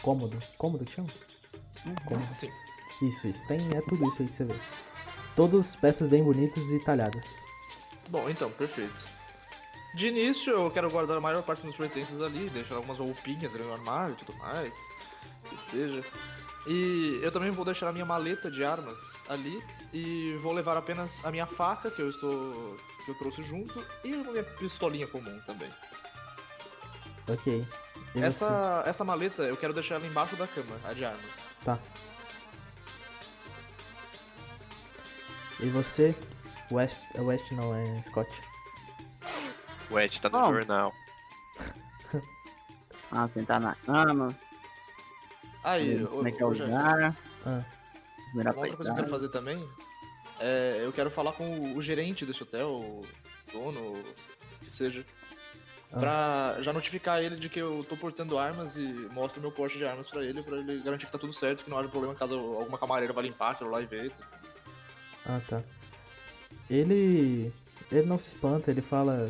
Cômodo. Cômodo que chama? Cômodo. Sim. Isso, isso. Tem, é tudo isso aí que você vê. Todas peças bem bonitas e talhadas. Bom, então, perfeito. De início, eu quero guardar a maior parte dos pertences ali, deixar algumas roupinhas ali no armário e tudo mais, que seja. E eu também vou deixar a minha maleta de armas ali e vou levar apenas a minha faca que eu estou que eu trouxe junto e a minha pistolinha comum também. Ok. E você? Essa essa maleta eu quero deixar ela embaixo da cama, a de armas. Tá. E você? West. é West não, é Scott. O Ed tá no jornal. Ah, sentar na cama, Aí, como é que é o lugar. Ah, Uma outra coisa que eu quero fazer também é eu quero falar com o, gerente desse hotel, o dono, que seja, Ah. pra já notificar ele de que eu tô portando armas e mostro o meu porte de armas pra ele, pra ele garantir que tá tudo certo, que não haja problema caso alguma camareira vá limpar aquilo lá e ver. ah, tá. Ele. Ele não se espanta, ele fala.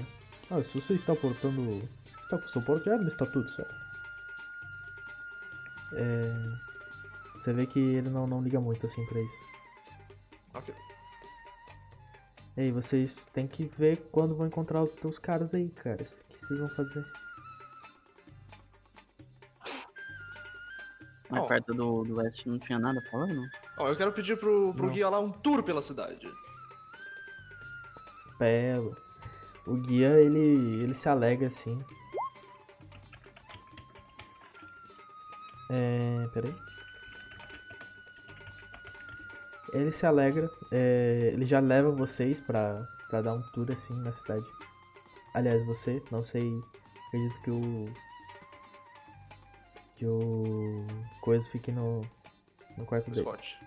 Ah, se você está portando. Está com suporte de arma, está tudo certo. É. Você vê que ele não, não liga muito assim pra isso. Ok. E aí, vocês têm que ver quando vão encontrar os teus caras aí, caras. O que vocês vão fazer? Na Ó. carta do, do West não tinha nada falando? Ó, eu quero pedir pro, pro Não. guia lá um tour pela cidade. Belo. O guia, ele, ele se alegra assim. É. Peraí. Ele se alegra, é, ele já leva vocês pra, pra dar um tour assim na cidade. Aliás, você, não sei, acredito que o. Que o. Coisa fique no. No quarto dele. Scott.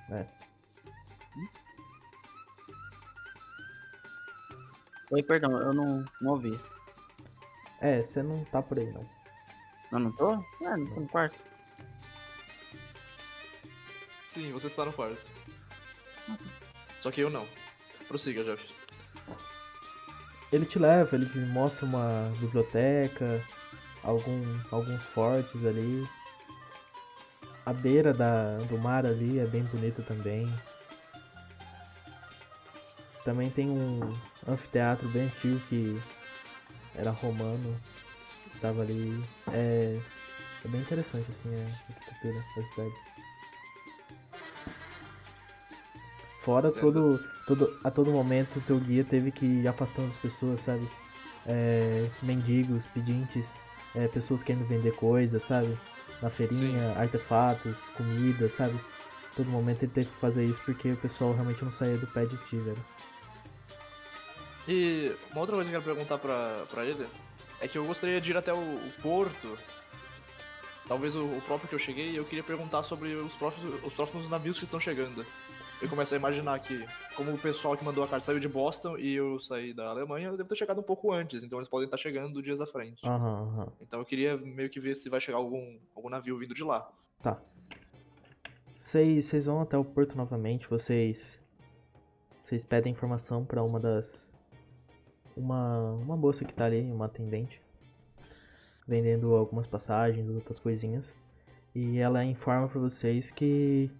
Oi, perdão, eu não, não ouvi. É, você não tá por aí não. Eu não tô? É, não tô no quarto. Sim, você está no quarto. Só que eu não. Prossiga, Jeff. Ele te leva, ele te mostra uma biblioteca, algum, alguns fortes ali. A beira da, do mar ali é bem bonita também. Também tem um anfiteatro bem antigo que era romano. que Tava ali. É, é bem interessante assim a arquitetura da cidade. Fora todo, todo. A todo momento o teu guia teve que ir afastando as pessoas, sabe? É, mendigos, pedintes, é, pessoas querendo vender coisas, sabe? Na feirinha, artefatos, comida, sabe? Todo momento ele teve que fazer isso porque o pessoal realmente não saía do pé de ti, velho. E uma outra coisa que eu quero perguntar pra, pra ele é que eu gostaria de ir até o, o porto. Talvez o, o próprio que eu cheguei, e eu queria perguntar sobre os próximos, os próximos navios que estão chegando. Eu começo a imaginar que, como o pessoal que mandou a carta saiu de Boston e eu saí da Alemanha, eu devo ter chegado um pouco antes, então eles podem estar chegando dias à frente. Aham, aham. Então eu queria meio que ver se vai chegar algum, algum navio vindo de lá. Tá. Vocês vão até o porto novamente, vocês. Vocês pedem informação pra uma das. Uma, uma moça que tá ali, uma atendente. Vendendo algumas passagens, outras coisinhas. E ela informa pra vocês que.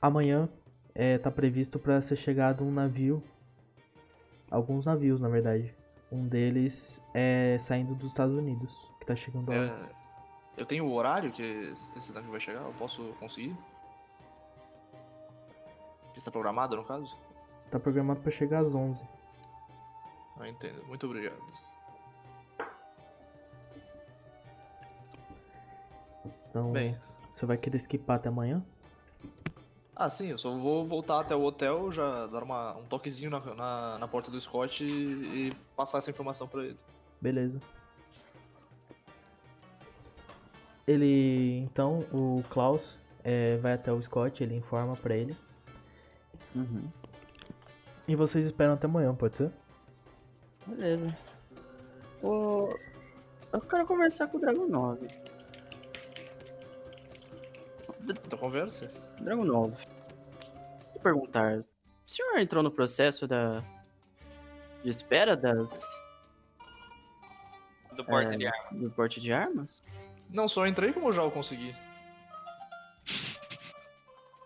Amanhã é, tá previsto pra ser chegado um navio. Alguns navios, na verdade. Um deles é saindo dos Estados Unidos. Que tá chegando lá. É, eu tenho o horário que esse navio vai chegar? Eu posso conseguir? Está programado, no caso? Tá programado pra chegar às 11. Ah, entendo. Muito obrigado. Então, Bem, você vai querer skipar até amanhã? ah, sim, eu só vou voltar até o hotel, já dar uma, um toquezinho na, na, na porta do Scott e, e passar essa informação pra ele. Beleza. Ele. Então, o Klaus é, vai até o Scott, ele informa pra ele. Uhum. E vocês esperam até amanhã, pode ser? Beleza. Ô, eu quero conversar com o Dragon 9. Então conversa? Dragon 9. Vou perguntar. O senhor entrou no processo da. de espera das. Do porte É. de arma. do porte de armas? Não, só entrei como eu já o consegui.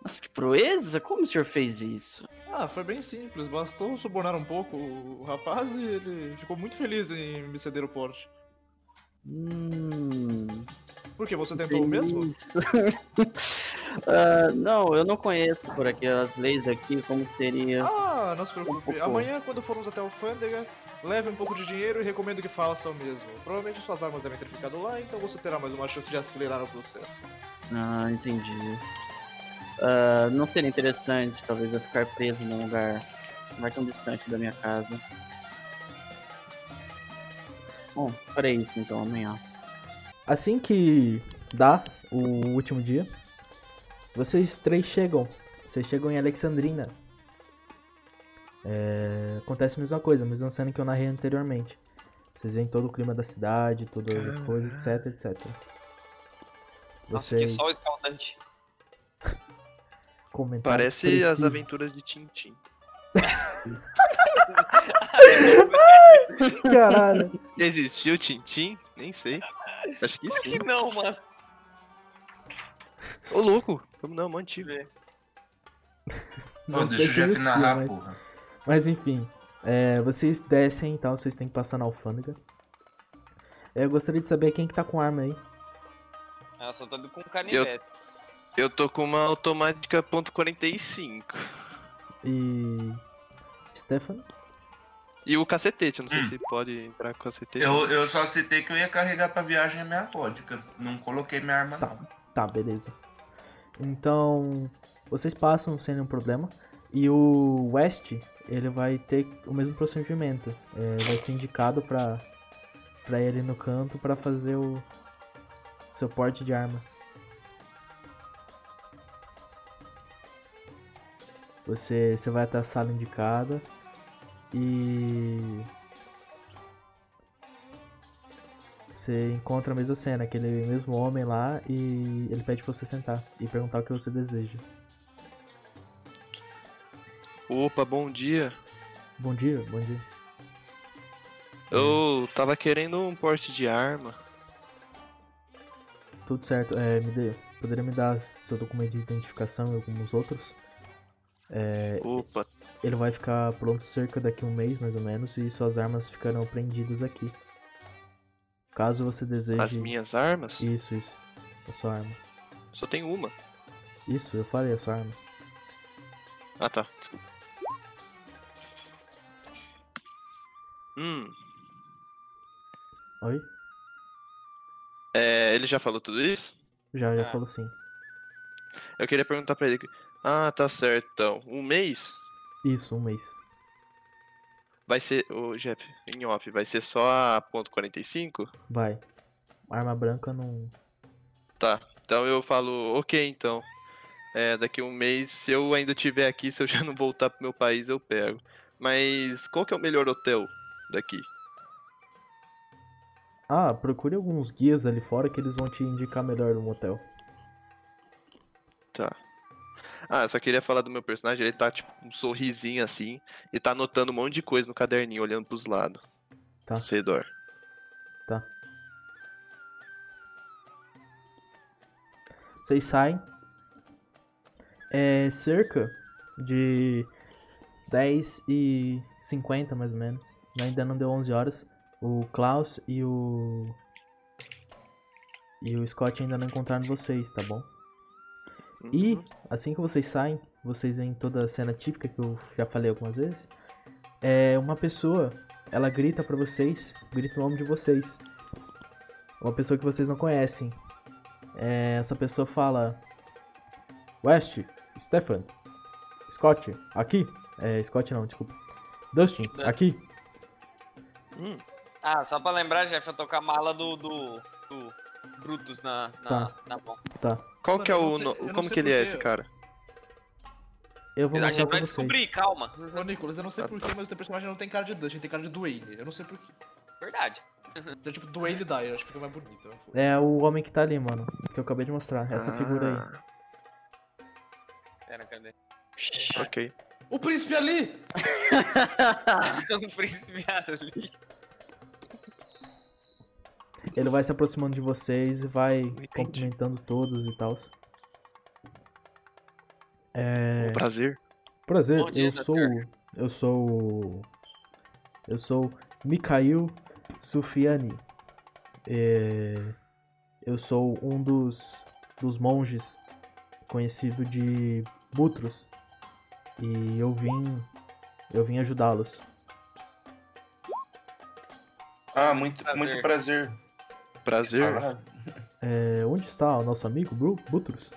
Mas que proeza? Como o senhor fez isso? Ah, foi bem simples, bastou subornar um pouco o rapaz e ele ficou muito feliz em me ceder o porte. Hum. Por que, você tentou o mesmo? Ah, não, eu não conheço por aqui as leis daqui, como seria. Ah, não se preocupe. Um. Amanhã, quando formos até a alfândega, leve um pouco de dinheiro e recomendo que faça o mesmo. Provavelmente suas armas devem ter ficado lá, então você terá mais uma chance de acelerar o processo. Ah, entendi. Ah, não seria interessante, talvez, eu ficar preso num lugar não vai tão distante da minha casa. Bom, farei isso então amanhã. Assim que dá o último dia, vocês três chegam. Vocês chegam em Alexandrina. É, acontece a mesma coisa, a mesma cena que eu narrei anteriormente. Vocês veem todo o clima da cidade, todas as coisas, etc, etc. Nossa, que Vocês sol escaldante. Comentários Parece as precisos. aventuras de Tintin. Caralho. Existiu Tintin? Nem sei. Acho que sim. Que não, mano. Ô louco, vamos não, mó antigo. Não Pô, sei deixa o Jeff narrar, mas- porra. Mas enfim, é, vocês descem, então vocês têm que passar na alfândega. É, Eu gostaria de saber quem que tá com arma aí. Eu só tô com canivete. Eu tô com uma automática ponto .45. E. Stefan? E o cacetete, eu não sei Hum. se pode entrar com o cacetete. Eu, eu só citei que eu ia carregar pra viagem a minha vodka. Não coloquei minha arma, Tá. não. Tá, beleza. Então, vocês passam sem nenhum problema. E o West, ele vai ter o mesmo procedimento. É, vai ser indicado pra, pra ele no canto pra fazer o seu porte de arma. Você, você vai até a sala indicada e você encontra a mesma cena, aquele mesmo homem lá e ele pede pra você sentar e perguntar o que você deseja. Opa, bom dia. Bom dia, bom dia. Eu tava querendo um porte de arma. Tudo certo. É, me dê, poderia me dar seu documento de identificação e alguns outros? É, Opa, ele vai ficar pronto cerca daqui um mês, mais ou menos, e suas armas ficarão prendidas aqui. Caso você deseje. as minhas armas? Isso, isso. A sua arma. Só tem uma. Isso, eu falei a sua arma. Ah, tá. Desculpa. Hum, Oi? é, ele já falou tudo isso? Já, já Ah. falou sim. Eu queria perguntar pra ele. Ah, tá certo, então. Um mês Isso, um mês. vai ser. Ô, Jeff, em off, vai ser só a ponto .45? Vai. Arma branca não. Tá. Então eu falo, ok, então. É, daqui um mês, se eu ainda estiver aqui, se eu já não voltar pro meu país, eu pego. Mas qual que é o melhor hotel daqui? Ah, procure alguns guias ali fora que eles vão te indicar melhor um motel. Tá. Ah, só queria falar do meu personagem, ele tá tipo um sorrisinho assim e tá anotando um monte de coisa no caderninho, olhando pros lados. Tá. Ao redor. Tá. Vocês saem. É cerca de 10 e 50 mais ou menos. Ainda não deu 11 horas. O Klaus e o. E o Scott ainda não encontraram vocês, tá bom? E Uhum. assim que vocês saem, vocês veem toda a cena típica que eu já falei algumas vezes. É uma pessoa, ela grita pra vocês, grita o nome de vocês. Uma pessoa que vocês não conhecem. É, essa pessoa fala: West, Stefan, Scott, aqui. É, Scott não, desculpa. Dustin, É. aqui. Hum, Ah, só pra lembrar, Jeff, eu tô com a mala do, do, do Brutus na, na, Tá. na mão. Tá. Qual Mano, que é o. sei- Como que ele é esse cara? Eu vou A mostrar gente vai descobrir, calma. Ô, Nicolas, eu não sei Ah, porquê, mas o teu personagem não tem cara de Dustin, tem cara de Dwayne. Eu não sei porquê. Verdade. Você é tipo Dwayne Dyer, acho que fica mais bonito. É o homem que tá ali, mano. Que eu acabei de mostrar. Essa figura aí. Ah, Pera, cadê? Ok. O príncipe ali! o príncipe ali. Ele vai se aproximando de vocês e vai Entendi. cumprimentando todos e tal. É. Um prazer. Prazer, Bom dia, eu sou. Dr. Eu sou. Eu sou Mikhail Sufiani. É, eu sou um dos, dos monges conhecido de Butros. E eu vim. Eu vim ajudá-los. Ah, muito Prazer. muito prazer. Prazer. É, onde está o nosso amigo Butros?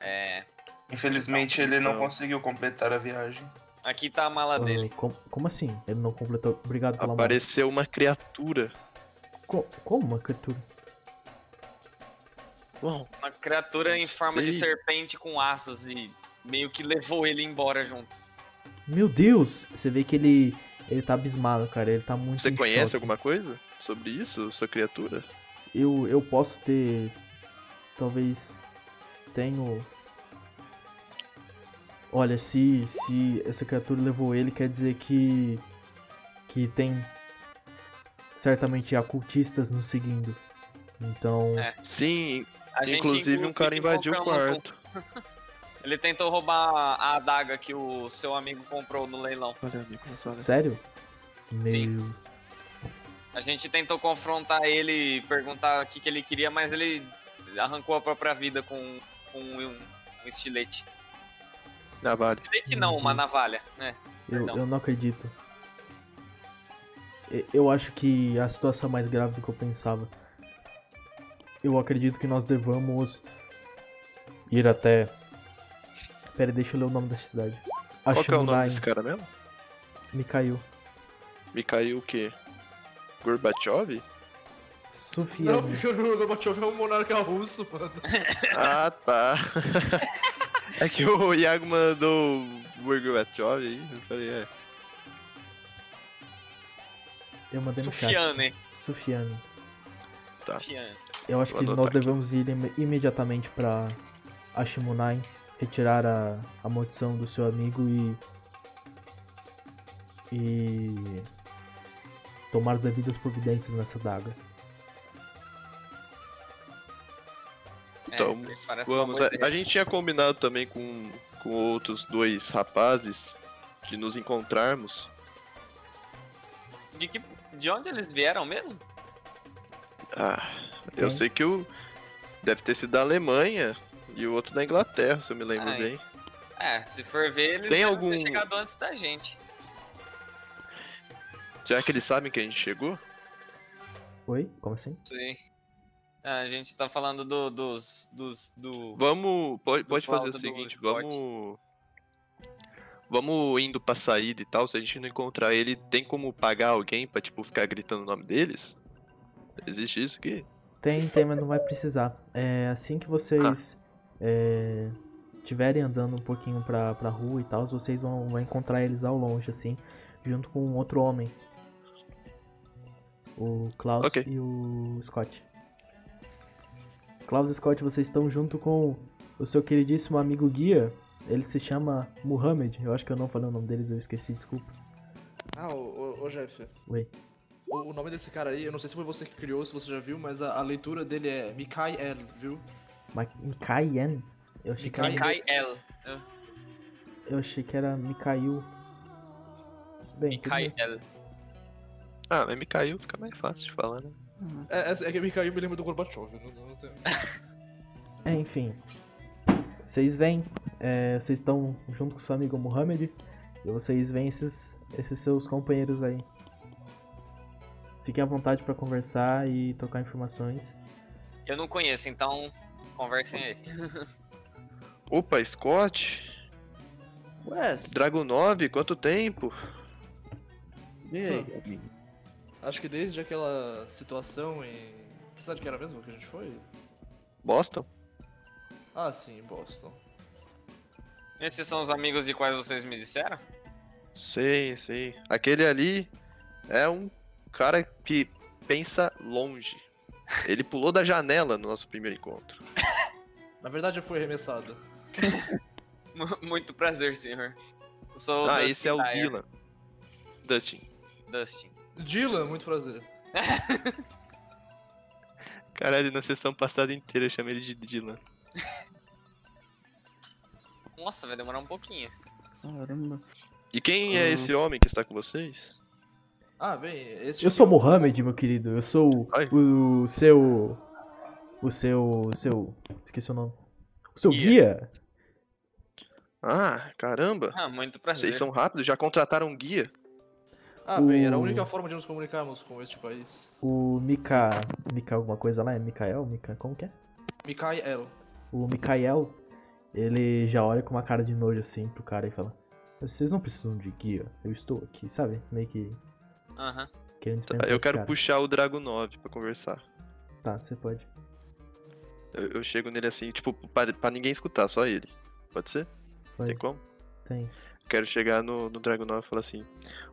É. Infelizmente ele não conseguiu completar a viagem. Aqui tá a mala Ah, dele. com- como assim? Ele não completou. Obrigado pela. Apareceu uma criatura. Co- como uma criatura? Bom, Uma criatura em forma de serpente com asas e meio que levou ele embora junto. Meu Deus! Você vê que ele. Ele tá abismado, cara. Ele tá muito. você em conhece choque. alguma coisa sobre isso, sua criatura? Eu, eu posso ter. Talvez. Tenho. Olha, se, se essa criatura levou ele, quer dizer que. Que tem. Certamente ocultistas nos seguindo. Então. É. Sim, A gente, inclusive um cara invadiu o quarto. Ele tentou roubar a adaga que o seu amigo comprou no leilão. Sério? Sim. A gente tentou confrontar ele e perguntar o que, que ele queria, mas ele arrancou a própria vida com, com um, um estilete. Navalha. Estilete não, uma navalha, né? Eu, eu não acredito. Eu acho que a situação é mais grave do que eu pensava. Eu acredito que nós devamos ir até. Pera, deixa eu ler o nome da cidade. Qual que é o nome desse cara mesmo? Mikhail. Mikhail o quê? Gorbachev? Não, Sufiane. porque o Gorbachev é um monarca russo, mano. Ah, tá. é que o Iago mandou o Gorbachev aí, eu falei, é. Eu mandei no chat. Sufiane. Sufiane. Tá. Sufiane. Eu acho Vou que nós aqui. devemos ir im- imediatamente pra Ashimunai, retirar a, a maldição do seu amigo e. e. tomar as devidas providências nessa daga. Então, É, parece uma Vamos, a, a gente tinha combinado também com, com outros dois rapazes de nos encontrarmos. De, que, de onde eles vieram mesmo? Ah, eu sei que o. Deve ter sido da Alemanha e o outro da Inglaterra, se eu me lembro Ai. bem. É, se for ver, eles Tem algum- ter chegado antes da gente. Já que eles sabem que a gente chegou? Oi? Como assim? Sim. Ah, a gente tá falando do, dos, dos, do... Vamos. Pode, Do pode fazer o seguinte, vamos. Vamos indo pra saída e tal, se a gente não encontrar ele, tem como pagar alguém pra, tipo, ficar gritando o nome deles? Existe isso aqui? Tem, tem, mas não vai precisar. É assim que vocês é, estiverem andando um pouquinho pra, pra rua e tal, vocês vão, vão encontrar eles ao longe, assim, junto com um outro homem. O Klaus Ok. e o Scott. Klaus e Scott, vocês estão junto com o seu queridíssimo amigo guia. Ele se chama Muhammad. Eu acho que eu não falei o nome deles, eu esqueci, desculpa. Ah, ô, ô, ô Jeff. Oi. O, o nome desse cara aí, eu não sei se foi você que criou, se você já viu, mas a, a leitura dele é Mikael, viu? Ma- Mikaien? Eu achei que era. Mikael. eu achei que era Mikael. Bem, tudo bem. Ah, mas me caiu, fica mais fácil de falar, né? É, é, é que me lembra do Gorbachev. Não, não tem... É, enfim. Vocês vêm, é, vocês estão junto com seu amigo Mohamed e vocês veem esses, esses seus companheiros aí. Fiquem à vontade pra conversar e trocar informações. Eu não conheço, então conversem aí. Opa, Scott, Ué, Dragunov, quanto tempo? e aí, amigo? Acho que desde aquela situação em. Que cidade que era mesmo que a gente foi? Boston? Ah, sim, Boston. Esses são os amigos de quais vocês me disseram? Sei, sei. Aquele ali é um cara que pensa longe. Ele pulou da janela no nosso primeiro encontro. Na verdade, eu fui arremessado. Mu- Muito prazer, senhor. Eu sou o ah, Dustin esse é o Dyer. Dylan. Dustin. Dustin. Dylan, muito prazer. Caralho, na sessão passada inteira eu chamei ele de Dylan. Nossa, vai demorar um pouquinho. Caramba. E quem é Hum. esse homem que está com vocês? Ah, bem, esse. Eu sou Mohamed, meu querido. Eu sou Ai. o, o seu. O seu. O seu. Esqueci o nome. O seu Guia. guia. Ah, caramba. Ah, muito prazer. Vocês são rápidos, já contrataram um guia? Ah, bem, era a O- única forma de nos comunicarmos com este país. O Mika. Mika alguma coisa lá? É Mikael? Mika. Como que é? Mikael. O Mikael, ele já olha com uma cara de nojo assim pro cara e fala: Vocês não precisam de guia, eu estou aqui, sabe? Meio que Aham. querendo Tá, dispensar eu quero cara. puxar o Dragunov pra conversar. Tá, você pode. Eu, eu chego nele assim, tipo, pra, pra ninguém escutar, só ele. Pode ser? Pode. Tem como? Tem. Quero chegar no, no Dragunov e falar assim: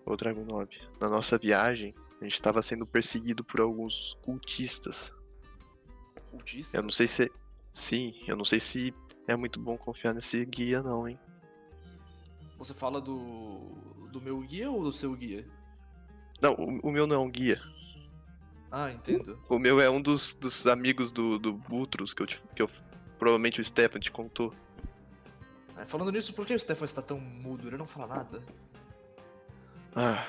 Ô Dragunov, na nossa viagem, a gente tava sendo perseguido por alguns cultistas. Cultista? Eu não sei se. Sim, eu não sei se é muito bom confiar nesse guia, não, hein? Você fala do. do meu guia ou do seu guia? Não, o, o meu não é um guia. Ah, entendo. O meu é um dos, dos amigos do, do Butros que eu, te- que eu. Provavelmente o Stefan te contou. Falando nisso, por que o Stefan está tão mudo? Ele não fala nada. Ah.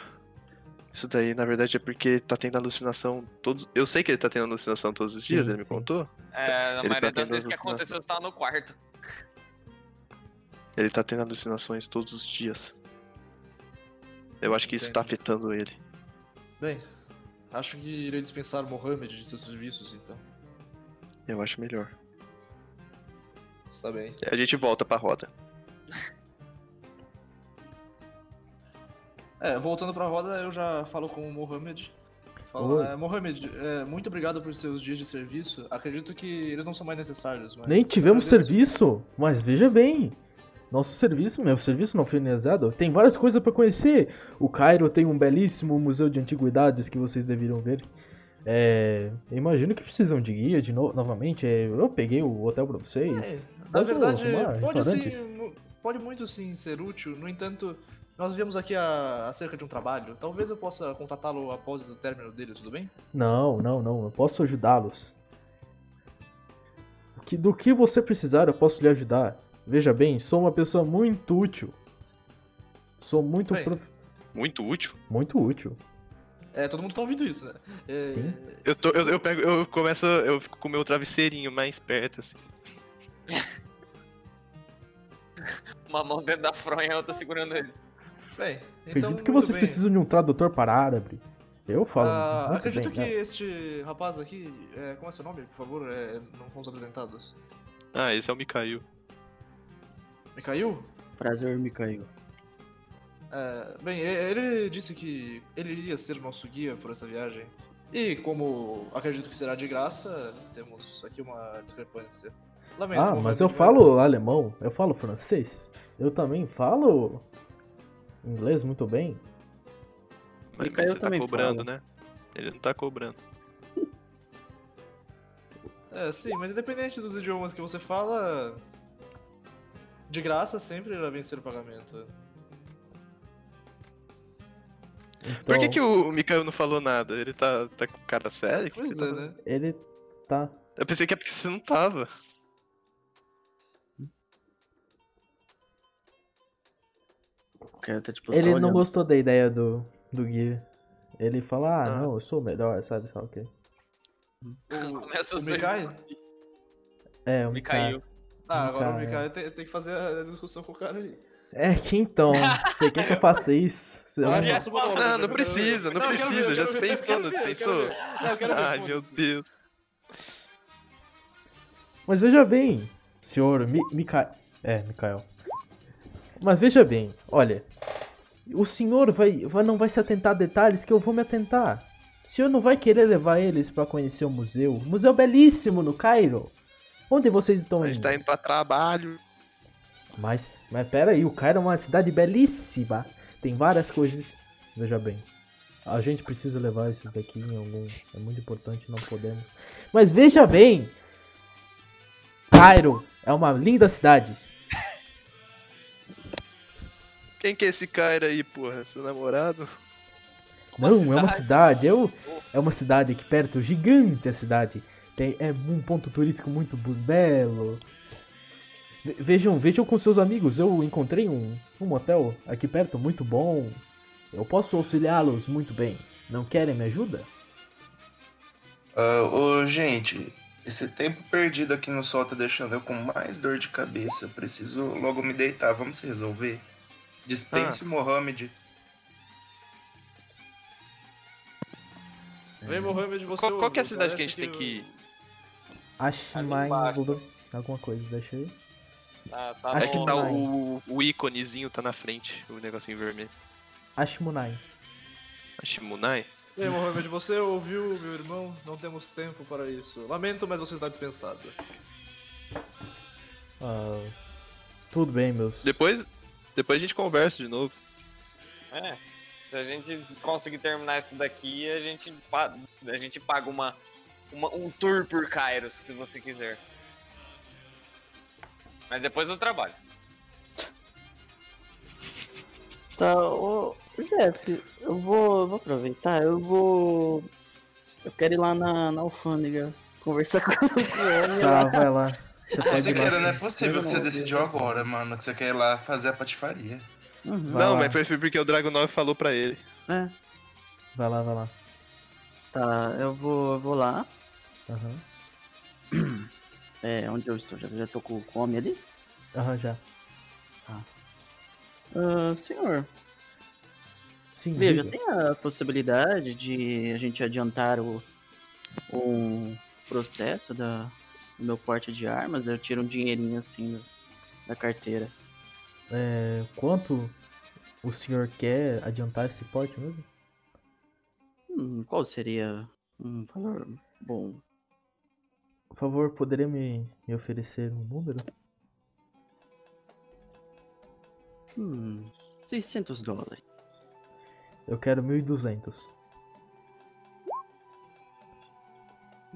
Isso daí, na verdade, é porque tá tendo alucinação todos. Eu sei que ele tá tendo alucinação todos os dias, Sim, ele me sim. contou. É, na Ele maioria tá das vezes que aconteceu, você tá no quarto. Ele tá tendo alucinações todos os dias. Eu acho que isso tá Entendi. afetando ele. Bem, acho que irei dispensar o Mohamed de seus serviços, então. Eu acho melhor. Está bem. A gente volta pra roda. É, voltando pra roda, eu já falo com o Mohamed. Falo, é, Mohamed, é, muito obrigado por seus dias de serviço. Acredito que eles não são mais necessários, mas... Nem tivemos serviço, mas veja bem. Nosso serviço, meu serviço não foi finalizado. Tem várias coisas pra conhecer. O Cairo tem um belíssimo museu de antiguidades que vocês deveriam ver. É, imagino que precisam de guia de novo, novamente. É, eu peguei o hotel pra vocês. É, na verdade, pode sim, pode muito sim ser útil. No entanto, nós viemos aqui a- acerca de um trabalho. Talvez eu possa contatá-lo após o término dele, tudo bem? Não, não, não. Eu posso ajudá-los. Do que você precisar, eu posso lhe ajudar. Veja bem, sou uma pessoa muito útil. Sou muito Bem. prof- Muito útil. muito útil. É, todo mundo tá ouvindo isso, né? É, Sim. Eu, tô, eu, eu pego, eu começo, eu fico com o meu travesseirinho mais perto, assim. Uma mão dentro da fronha e a outra segurando ele. Bem, então. Acredito que vocês bem. precisam de um tradutor para árabe. Eu falo. Ah, acredito bem, que né? este rapaz aqui. É, como é seu nome, por favor? É, não fomos apresentados. Ah, esse é o Mikael. Mikhail? Prazer, Mikael. É, bem, ele disse que ele iria ser o nosso guia por essa viagem. E como acredito que será de graça, temos aqui uma discrepância. Lamento. Ah, mas eu falo alemão, eu falo francês. Eu também falo inglês muito bem. Mas, Mikael você tá cobrando, fala. né? Ele não tá cobrando. É, sim, mas independente dos idiomas que você fala, de graça sempre irá vencer o pagamento. Por que, Então, que o Mikael não falou nada? Ele tá, tá com cara sério? Que tá é, né? Ele tá. Eu pensei que é porque você não tava. Tá tipo Ele não olhando. gostou da ideia do, do guia. Ele fala, ah, Ah. não, eu sou o melhor, sabe? Sabe o quê? Começa O os dois. É, o Me Mikael. caiu. Ah, agora o Mikai, Mikai tem, tem que fazer a discussão com o cara aí. É que então, você quer que eu faça isso? Não, não quero ver. precisa, não precisa. Já se pensou, não pensou? Não, Ai, meu. Deus. Mas veja bem, senhor Mi Mika... É, Mikael. Mas veja bem, olha. O senhor vai, vai, não vai se atentar a detalhes que eu vou me atentar. O senhor não vai querer levar eles pra conhecer o museu. O museu belíssimo no Cairo. Onde vocês estão A indo? gente tá indo pra trabalho. Mas, mas pera aí, o Cairo é uma cidade belíssima. Tem várias coisas. Veja bem, a gente precisa levar esses daqui em algum. É muito importante, não podemos. Mas veja bem, Cairo é uma linda cidade. Quem que é esse cara aí, porra? Seu namorado? Uma não, é uma cidade? cidade. Eu, é uma cidade aqui perto, gigante a cidade. Tem, é um ponto turístico muito belo. Ve- Vejam, vejam com seus amigos. Eu encontrei um, um motel aqui perto muito bom. Eu posso auxiliá-los muito bem. Não querem me ajuda? Ah, ô, gente, esse tempo perdido aqui no sol tá deixando eu com mais dor de cabeça. Preciso logo me deitar. Vamos se resolver? Dispense o Mohamed. Vem, Mohamed, você Qual, qual que é a cidade que a gente tem que ir? Acho mais alguma coisa, deixa eu. Tá, tá Acho É que tá o, o íconezinho tá na frente, o negocinho vermelho. Ashmunai. A Shimunai? Bem, Mohamed, você ouviu, meu irmão? Não temos tempo para isso. Lamento, mas você está dispensado. Ah, tudo bem, meus. Depois, depois a gente conversa de novo. É. Se a gente conseguir terminar isso daqui, a gente, a gente paga uma, uma- um tour por Cairo, se você quiser. Mas depois eu trabalho. Tá, ô, Jeff, eu vou, eu vou aproveitar, eu vou. Eu quero ir lá na, na alfândega conversar com, o homem Tá, lá. vai lá. Você pode Você ir lá. quer, não é possível que você decidiu agora, mano. Que você quer ir lá fazer a patifaria. Uhum. Não, lá. mas foi porque o Dragon 9 falou pra ele. É. Vai lá, vai lá. Tá, eu vou, eu vou lá. Aham. É, onde eu estou? Já, já tô com o homem ali? Aham, já. Ah, senhor, Sim, veja, diga. tem a possibilidade de a gente adiantar o, o processo da, do meu porte de armas? Eu tiro um dinheirinho assim da carteira. É, quanto o senhor quer adiantar esse porte mesmo? Hum, qual seria um valor bom? Por favor, poderia me, me oferecer um número? Hum, 600 dólares. Eu quero 1.200.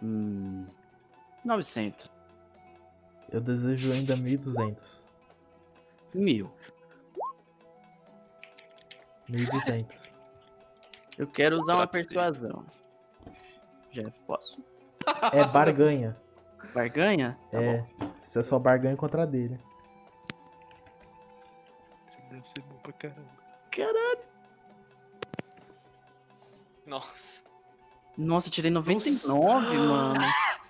Hum, 900. Eu desejo ainda 1.200. Mil. 1.200. Eu quero usar uma persuasão. Jeff, posso? É barganha. Barganha? Tá é. bom. Isso é só barganha contra a dele. Você deve ser bom pra caramba. Caralho. Nossa. Nossa, eu tirei 99, mano.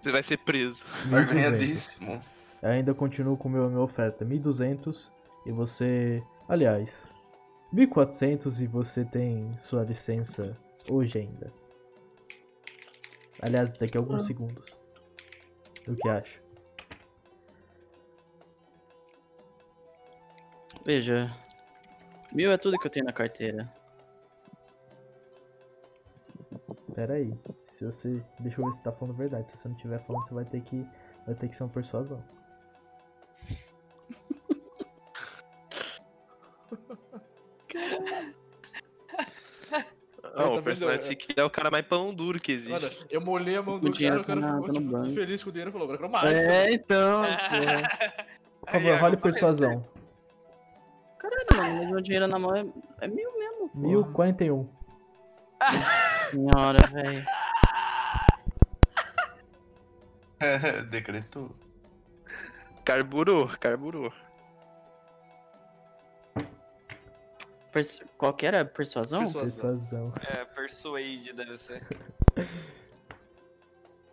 Você vai ser preso. 1.200. Barganhadíssimo. Eu ainda continuo com meu, minha oferta. 1.200 e você... Aliás, 1.400 e você tem sua licença hoje ainda. Aliás, daqui a alguns segundos. O que acha? Veja. Mil é tudo que eu tenho na carteira. Pera aí. Se você... Deixa eu ver se tá falando a verdade. Se você não estiver falando, você vai ter que... Vai ter que ser uma persuasão. Não, tá o vendo? personagem Seeker é o cara mais pão duro que existe. Olha, eu molhei a mão do cara, o cara tá ficou tá tipo, feliz com o dinheiro e falou, agora eu quero mais. É, então. pô. Por favor, role persuasão. Caralho, mano, mas meu dinheiro na mão é, é mil mesmo. pô. 1041. Senhora, velho. Decretou. Carburou, carburou. Persu... Qual que era? Persuasão? Persuasão. Persuasão. É, Persuade deve ser.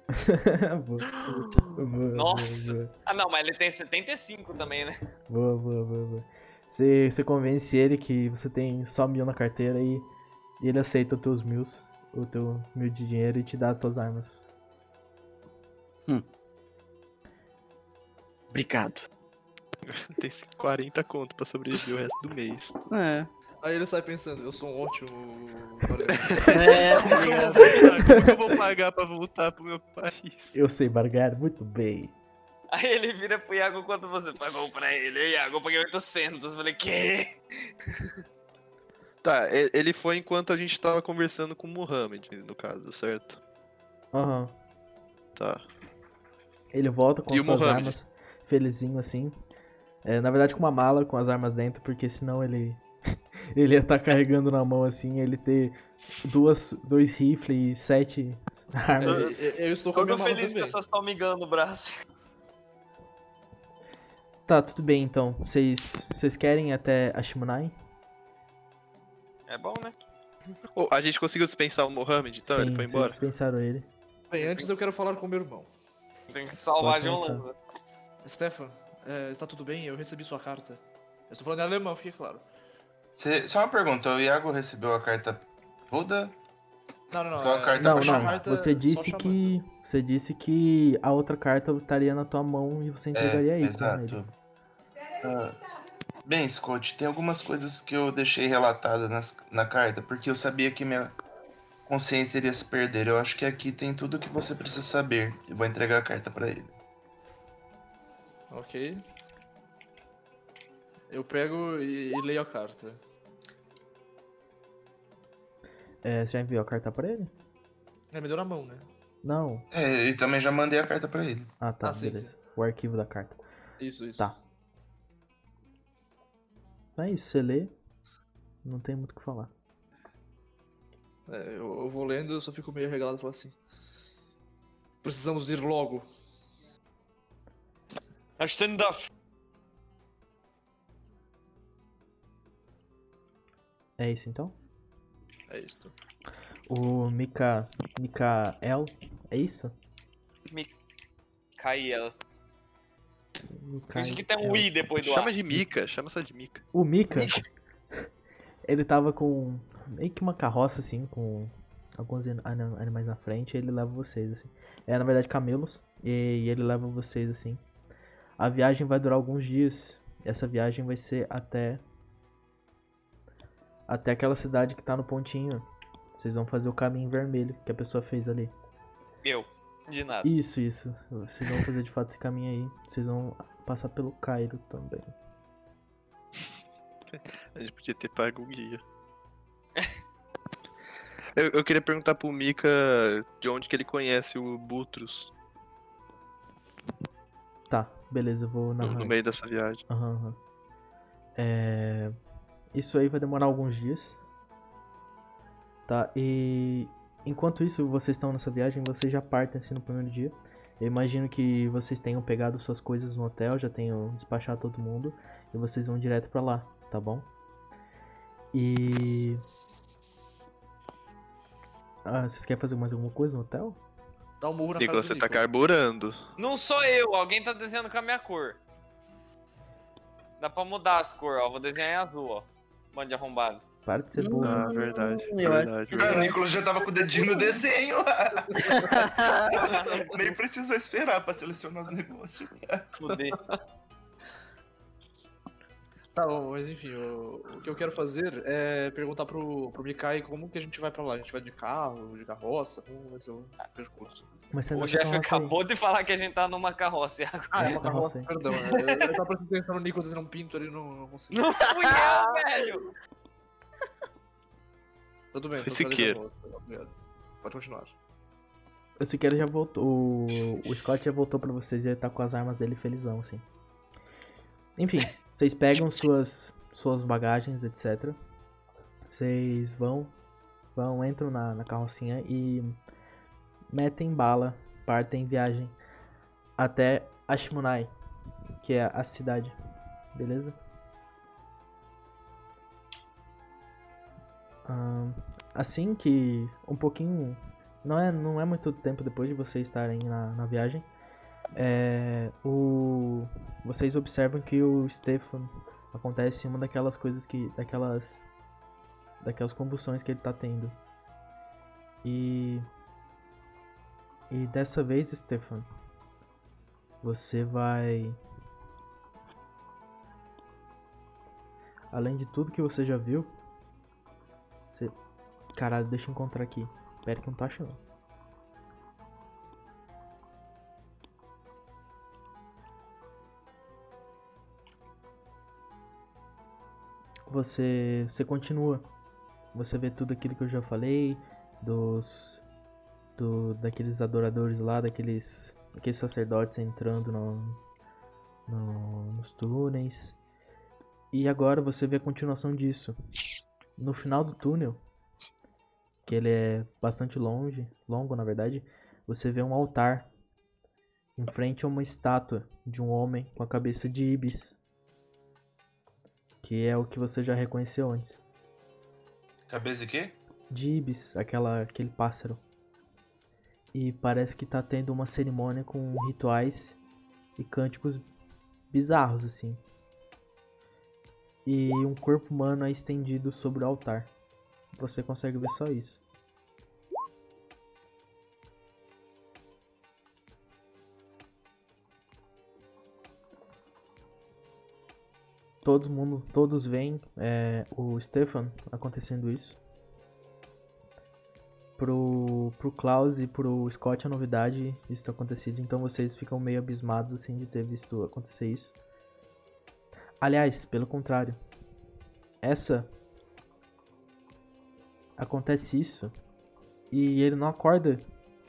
boa. Boa, Nossa. Boa, Ah, não, mas ele tem 75 também, né? boa, boa, boa, boa. Você, você convence ele que você tem só mil na carteira e, e ele aceita os teus mil, o teu mil de dinheiro e te dá as tuas armas. Obrigado. Tem 40 conto pra sobreviver o resto do mês. É. Aí ele sai pensando, eu sou um ótimo. É, Como que eu vou pagar? Como que eu vou pagar pra voltar pro meu país? Eu sei barganhar muito bem. Aí ele vira pro Iago quanto você pagou pra ele. Aí, Iago, eu paguei 800. Falei, quê? Tá, ele foi enquanto a gente tava conversando com o Mohamed, no caso, certo? Aham. Tá. Ele volta com E suas armas, felizinho assim. É, na verdade com uma mala com as armas dentro, porque senão ele ele ia estar carregando na mão assim, ele ter duas, dois rifles e sete armas. eu, eu- eu estou com a Eu feliz que também. essas estão migando o braço. Tá, tudo bem então. Vocês vocês querem ir até a Shimunai? É bom, né? Ô, a gente conseguiu dispensar o Mohamed, então? ele foi embora? dispensaram ele. Bem, antes eu quero falar com meu irmão. Tem que salvar Pode de um começar. lança. Stefan, é, está tudo bem? Eu recebi sua carta. Eu estou falando em alemão, fique claro. Cê- só uma pergunta, o Iago recebeu a carta toda? Não, não, não. Só a é, carta Não, não. carta- Você disse que você disse que a outra carta estaria na tua mão e você entregaria É, aí com exato. Ah, bem, Scott, tem algumas coisas que eu deixei relatada nas- na carta, porque eu sabia que minha consciência iria se perder. Eu acho que aqui tem tudo o que você precisa saber. Eu vou entregar a carta pra ele. Ok. Eu pego e, e leio a carta. É, você já enviou a carta pra ele? É, me deu na mão, né? Não. É, e também já mandei a carta pra ele. Ah, tá, Ah, sim, beleza. O arquivo da carta. Isso, isso. Tá. É isso, você lê. Não tem muito o que falar. É, eu, eu vou lendo, eu só fico meio regalado e falo assim. Precisamos ir logo. Standoff. É isso então? É isso. O Mika. Mikael, é isso? Micael. Finge que Mikael. tem um i depois do Chama A. de Mika, chama só de Mika. O Mika, ele tava com meio que uma carroça assim, com alguns ani- ani- animais na frente, e ele leva vocês assim. É na verdade camelos, e ele leva vocês assim. A viagem vai durar alguns dias. Essa viagem vai ser até até aquela cidade que tá no pontinho. Vocês vão fazer o caminho vermelho que a pessoa fez ali. Eu. De nada. Isso, isso. Vocês vão fazer de fato esse caminho aí. Vocês vão passar pelo Cairo também. A gente podia ter pago o guia. Eu, eu queria perguntar pro Mika de onde que ele conhece o Butrus Tá, beleza, eu vou no, narrar. no meio dessa viagem. Aham, aham. É... Isso aí vai demorar alguns dias. Tá, e enquanto isso vocês estão nessa viagem, vocês já partem assim no primeiro dia. Eu imagino que vocês tenham pegado suas coisas no hotel, já tenham despachado todo mundo e vocês vão direto pra lá, tá bom? E. Ah, vocês querem fazer mais alguma coisa no hotel? Dá um murro na Nicolas, você tá Nicolas. carburando. Não sou eu, alguém tá desenhando com a minha cor. Dá pra mudar as cores, ó. Vou desenhar em azul, ó. Bando de arrombado. Para de ser burro. Ah, verdade, verdade, Ah, o verdade. Nicolas já tava com o dedinho no desenho. Nem precisou esperar pra selecionar os negócios. Fudei. Tá bom, mas enfim, o, o que eu quero fazer é perguntar pro, pro Mikai como que a gente vai pra lá. A gente vai de carro, de carroça, como vai ser o percurso. Mas você O anda Jeff com a carroça aí. acabou de falar que a gente tá numa carroça. Iago. Ah, é Essa uma carroça, carroça perdão. Eu, eu tava prestando atenção no Nicolas desenhando um pinto ali, não, não consegui. Não fui eu, velho! Tudo bem, Foi Obrigado. Pode continuar. O Siqueira já voltou. O, o Scott já voltou pra vocês e ele tá com as armas dele felizão, assim. Enfim, vocês pegam suas, suas bagagens, etc. Vocês vão, vão, entram na, na carrocinha e metem bala, partem viagem até Ashmunai, que é a cidade. Beleza? Assim que um pouquinho não é, não é muito tempo depois de vocês estarem na, na viagem, é, o, vocês observam que o Stefan acontece uma daquelas coisas que. daquelas. daquelas convulsões que ele tá tendo. E. E dessa vez, Stefan, você vai. Além de tudo que você já viu, você. Caralho, deixa eu encontrar aqui. Pera que não tô achando. Você, você continua. Você vê tudo aquilo que eu já falei, dos do daqueles adoradores lá, daqueles aqueles sacerdotes entrando no, no- nos túneis. E agora você vê a continuação disso. No final do túnel, que ele é bastante longe, longo na verdade, você vê um altar em frente a uma estátua de um homem com a cabeça de ibis, que é o que você já reconheceu antes. Cabeça de quê? De ibis, aquela aquele pássaro. E parece que tá tendo uma cerimônia com rituais e cânticos bizarros assim. E um corpo humano é estendido sobre o altar. Você consegue ver só isso. Todo mundo, todos veem é, o Stefan acontecendo isso. Pro, pro Klaus e pro Scott é novidade isso ter acontecido, então vocês ficam meio abismados assim de ter visto acontecer isso. Aliás, pelo contrário, essa acontece isso e ele não acorda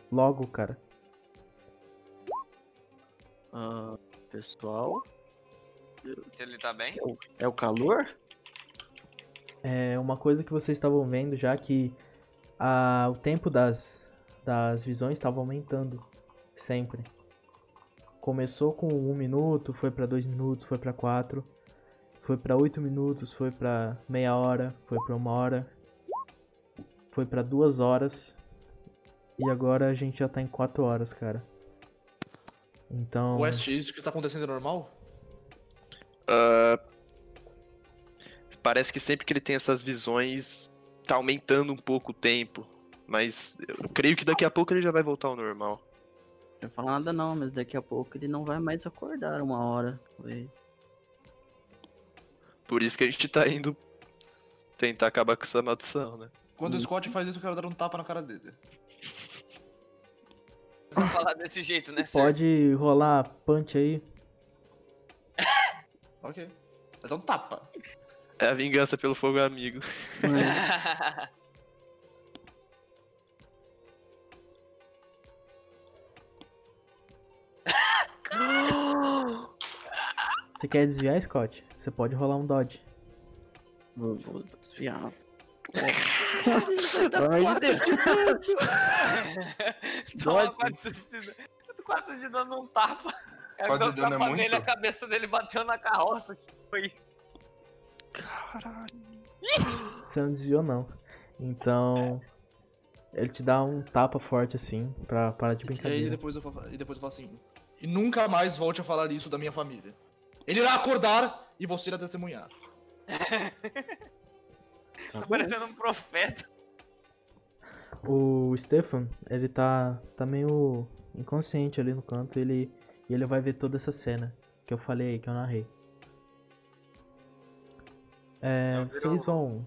logo, cara. Ah, pessoal, Ele tá bem? é o calor? É uma coisa que vocês estavam vendo já que a, o tempo das, das visões estava aumentando sempre. Começou com um minuto, foi pra dois minutos, foi pra quatro, foi pra oito minutos, foi pra meia hora, foi pra uma hora. foi pra duas horas. E agora a gente já tá em quatro horas, cara. Então. West, isso que está acontecendo é normal? Ah, parece que sempre que ele tem essas visões, tá aumentando um pouco o tempo. Mas eu creio que daqui a pouco ele já vai voltar ao normal. Não falar nada não, mas daqui a pouco ele não vai mais acordar uma hora. talvez. Por isso que a gente tá indo tentar acabar com essa maldição, né? Quando o Scott faz isso, eu quero dar um tapa na cara dele. Você falar desse jeito, né? Pode rolar punch aí. Ok. Mas é um tapa. É a vingança pelo fogo amigo. Você quer desviar, Scott? Você pode rolar um dodge. Vou, vou desviar. Toma quatro de, quatro de dano num tapa. Deu de dano é muito? nele, a cabeça dele bateu na carroça. Que foi isso? Você não desviou, não. Então. Ele te dá um tapa forte assim, pra parar de E aí brincadeira. depois eu, falo- e depois eu falo assim. E nunca mais volte a falar isso da minha família. Ele irá acordar e você irá testemunhar. Tá parecendo um profeta. O Stefan, ele tá, tá meio inconsciente ali no canto. Ele, e ele vai ver toda essa cena que eu falei aí, que eu narrei. É, Não, virou- vocês vão.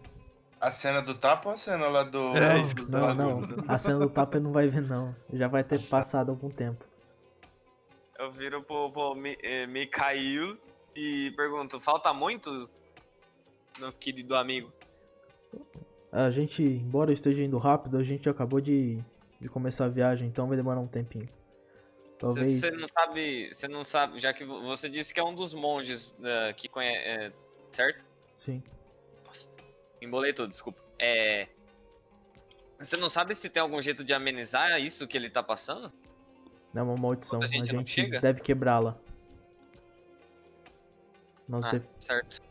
A cena do tapa ou a cena lá do. É, não, isso que eu não. A cena do tapa ele não vai ver, não. Já vai ter passado algum tempo. Eu viro pro, pro Mi- eh, Mikhail e pergunto: falta muito, meu querido amigo? A gente, embora eu esteja indo rápido, a gente acabou de, de começar a viagem, então vai demorar um tempinho. Talvez. Você não sabe, você não sabe, já que vo- você disse que é um dos monges eh, que conhece, certo? Sim. Embolei tudo, desculpa. É. Você não sabe se tem algum jeito de amenizar isso que ele tá passando? É uma maldição. Quando a A gente gente, não chega? deve quebrá-la. Nós Ah, deve- certo.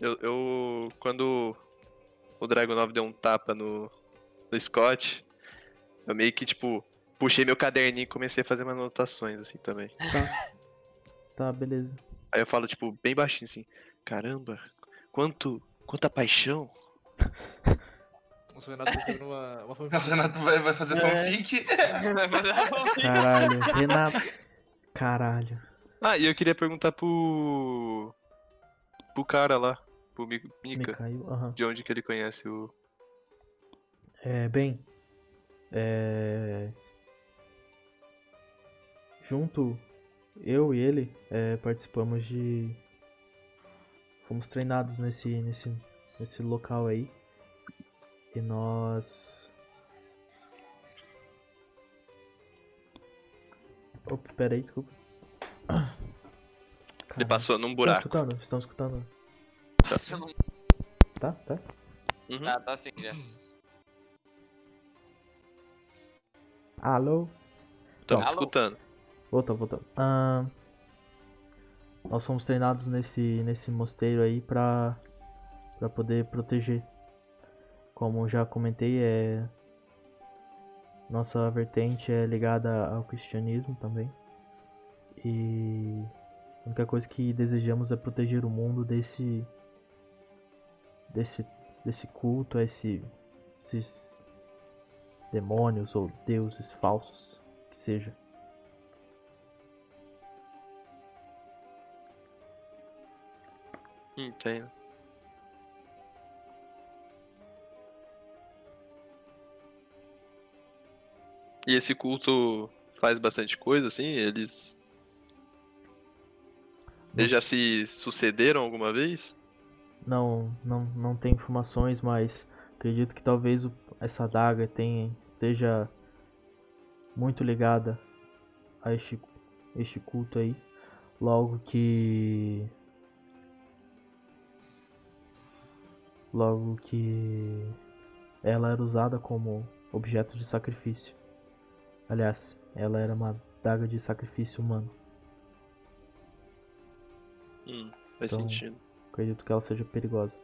Eu, eu- quando o Dragonov deu um tapa no, no Scott, eu meio que, tipo, puxei meu caderninho e comecei a fazer umas anotações, assim, também. Tá. Tá, beleza. Aí eu falo, tipo, bem baixinho, assim, caramba, quanto, quanta paixão. O Renato tá sendo uma, uma O família. Renato vai, vai fazer fanfic. Vai fazer uma fanfic. Caralho, Renato. Caralho. Ah, e eu queria perguntar pro... pro cara lá, pro Mika, caiu. Aham. de onde que ele conhece o... É, bem. É. Junto, eu e ele é, participamos de. Fomos treinados nesse, nesse, nesse local aí. E nós. Opa, pera aí, desculpa. Ele Caralho. passou num Estão buraco. escutando? Estão escutando? Não Tá? Tá? Uhum. tá, tá assim já. Alô? Tamo Alô? escutando. Voltou, voltou. Ahn, nós fomos treinados nesse, nesse mosteiro aí pra, pra poder proteger. Como já comentei, é. Nossa vertente é ligada ao cristianismo também. E a única coisa que desejamos é proteger o mundo desse. desse. desse culto, a esse, esses demônios ou deuses falsos, que seja. Entendo. E esse culto faz bastante coisa, assim? Eles. Eles já se sucederam alguma vez? Não, não, não tem informações, mas acredito que talvez o- essa adaga tenha, esteja muito ligada a este, este culto aí. Logo que. Logo que ela era usada como objeto de sacrifício. Aliás, ela era uma adaga de sacrifício humano. Hum, faz Então- sentido. Acredito que ela seja perigosa.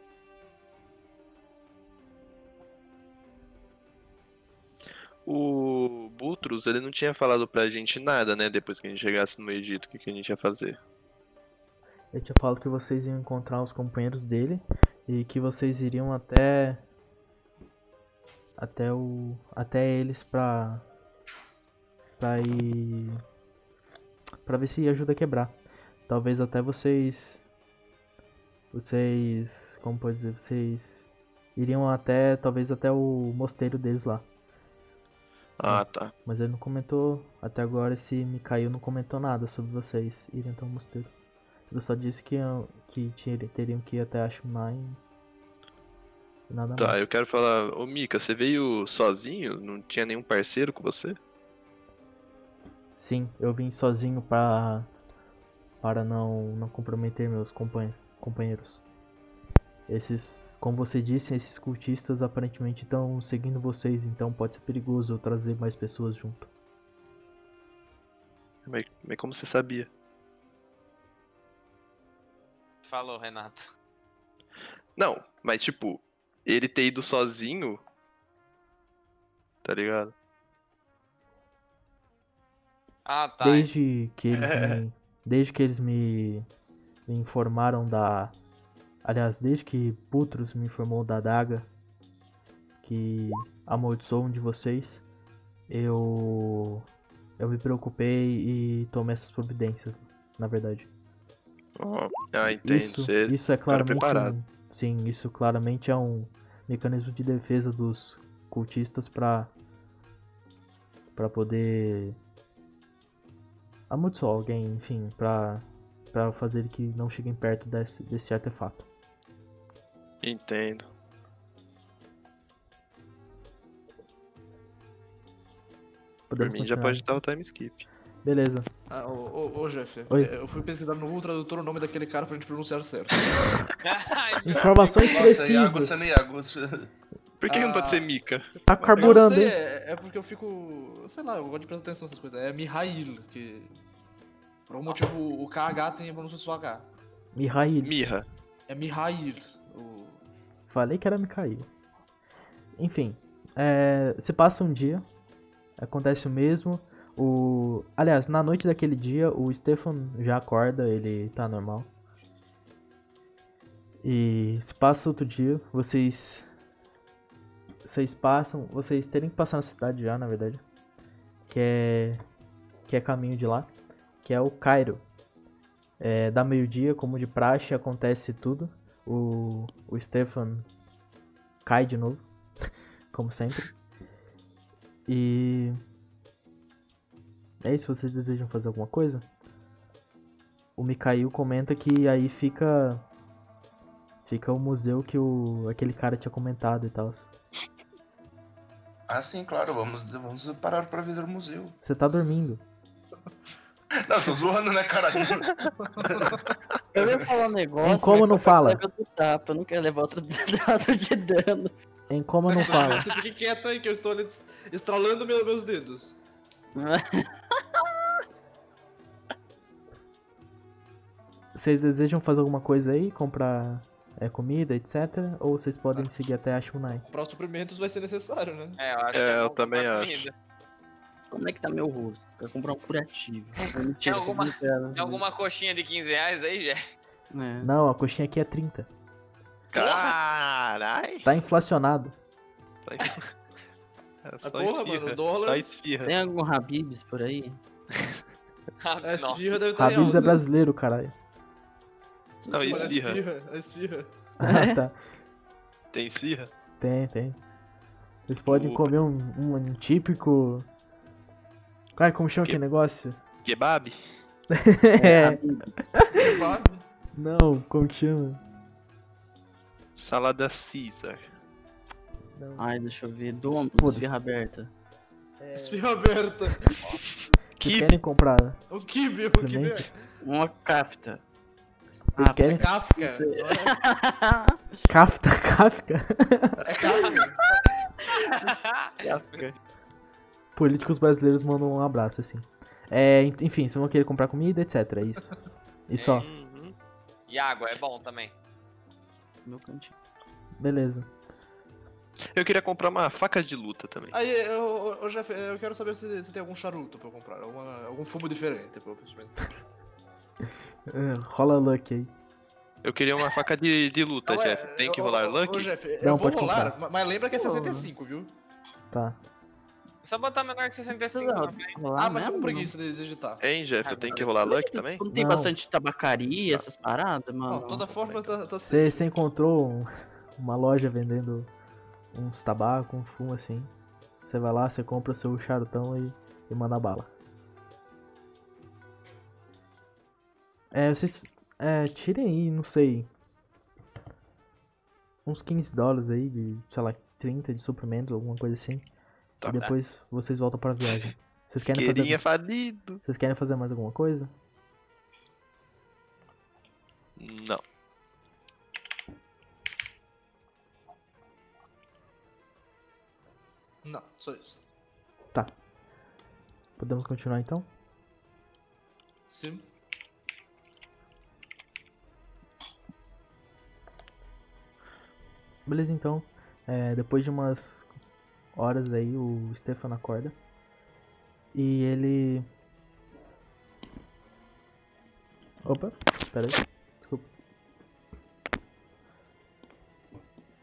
O Butros, ele não tinha falado pra gente nada, né? Depois que a gente chegasse no Egito, o que, que a gente ia fazer. Ele tinha falado que vocês iam encontrar os companheiros dele e que vocês iriam até até o até eles pra pra ir pra ver se ajuda a quebrar. Talvez até vocês vocês como pode dizer, vocês iriam até talvez até o mosteiro deles lá. Ah, tá. Mas ele não comentou até agora esse Mikael não comentou nada sobre vocês irem até o mosteiro. Ele só disse que, que teriam que ir até a Shunai e nada Tá, mais. eu quero falar, ô Mika, você veio sozinho? Não tinha nenhum parceiro com você? Sim, eu vim sozinho para para não não comprometer meus companhe- companheiros. Esses, como você disse, esses cultistas aparentemente estão seguindo vocês, então pode ser perigoso eu trazer mais pessoas junto. Mas, mas como você sabia? Falou, Renato. Não, mas tipo, ele ter ido sozinho. Tá ligado? Ah, tá. Desde que eles me, desde que eles me, me informaram da aliás, desde que Putros me informou da adaga que amaldiçoou um de vocês, eu eu me preocupei e tomei essas providências, na verdade. Ó, ah, entendo. Isso, Você isso é claramente preparado. um, sim, isso claramente é um mecanismo de defesa dos cultistas pra para poder amaldiçoar alguém, enfim, pra para fazer que não cheguem perto desse, desse artefato. entendo. Por mim já pode dar o time skip. Beleza. Ah, ô, ô, ô, Jeff, Oi. eu fui pesquisar no Google Tradutor o nome daquele cara pra gente pronunciar certo. Informações Nossa, Iago, precisas. sendo Iago. Por que não Ah. pode ser Mika? Tá Eu carburando, sei, hein? é, é porque eu fico. Sei lá, eu gosto de prestar atenção nessas coisas. É Mihail, que. Por algum motivo o KH tem a pronúncia só H. Mihail. Mirra. É Mihail. O... Falei que era Mikhail. Enfim, é, se passa um dia, acontece o mesmo. O, aliás, na noite daquele dia, o Stefan já acorda, ele tá normal. E se passa outro dia, vocês vocês passam, vocês terem que passar na cidade já, na verdade, que é que é caminho de lá, que é o Cairo. É, dá meio-dia, como de praxe, acontece tudo. O, o Stefan cai de novo, como sempre. E é isso, vocês desejam fazer alguma coisa? O Mikhail comenta que aí fica fica o museu que o aquele cara tinha comentado e tal. Ah, sim, claro, vamos, vamos parar pra visitar o museu. Você tá dormindo. Não, tô zoando, né, caralho? Eu ia falar um negócio. Em como não fala? tapa, eu não quero levar outro dado de dano. Em como não fala. Fique quieto aí que eu estou ali estralando meu- meus dedos. Vocês desejam fazer alguma coisa aí? Comprar é, comida, etc? Ou vocês Ah. podem seguir até a Shunai? Comprar os suprimentos vai ser necessário, né? É, eu acho É, que é eu também acho. comida. Como é que tá meu rosto? Quero comprar um curativo. Mentira, Tem alguma-. Tem alguma coxinha de 15 reais aí, já? É. Não, a coxinha aqui é 30. Carai! Tá inflacionado. É só porra, esfirra. mano, dólar- Só esfirra. Tem algum Habibs por aí? Ah, estar em Habibs é brasileiro, caralho. Não, Sim, mas a esfirra. esfirra. A esfirra. Ah, tá. Tem esfirra? Tem, tem. Vocês podem O- comer um, um, um típico. Ai, como chama Que- aquele negócio? Kebab? É. Barbie. Não, como que chama? Salada Caesar. Não. Ai, deixa eu ver. Dom, esfirra aberta. Esfirra aberta. Vocês querem comprar O kibe, o kibe. Uma kafta. Vocês Ah, querem É Kafka. Kafta, Kafka? É Kafka. Kafka. Políticos brasileiros mandam um abraço, assim. É, en- enfim, vocês vão querer comprar comida, etc. É isso. E só. Uhum. E água, é bom também. Meu cantinho. Beleza. Eu queria comprar uma faca de luta também. Aí, eu, eu, Jeff, eu quero saber se, se tem algum charuto pra eu comprar, alguma- algum fumo diferente pra eu experimentar. É, rola luck aí. Eu queria uma faca de, de luta, Não, é, Jeff. Tem que ô, rolar luck? Ô, Jeff, Não, eu vou rolar, comprar. mas lembra que é Pô. 65, viu? Tá. É só botar menor que 65 Não, Ah, mas tô com preguiça de digitar. Hein, Jeff? Eu tenho que rolar luck também? Não tem bastante tabacaria, essas paradas, mano? Não, toda forma, tá, tá Você, você encontrou um- uma loja vendendo uns tabaco, um fumo assim. Você vai lá, você compra seu charutão e, e manda bala. É, vocês. É, tirem aí, não sei. Uns 15 dólares aí, de, sei lá, 30 de suprimentos, alguma coisa assim. Tá. e depois vocês voltam pra viagem. Vocês querem Querinha fazer. falido. Vocês querem fazer mais alguma coisa? Não. Não, só isso. Podemos continuar então? Sim. Beleza, então. É, depois de umas horas aí, o Stefano acorda. E ele. Opa, pera aí. Desculpa.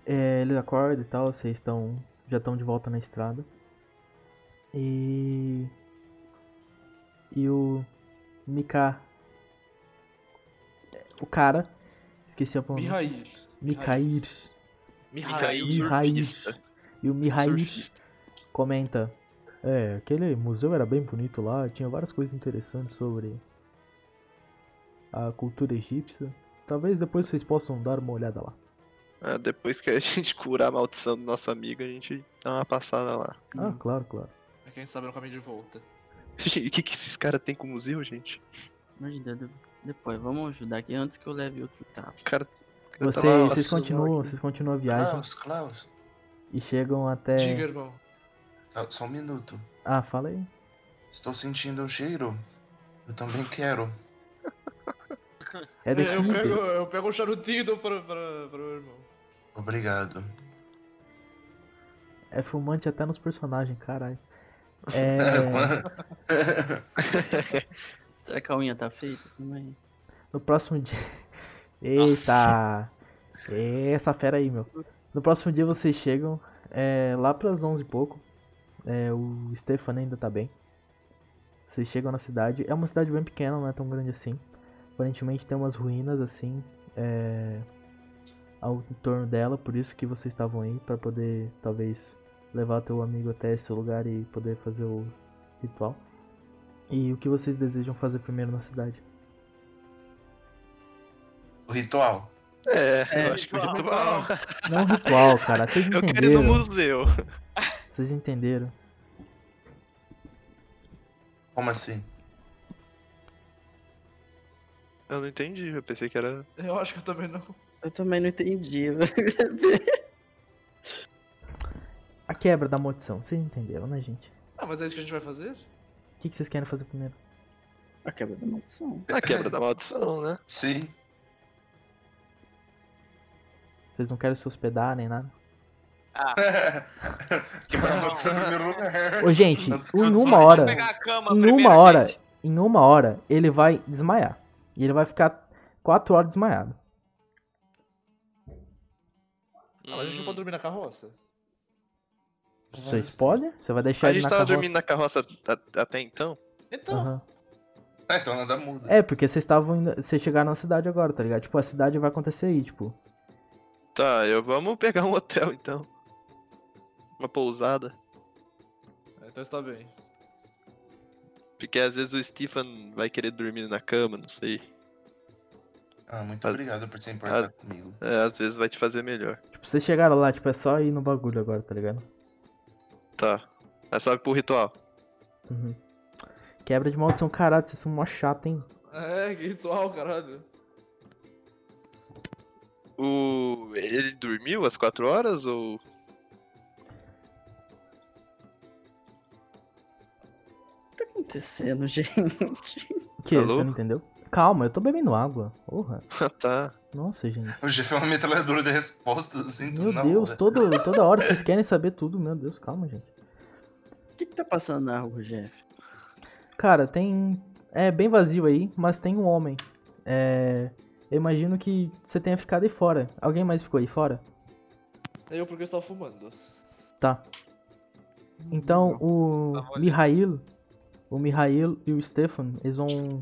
É, ele acorda e tal, vocês estão. Já estão de volta na estrada. E. E o. Mika. O cara. Esqueci a. Mihail. Mikhail. Mihail. Mihail. surfista. E o Mihail Surfista. comenta. É, aquele museu era bem bonito lá, tinha várias coisas interessantes sobre a cultura egípcia. Talvez depois vocês possam dar uma olhada lá. Ah, depois que a gente curar a maldição do nosso amigo, a gente dá uma passada lá. Ah, claro, claro. É quem sabe no caminho de volta. Gente, o que, que esses caras têm com o museu, gente? Mas de- de- depois, vamos ajudar aqui antes que eu leve outro tapa. O cara. Você, tava vocês continuam, vocês continuam a viagem Klaus, Klaus. e chegam até. Diga, irmão. Ah, Só um minuto. Ah, fala aí. Estou sentindo o cheiro. Eu também quero. É daqui. Eu pego, eu pego um charutinho e dou para, para, para o irmão. Obrigado. É fumante até nos personagens, caralho. É. Será que a unha tá feita também? No próximo dia. Eita! Essa fera aí, meu. No próximo dia vocês chegam é, lá pras 11 e pouco. É, o Stefan ainda tá bem. Vocês chegam na cidade. É uma cidade bem pequena, não é tão grande assim. Aparentemente tem umas ruínas assim. É, ao torno dela, por isso que vocês estavam aí. Pra poder, talvez, levar teu amigo até esse lugar e poder fazer o ritual. E o que vocês desejam fazer primeiro na cidade? O ritual. É, É, eu acho que o ritual. Não é um ritual, cara. Vocês Eu quero ir no entenderam. museu. Vocês entenderam. Como assim? Eu não entendi, eu pensei que era. Eu acho que eu também não. Eu também não entendi. A quebra da maldição. Vocês entenderam, né, gente? Ah, mas é isso que a gente vai fazer? O que, que vocês querem fazer primeiro? a quebra da maldição. A quebra da maldição, né? Sim. Vocês não querem se hospedar nem nada? Ah, lugar. Ô, gente, que em eu uma hora. pegar a cama Em uma hora. gente. Em uma hora, ele vai desmaiar. E ele vai ficar 4 horas desmaiado. Ah, mas a gente não pode dormir na carroça. Vocês podem? Você vai deixar A ele gente na tava carroça? dormindo na carroça até então? Então, Aham. Ah, então nada muda. É, porque vocês estavam indo. Vocês chegaram na cidade agora, tá ligado? Tipo, a cidade vai acontecer aí, tipo. Tá, eu vamos pegar um hotel então. Uma pousada. então está bem. Porque às vezes o Stephen vai querer dormir na cama, não sei. Ah, muito Ah, obrigado por se importar comigo. É, às vezes vai te fazer melhor. Tipo, vocês chegaram lá, tipo, é só ir no bagulho agora, tá ligado? Tá. É só pro ritual. Uhum. Quebra de maldição, caralho, vocês são mó chato, hein? É, que ritual, caralho. O. Ele dormiu às 4 horas ou. O que tá acontecendo, gente? O que? Alô? Você não entendeu? Calma, eu tô bebendo água. Porra. Ah, tá. Nossa, gente. O Jeff é uma metralhadora de respostas, assim, Meu Deus, todo, toda hora vocês querem saber tudo. Meu Deus, calma, gente. O que, que tá passando na rua, Jeff? Cara, tem. É bem vazio aí, mas tem um homem. É. Eu imagino que você tenha ficado aí fora. Alguém mais ficou aí fora? Eu porque eu estava fumando. Tá. Então o Tava olhando. Mihail, o Mihail e o Stefan, eles vão.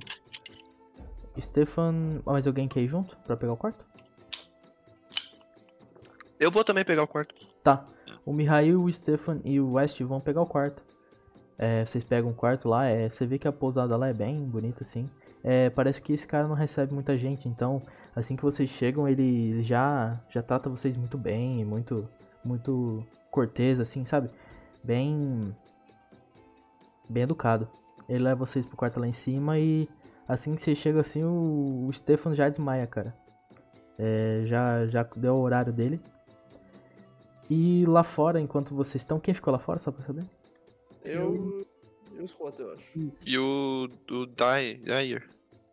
Stefan. Ah, mais alguém quer ir junto pra pegar o quarto? Eu vou também pegar o quarto. Tá. O Mihail, o Stefan e o West vão pegar o quarto. É, vocês pegam o quarto lá, é, você vê que a pousada lá é bem bonita assim. É, parece que esse cara não recebe muita gente, então assim que vocês chegam ele já já trata vocês muito bem, muito muito cortês assim, sabe? Bem bem educado. Ele leva vocês pro quarto lá em cima e assim que você chega assim o, o já desmaia, cara. É, já já deu o horário dele. E lá fora, enquanto vocês estão, quem ficou lá fora, só pra saber? Eu. Eu escuto, eu acho. E o, o Dyer. Dyer.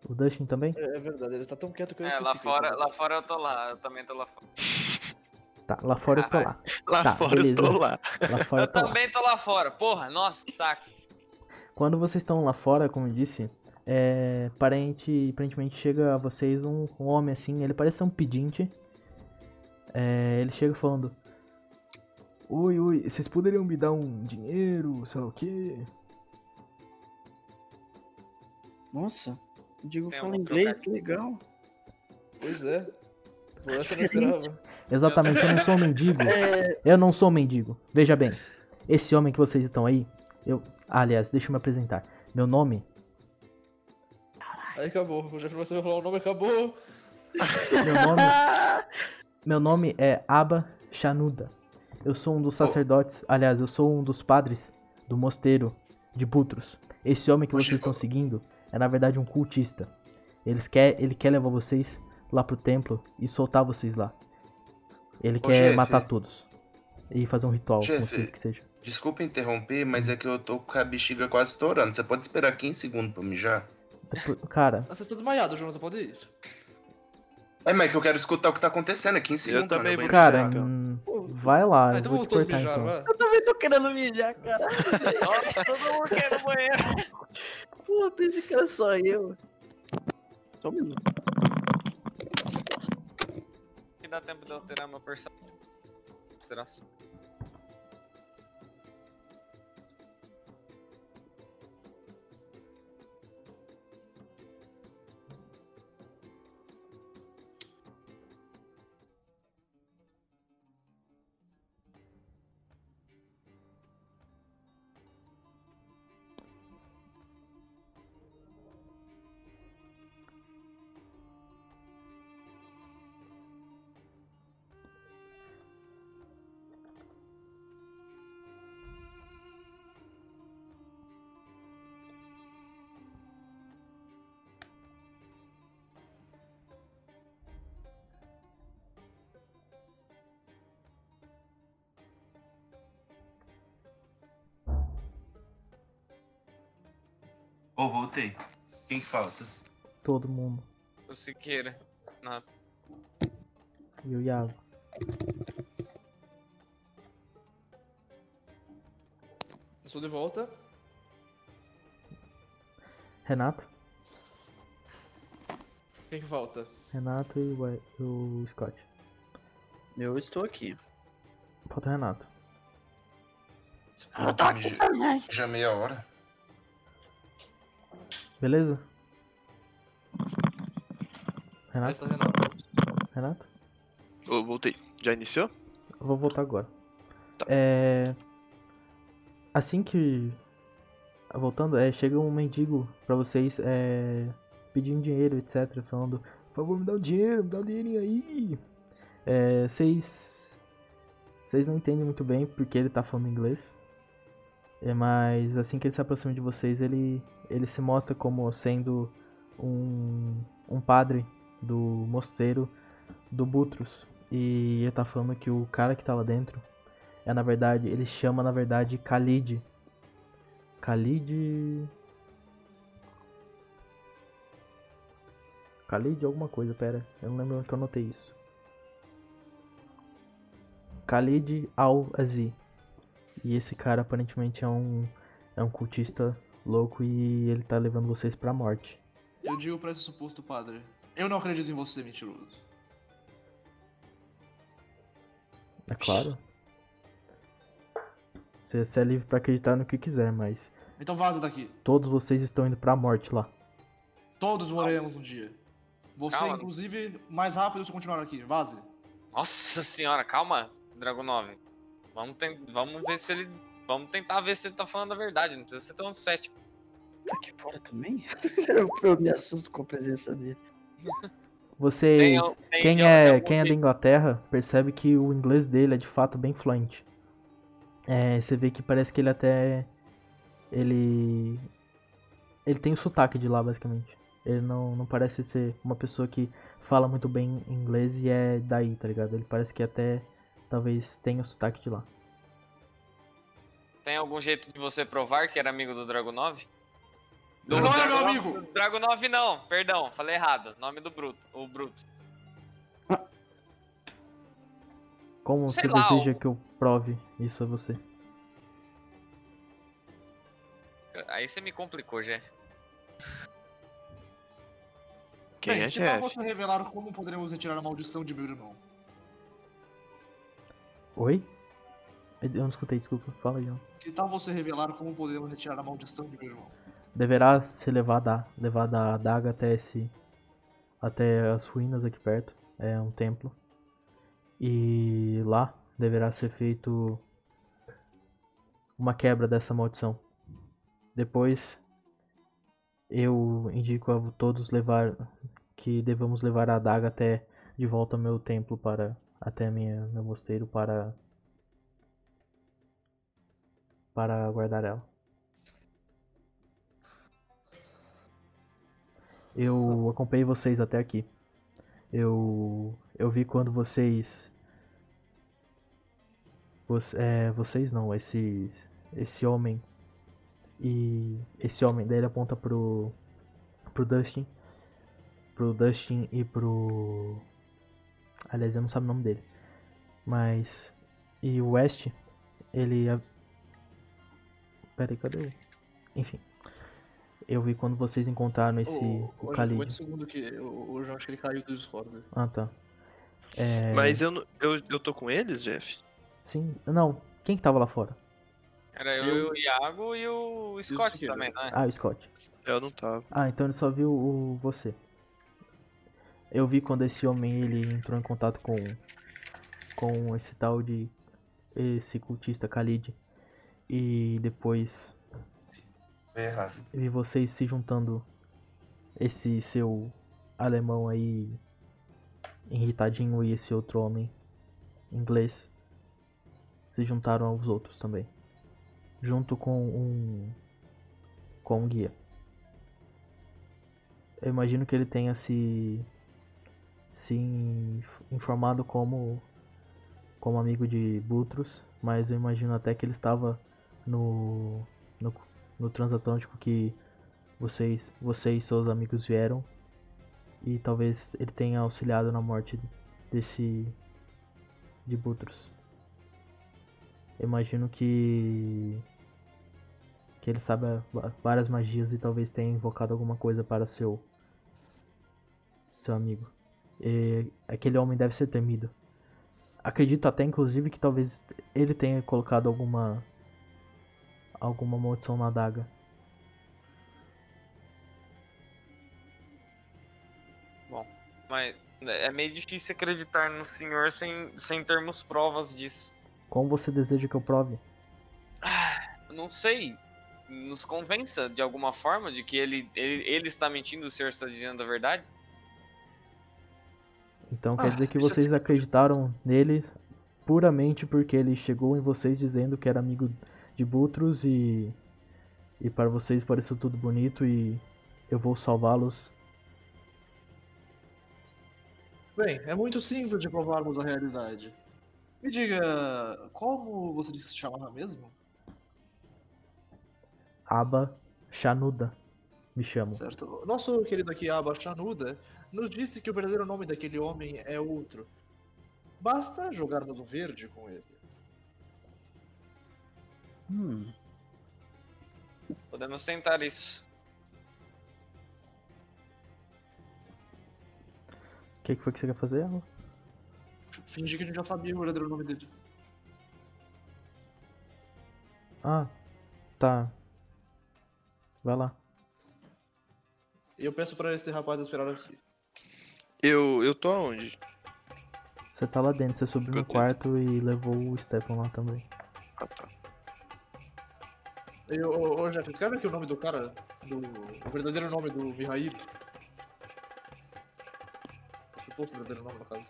O Dustin também? É, é verdade, ele tá tão quieto que eu É, esqueci. lá que ele fora, lá fora eu tô lá, eu também tô lá fora. Tá, lá fora eu tô lá. Lá Tá, fora beleza. eu tô lá. Lá fora eu Eu tô lá. também tô lá fora, porra, nossa, saco. Quando vocês estão lá fora, como eu disse, é, aparente, aparentemente chega a vocês um, um homem assim, ele parece ser um pedinte. É, ele chega falando: Oi, oi, vocês poderiam me dar um dinheiro, sei lá o quê? Nossa, o Digo Tem fala inglês, que legal. Pois é. Por essa eu não esperava. Exatamente, eu não sou um mendigo. Eu não sou um mendigo. Veja bem, esse homem que vocês estão aí, eu. ah, aliás, deixa eu me apresentar. Meu nome Aí acabou. O Jeff vai falar o nome acabou. Meu nome, meu nome é Aba Shanuda. Eu sou um dos sacerdotes, aliás, eu sou um dos padres do mosteiro de Butros. Esse homem que vocês estão seguindo é na verdade um cultista. Eles quer, ele quer levar vocês lá pro templo e soltar vocês lá. Ele Ô, quer Jeff. matar todos e fazer um ritual com Jeff. vocês que seja. Desculpa interromper, mas é que eu tô com a bexiga quase estourando. Você pode esperar 15 segundos pra mijar? Depois- Cara, você está desmaiado, João, você pode ir. É, mas é que eu quero escutar o que tá acontecendo. É 15 Eu segundos. pra também cara, então. Vai lá, Ah, eu então vou vamos todos cortar mijar, então. Eu também tô querendo mijar, cara. Nossa, todo mundo quer no banheiro. Pô, pensei que era só eu. Só um minuto. Que dá tempo de eu alterar meu personagem. Alteração. Ô, voltei. Quem que falta? Todo mundo. O Siqueira. Não, E o Iago. Estou de volta. Renato? Quem que falta? Renato e o, Scott. Eu estou aqui. Falta o Renato. Povo tá mija- Já meia hora. Beleza? Aí Renato? está Renato. Renato? Ô, voltei. Já iniciou? Eu vou voltar agora. Tá. É. Assim que. Voltando, é, chega um mendigo pra vocês é, pedindo dinheiro, etc. Falando, por favor, me dá o dinheiro, me dá o dinheirinho aí. É, Vocês. Vocês não entendem muito bem porque ele tá falando inglês. É, mas assim que ele se aproxima de vocês, ele, ele se mostra como sendo um, um padre do mosteiro do Butros. E ele tá falando que o cara que tá lá dentro é na verdade, ele chama na verdade Khalid. Khalid. Khalid alguma coisa, pera. Eu não lembro onde eu anotei isso. Khalid Al-Azi. E esse cara aparentemente é um, é um cultista louco e ele tá levando vocês pra morte. Eu digo pra esse suposto padre. Eu não acredito em você, mentiroso. É claro. Você, você é livre pra acreditar no que quiser, mas Então vaza daqui. todos vocês estão indo pra morte lá. Todos morremos um dia. Você, Calma. inclusive, mais rápido se continuar aqui. Vaze. Nossa senhora, calma, Dragon 9. Vamos, ten- vamos ver se ele. Vamos tentar ver se ele tá falando a verdade. Não precisa ser tão cético. Tá aqui fora também? eu, eu me assusto com a presença dele. Vocês. Tem- tem quem é, quem é da. Inglaterra percebe que o inglês dele é de fato bem fluente. É, você vê que parece que ele até. Ele. Ele tem o sotaque de lá, basicamente. Ele não, não parece ser uma pessoa que fala muito bem inglês e é daí, tá ligado? Ele parece que até talvez tenha o sotaque de lá. Tem algum jeito de você provar que era amigo do Dragon 9? Do Não é Dragon meu 9 amigo! 9 não, perdão, falei errado. Nome do Bruto, o Bruto. Como Sei você lá, deseja o- que eu prove isso a você? Aí você me complicou, já. Quem Bem, é que tal você revelar como poderemos retirar a maldição de meu irmão? Oi? Eu não escutei, desculpa. Fala aí, ó. Que tal você revelar como podemos retirar a maldição de meu irmão? deverá ser levada, levada a adaga até esse até as ruínas aqui perto, é um templo. E lá deverá ser feito uma quebra dessa maldição. Depois eu indico a todos levar que devemos levar a adaga até de volta ao meu templo para até minha meu mosteiro para para guardar ela. Eu acompanhei vocês até aqui. Eu eu vi quando vocês Voc- é, vocês não, esse esse homem e esse homem daí ele aponta pro pro Dustin, pro Dustin e pro aliás eu não sabe o nome dele, mas e o West ele a- pera aí cadê o enfim eu vi quando vocês encontraram esse Ô, o ô, Khalid. Segundo que eu- hoje eu acho que ele caiu do Discord. Ah, tá. É, Mas eu, não- eu, eu tô com eles, Jeff? Sim. Não. Quem que tava lá fora? Era eu, Eu- e o Iago e o Scott também, não é? Ah, o Scott. Eu não tava. Ah, então ele só viu o você. Eu vi quando esse homem ele entrou em contato com com esse tal de esse cultista Khalid e depois errado. vi vocês se juntando esse seu alemão aí irritadinho e esse outro homem inglês se juntaram aos outros também junto com um com um guia eu imagino que ele tenha se se inf- informado como como amigo de Butros mas eu imagino até que ele estava no no, no transatlântico que vocês vocês e seus amigos vieram e talvez ele tenha auxiliado na morte desse de Butros. Eu imagino que que ele sabe várias magias e talvez tenha invocado alguma coisa para seu seu amigo. E aquele homem deve ser temido. Acredito até inclusive que talvez ele tenha colocado alguma alguma maldição na adaga. Mas é meio difícil acreditar no senhor sem, sem termos provas disso. Como você deseja que eu prove? Eu não sei. Nos convença de alguma forma de que ele, ele, ele está mentindo, o senhor está dizendo a verdade? Então quer Ah, dizer que vocês acreditaram nele puramente porque ele chegou em vocês dizendo que era amigo de Butros e e para vocês pareceu tudo bonito e eu vou salvá-los. Bem, é muito simples de provarmos a realidade. Me diga, como você disse se chamava mesmo? Aba Shanuda. Me chamo. Certo. Nosso querido aqui, Aba Chanuda, nos disse que o verdadeiro nome daquele homem é outro. Basta jogarmos um verde com ele. Hum. Podemos tentar isso. O que, que foi que você quer fazer, Alan? Fingir que a gente já sabia o verdadeiro nome dele. Ah, tá. Vai lá. Eu peço pra esse rapaz esperar aqui. Eu, eu tô aonde? Você tá lá dentro, você subiu no quarto e levou o Stefan lá também. Ah, tá. E, ô, ô, Jeff, escreve aqui o nome do cara, do, o verdadeiro nome do Mihail. Se fosse o verdadeiro nome, no caso.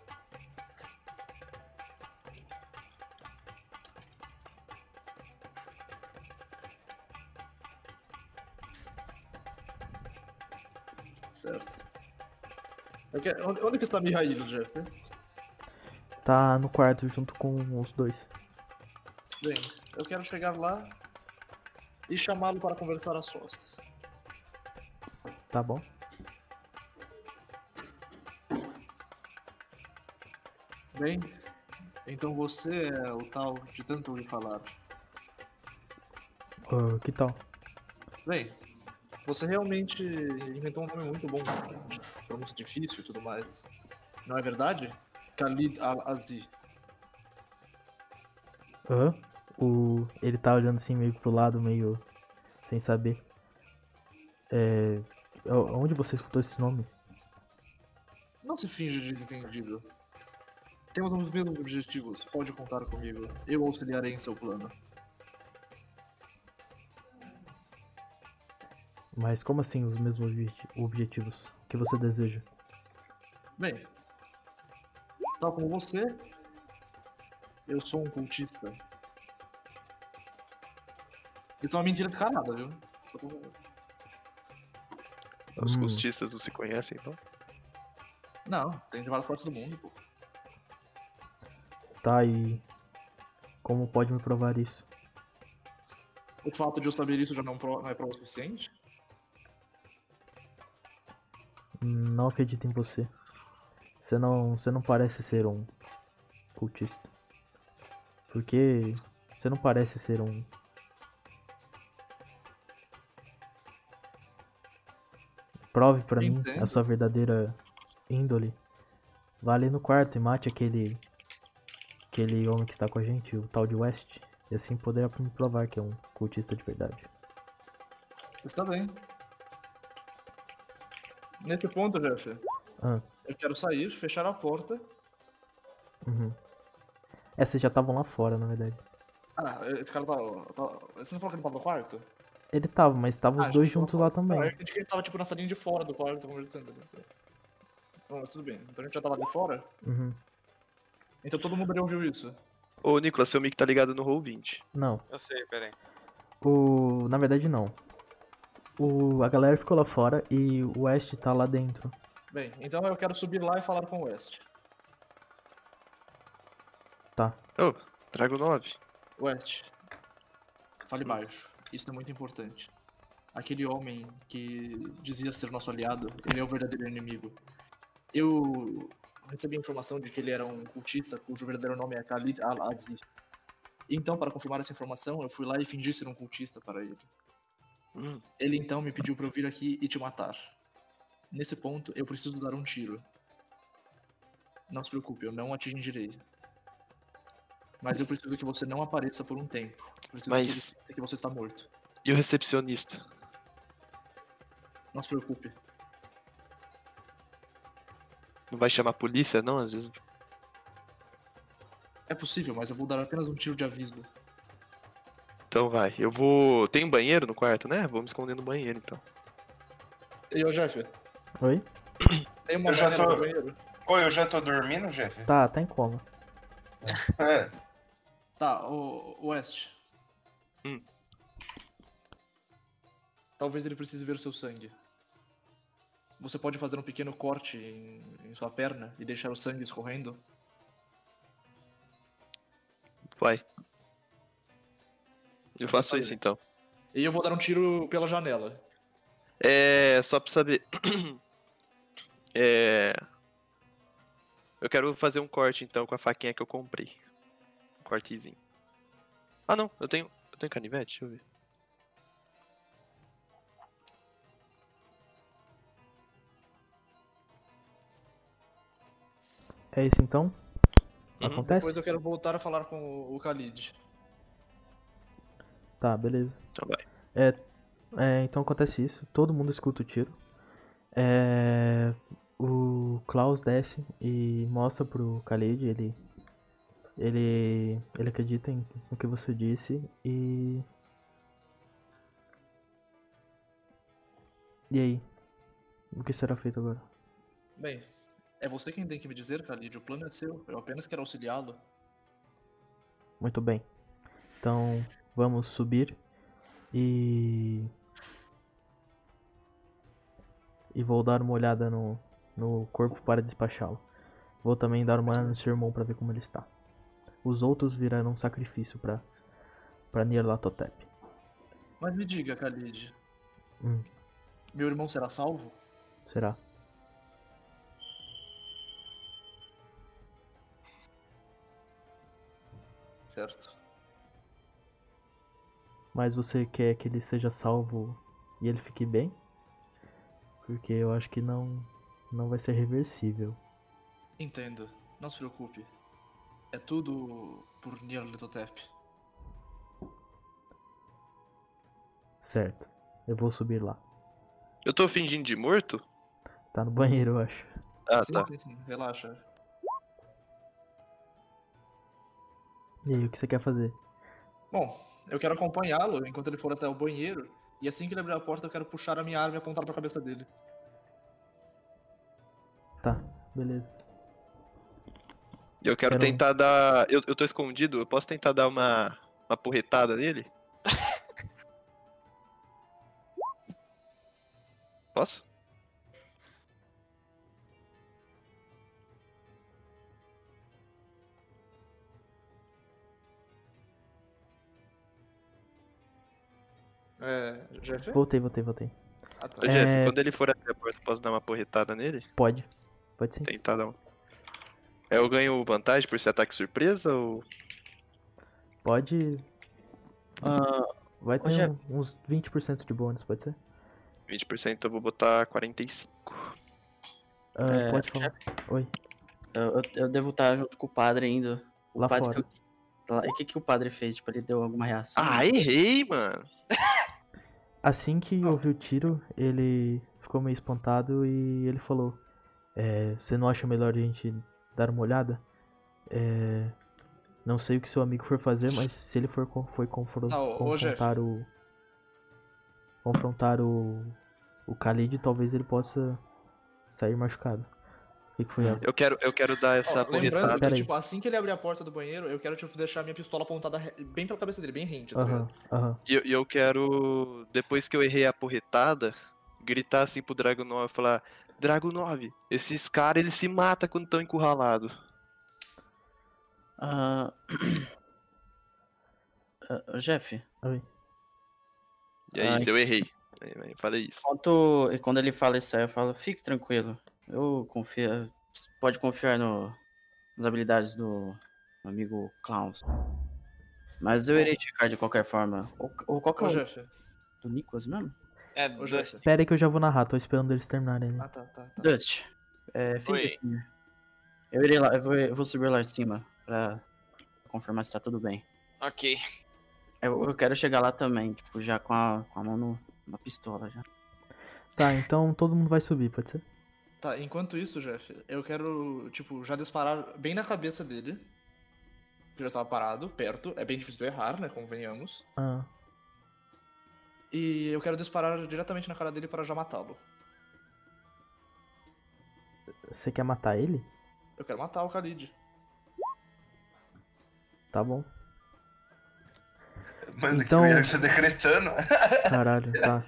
Certo. Onde, que está Mihail, Jeff? Tá no quarto junto com os dois. Bem, eu quero chegar lá e chamá-lo para conversar a sós. Tá bom? Bem, então você é o tal de tanto ouvir falar. Ah, que tal? Bem, você realmente inventou um nome muito bom, pronúncia difícil e tudo mais. Não é verdade? Khalid Al-Aziz. Hã? O... Ele tá olhando assim meio pro lado, meio sem saber. É... Onde você escutou esse nome? Não se finge de desentendido. Temos os mesmos objetivos, pode contar comigo. Eu auxiliarei em seu plano. Mas como assim os mesmos obje- objetivos? Que você deseja? Bem, tal como você, eu sou um cultista. Isso é uma mentira descarada, viu? Só pra- Os Hum. cultistas não se conhecem, então? Não, tem de várias partes do mundo, pô. Tá, e... Como pode me provar isso? O fato de eu saber isso já não é prova suficiente? Não acredito em você. Você não, você não parece ser um cultista. Porque você não parece ser um. Prove pra mim a sua verdadeira índole. Vá ali no quarto e mate aquele. aquele homem que está com a gente, o tal de West. E assim poderá me provar que é um cultista de verdade. Está bem. Nesse ponto, Jeff, Ah, eu quero sair, fechar a porta. uhum. É, vocês já estavam lá fora, na verdade. Ah, esse cara tá. tá- Você não falou que ele tava no quarto? Ele tava, mas estavam Ah, os dois juntos tava- lá Ah, também. eu entendi que ele tava tipo na salinha de fora do quarto conversando. né? Bom, mas tudo bem. Então a gente já tava ali fora? Uhum. Então todo mundo ali ouviu isso. Ô, Nicolas, seu mic tá ligado no Roll 20. Não, Eu sei, peraí. o. Na verdade não. O... A galera ficou lá fora e o West tá lá dentro. Bem, então eu quero subir lá e falar com o West. Tá. Ô, trago 9. West, fale baixo. Isso é muito importante. Aquele homem que dizia ser nosso aliado, ele é o verdadeiro inimigo. Eu recebi a informação de que ele era um cultista cujo verdadeiro nome é Khalid Al-Aziz. Então, para confirmar essa informação, eu fui lá e fingi ser um cultista para ele. Hum, Ele então me pediu para eu vir aqui e te matar. Nesse ponto, eu preciso dar um tiro. Não se preocupe, eu não atingirei. Mas eu preciso que você não apareça por um tempo. Preciso Mas- que que você está morto. E o recepcionista? Não se preocupe. Não vai chamar a polícia, não? Às vezes. É possível, mas eu vou dar apenas um tiro de aviso. Então vai. Eu vou. Tem um banheiro no quarto, né? Vou me esconder no banheiro então. E ô, Jeff, Oi? tem uma Eu já tô- no banheiro? Oi, eu já tô dormindo, Jeff? Tá, tá em coma. É. Tá, o o West. Hum. Talvez ele precise ver seu sangue. Você pode fazer um pequeno corte em, em sua perna e deixar o sangue escorrendo? Vai. Eu faço fazer. isso então. E eu vou dar um tiro pela janela. É. Só pra saber. É. Eu quero fazer um corte então com a faquinha que eu comprei. Um cortezinho. Ah não, eu tenho. Eu tenho canivete? Deixa eu ver. É isso então? Uhum. Acontece? Depois eu quero voltar a falar com o- o Khalid. Tá, beleza. Então vai. É, então acontece isso, todo mundo escuta o tiro. É, o Klaus desce e mostra pro Khalid, ele, ele, ele acredita em, no que você disse e... E aí? O que será feito agora? Bem, é você quem tem que me dizer, Khalid. O plano é seu. Eu apenas quero auxiliá-lo. Muito bem. Então, vamos subir e. E vou dar uma olhada no, no corpo para despachá-lo. Vou também dar uma olhada no seu irmão para ver como ele está. Os outros virarão um sacrifício para para Nyarlathotep. Mas me diga, Khalid. Hum. Meu irmão será salvo? Será? Certo. Mas você quer que ele seja salvo e ele fique bem? Porque eu acho que não não vai ser reversível. Entendo. Não se preocupe. É tudo por Nyarlathotep. Certo. Eu vou subir lá. Eu tô fingindo de morto? Tá no banheiro, eu acho. Ah, sim, tá. sim, sim. Relaxa. E aí, o que você quer fazer? Bom, eu quero acompanhá-lo enquanto ele for até o banheiro. E assim que ele abrir a porta, eu quero puxar a minha arma e apontar pra cabeça dele. Tá, beleza. Eu quero Quero- tentar dar. Eu, eu tô escondido, eu posso tentar dar uma, uma porretada nele? Posso? É. Jeff? Voltei, voltei, voltei. Ah, tá. Ô, Jeff, É. quando ele for até a porta, eu posso dar uma porretada nele? Pode. Pode sim. Tentar dar um. É, Eu ganho vantagem por ser ataque surpresa ou. Pode. Ah, Vai ter Jeff. um- uns 20% de bônus, pode ser? 20% eu vou botar 45. Ah, É, pode falar. Oi. eu, eu- devo estar junto com o padre ainda. O Lá padre fora. que eu- E o que, que o padre fez? Tipo, ele deu alguma reação? Ah, errei, mano. Assim que ouviu o tiro, ele ficou meio espantado e ele falou: é, Você não acha melhor a gente dar uma olhada? É, não sei o que seu amigo for fazer, mas se ele for foi confrontar o. Confrontar o. O Khalid, talvez ele possa sair machucado. Que, que foi? Eva? Eu quero, eu quero dar Ó, essa lembrando porretada. que, Pera aí. tipo, assim que ele abrir a porta do banheiro, eu quero, tipo, deixar minha pistola apontada bem pela cabeça dele, bem rente, tá ligado? aham. E eu, e eu quero, depois que eu errei a porretada, gritar assim pro Drago 9 falar: Drago 9, esses caras eles se matam quando estão encurralados. Ah, ah, Jeff, E é Ai. isso, eu errei. Aí, aí, Falei isso. quando, e quando ele fala isso aí, eu falo, fique tranquilo. Eu confio. Pode confiar no, nas habilidades do amigo Klaus. Mas eu irei checar de qualquer forma. Ou, ou qual que é Ô, o Jeff. do Nicholas mesmo? É, Ô, Dust. Jeff. Pera aí que eu já vou narrar, tô esperando eles terminarem. Ah, tá, tá, tá. Dust. É. Eu irei lá, eu vou, eu vou subir lá em cima pra confirmar se tá tudo bem. Ok. Eu, eu quero chegar lá também, tipo, já com a, com a mão no, na pistola já. Tá, então todo mundo vai subir, pode ser? Tá, enquanto isso, Jeff, eu quero, tipo, já disparar bem na cabeça dele. Que já estava parado, perto. É bem difícil de errar, né? Convenhamos. Ah, E eu quero disparar diretamente na cara dele para já matá-lo. você quer matar ele? Eu quero matar o Khalid. Tá bom. Mano, Então- que merda, tá decretando. Caralho, tá.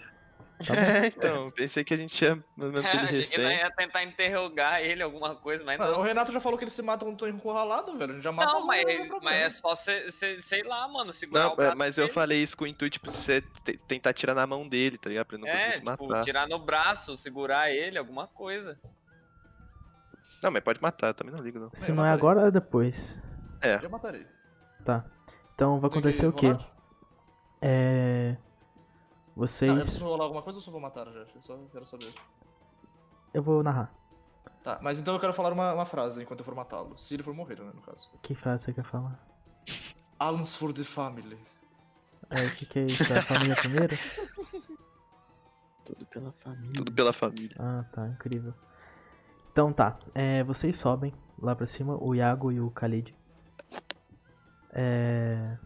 Tá. É, então, pensei que a gente ia ele Achei que ia tentar interrogar ele, alguma coisa, mas não. o Renato já falou que ele se mata quando tô encurralado, velho. A gente já mata Não, mas, mas é só, cê, cê- sei lá, mano, segurar Não, o braço mas eu dele. falei isso com o intuito tipo, de você te- tentar tirar na mão dele, tá ligado? Pra ele não É, conseguir se tipo, matar. tirar no braço, segurar ele, alguma coisa. Não, mas pode matar, eu também não ligo, não. Se eu não é agora, é depois. É, Eu matarei. Tá. Então vai acontecer o quê? rolar? É. Não, eu Vocês. preciso rolar alguma coisa ou só vou matar, Jeff? Eu só quero saber. Eu vou narrar. Tá, mas então eu quero falar uma, uma frase enquanto eu for matá-lo. Se ele for morrer, né, no caso. Que frase você quer falar? Alms for the family. É, o que, que é isso? É a família primeiro? Tudo pela família. tudo pela família. Ah, tá, incrível. Então tá, é, vocês sobem lá pra cima, o Iago e o Khalid. É.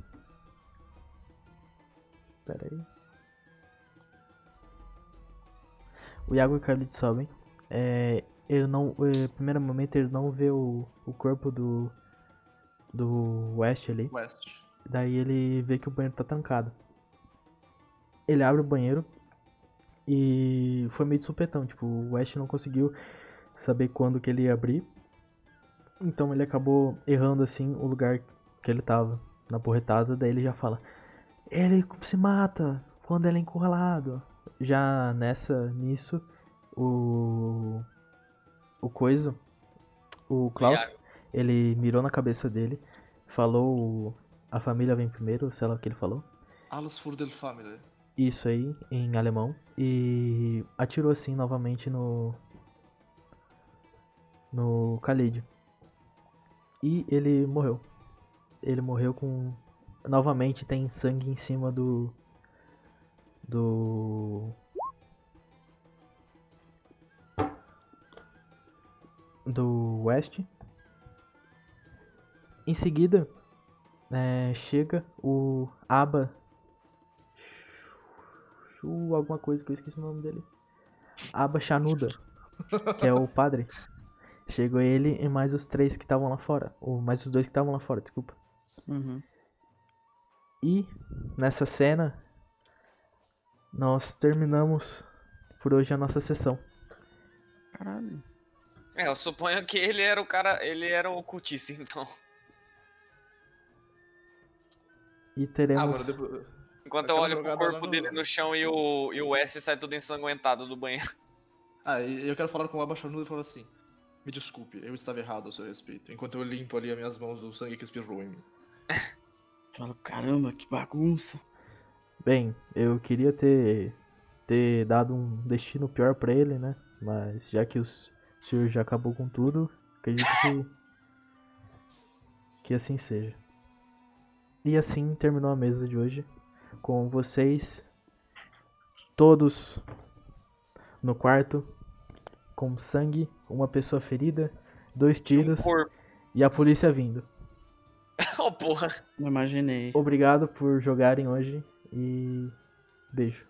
Pera aí. O Iago e o Khalid sobem. É, ele não. É, primeiro momento ele não vê o, o corpo do. Do West ali. West. Daí ele vê que o banheiro tá trancado. Ele abre o banheiro e foi meio de supetão, tipo, o West não conseguiu saber quando que ele ia abrir. Então ele acabou errando assim o lugar que ele tava na porretada, daí ele já fala: "Ele se mata quando ele é encurralado". Já nessa nisso o o coisa o Klaus Iago. ele mirou na cabeça dele, falou a família vem primeiro, sei lá o que ele falou. Alles for the family. Isso aí, em alemão. E atirou assim novamente no. No Khalid. E ele morreu. Ele morreu com. Novamente tem sangue em cima do. Do. Do West. Em seguida, é, chega o Aba alguma coisa que eu esqueci o nome dele. Aba Chanuda, que é o padre. Chegou ele e mais os três que estavam lá fora. Ou mais os dois que estavam lá fora, desculpa. Uhum. E nessa cena, nós terminamos por hoje a nossa sessão. Caralho. É, eu suponho que ele era o cara, ele era o cultista, então. E teremos. Ah, mano, depois... Enquanto eu Aquela olho pro lá corpo no- dele no chão e o, e o S sai tudo ensanguentado do banheiro. Ah, e eu quero falar com o Abaixanudo e falar assim: Me desculpe, eu estava errado a seu respeito. Enquanto eu limpo ali as minhas mãos do sangue que espirrou em mim. Falo, caramba, que bagunça. Bem, eu queria ter, ter dado um destino pior pra ele, né? Mas já que o senhor já acabou com tudo, acredito que. que assim seja. E assim terminou a mesa de hoje. Com vocês todos no quarto, com sangue, uma pessoa ferida, dois tiros Corpo. e a polícia vindo. Oh, porra. Não imaginei. Obrigado por jogarem hoje e beijo.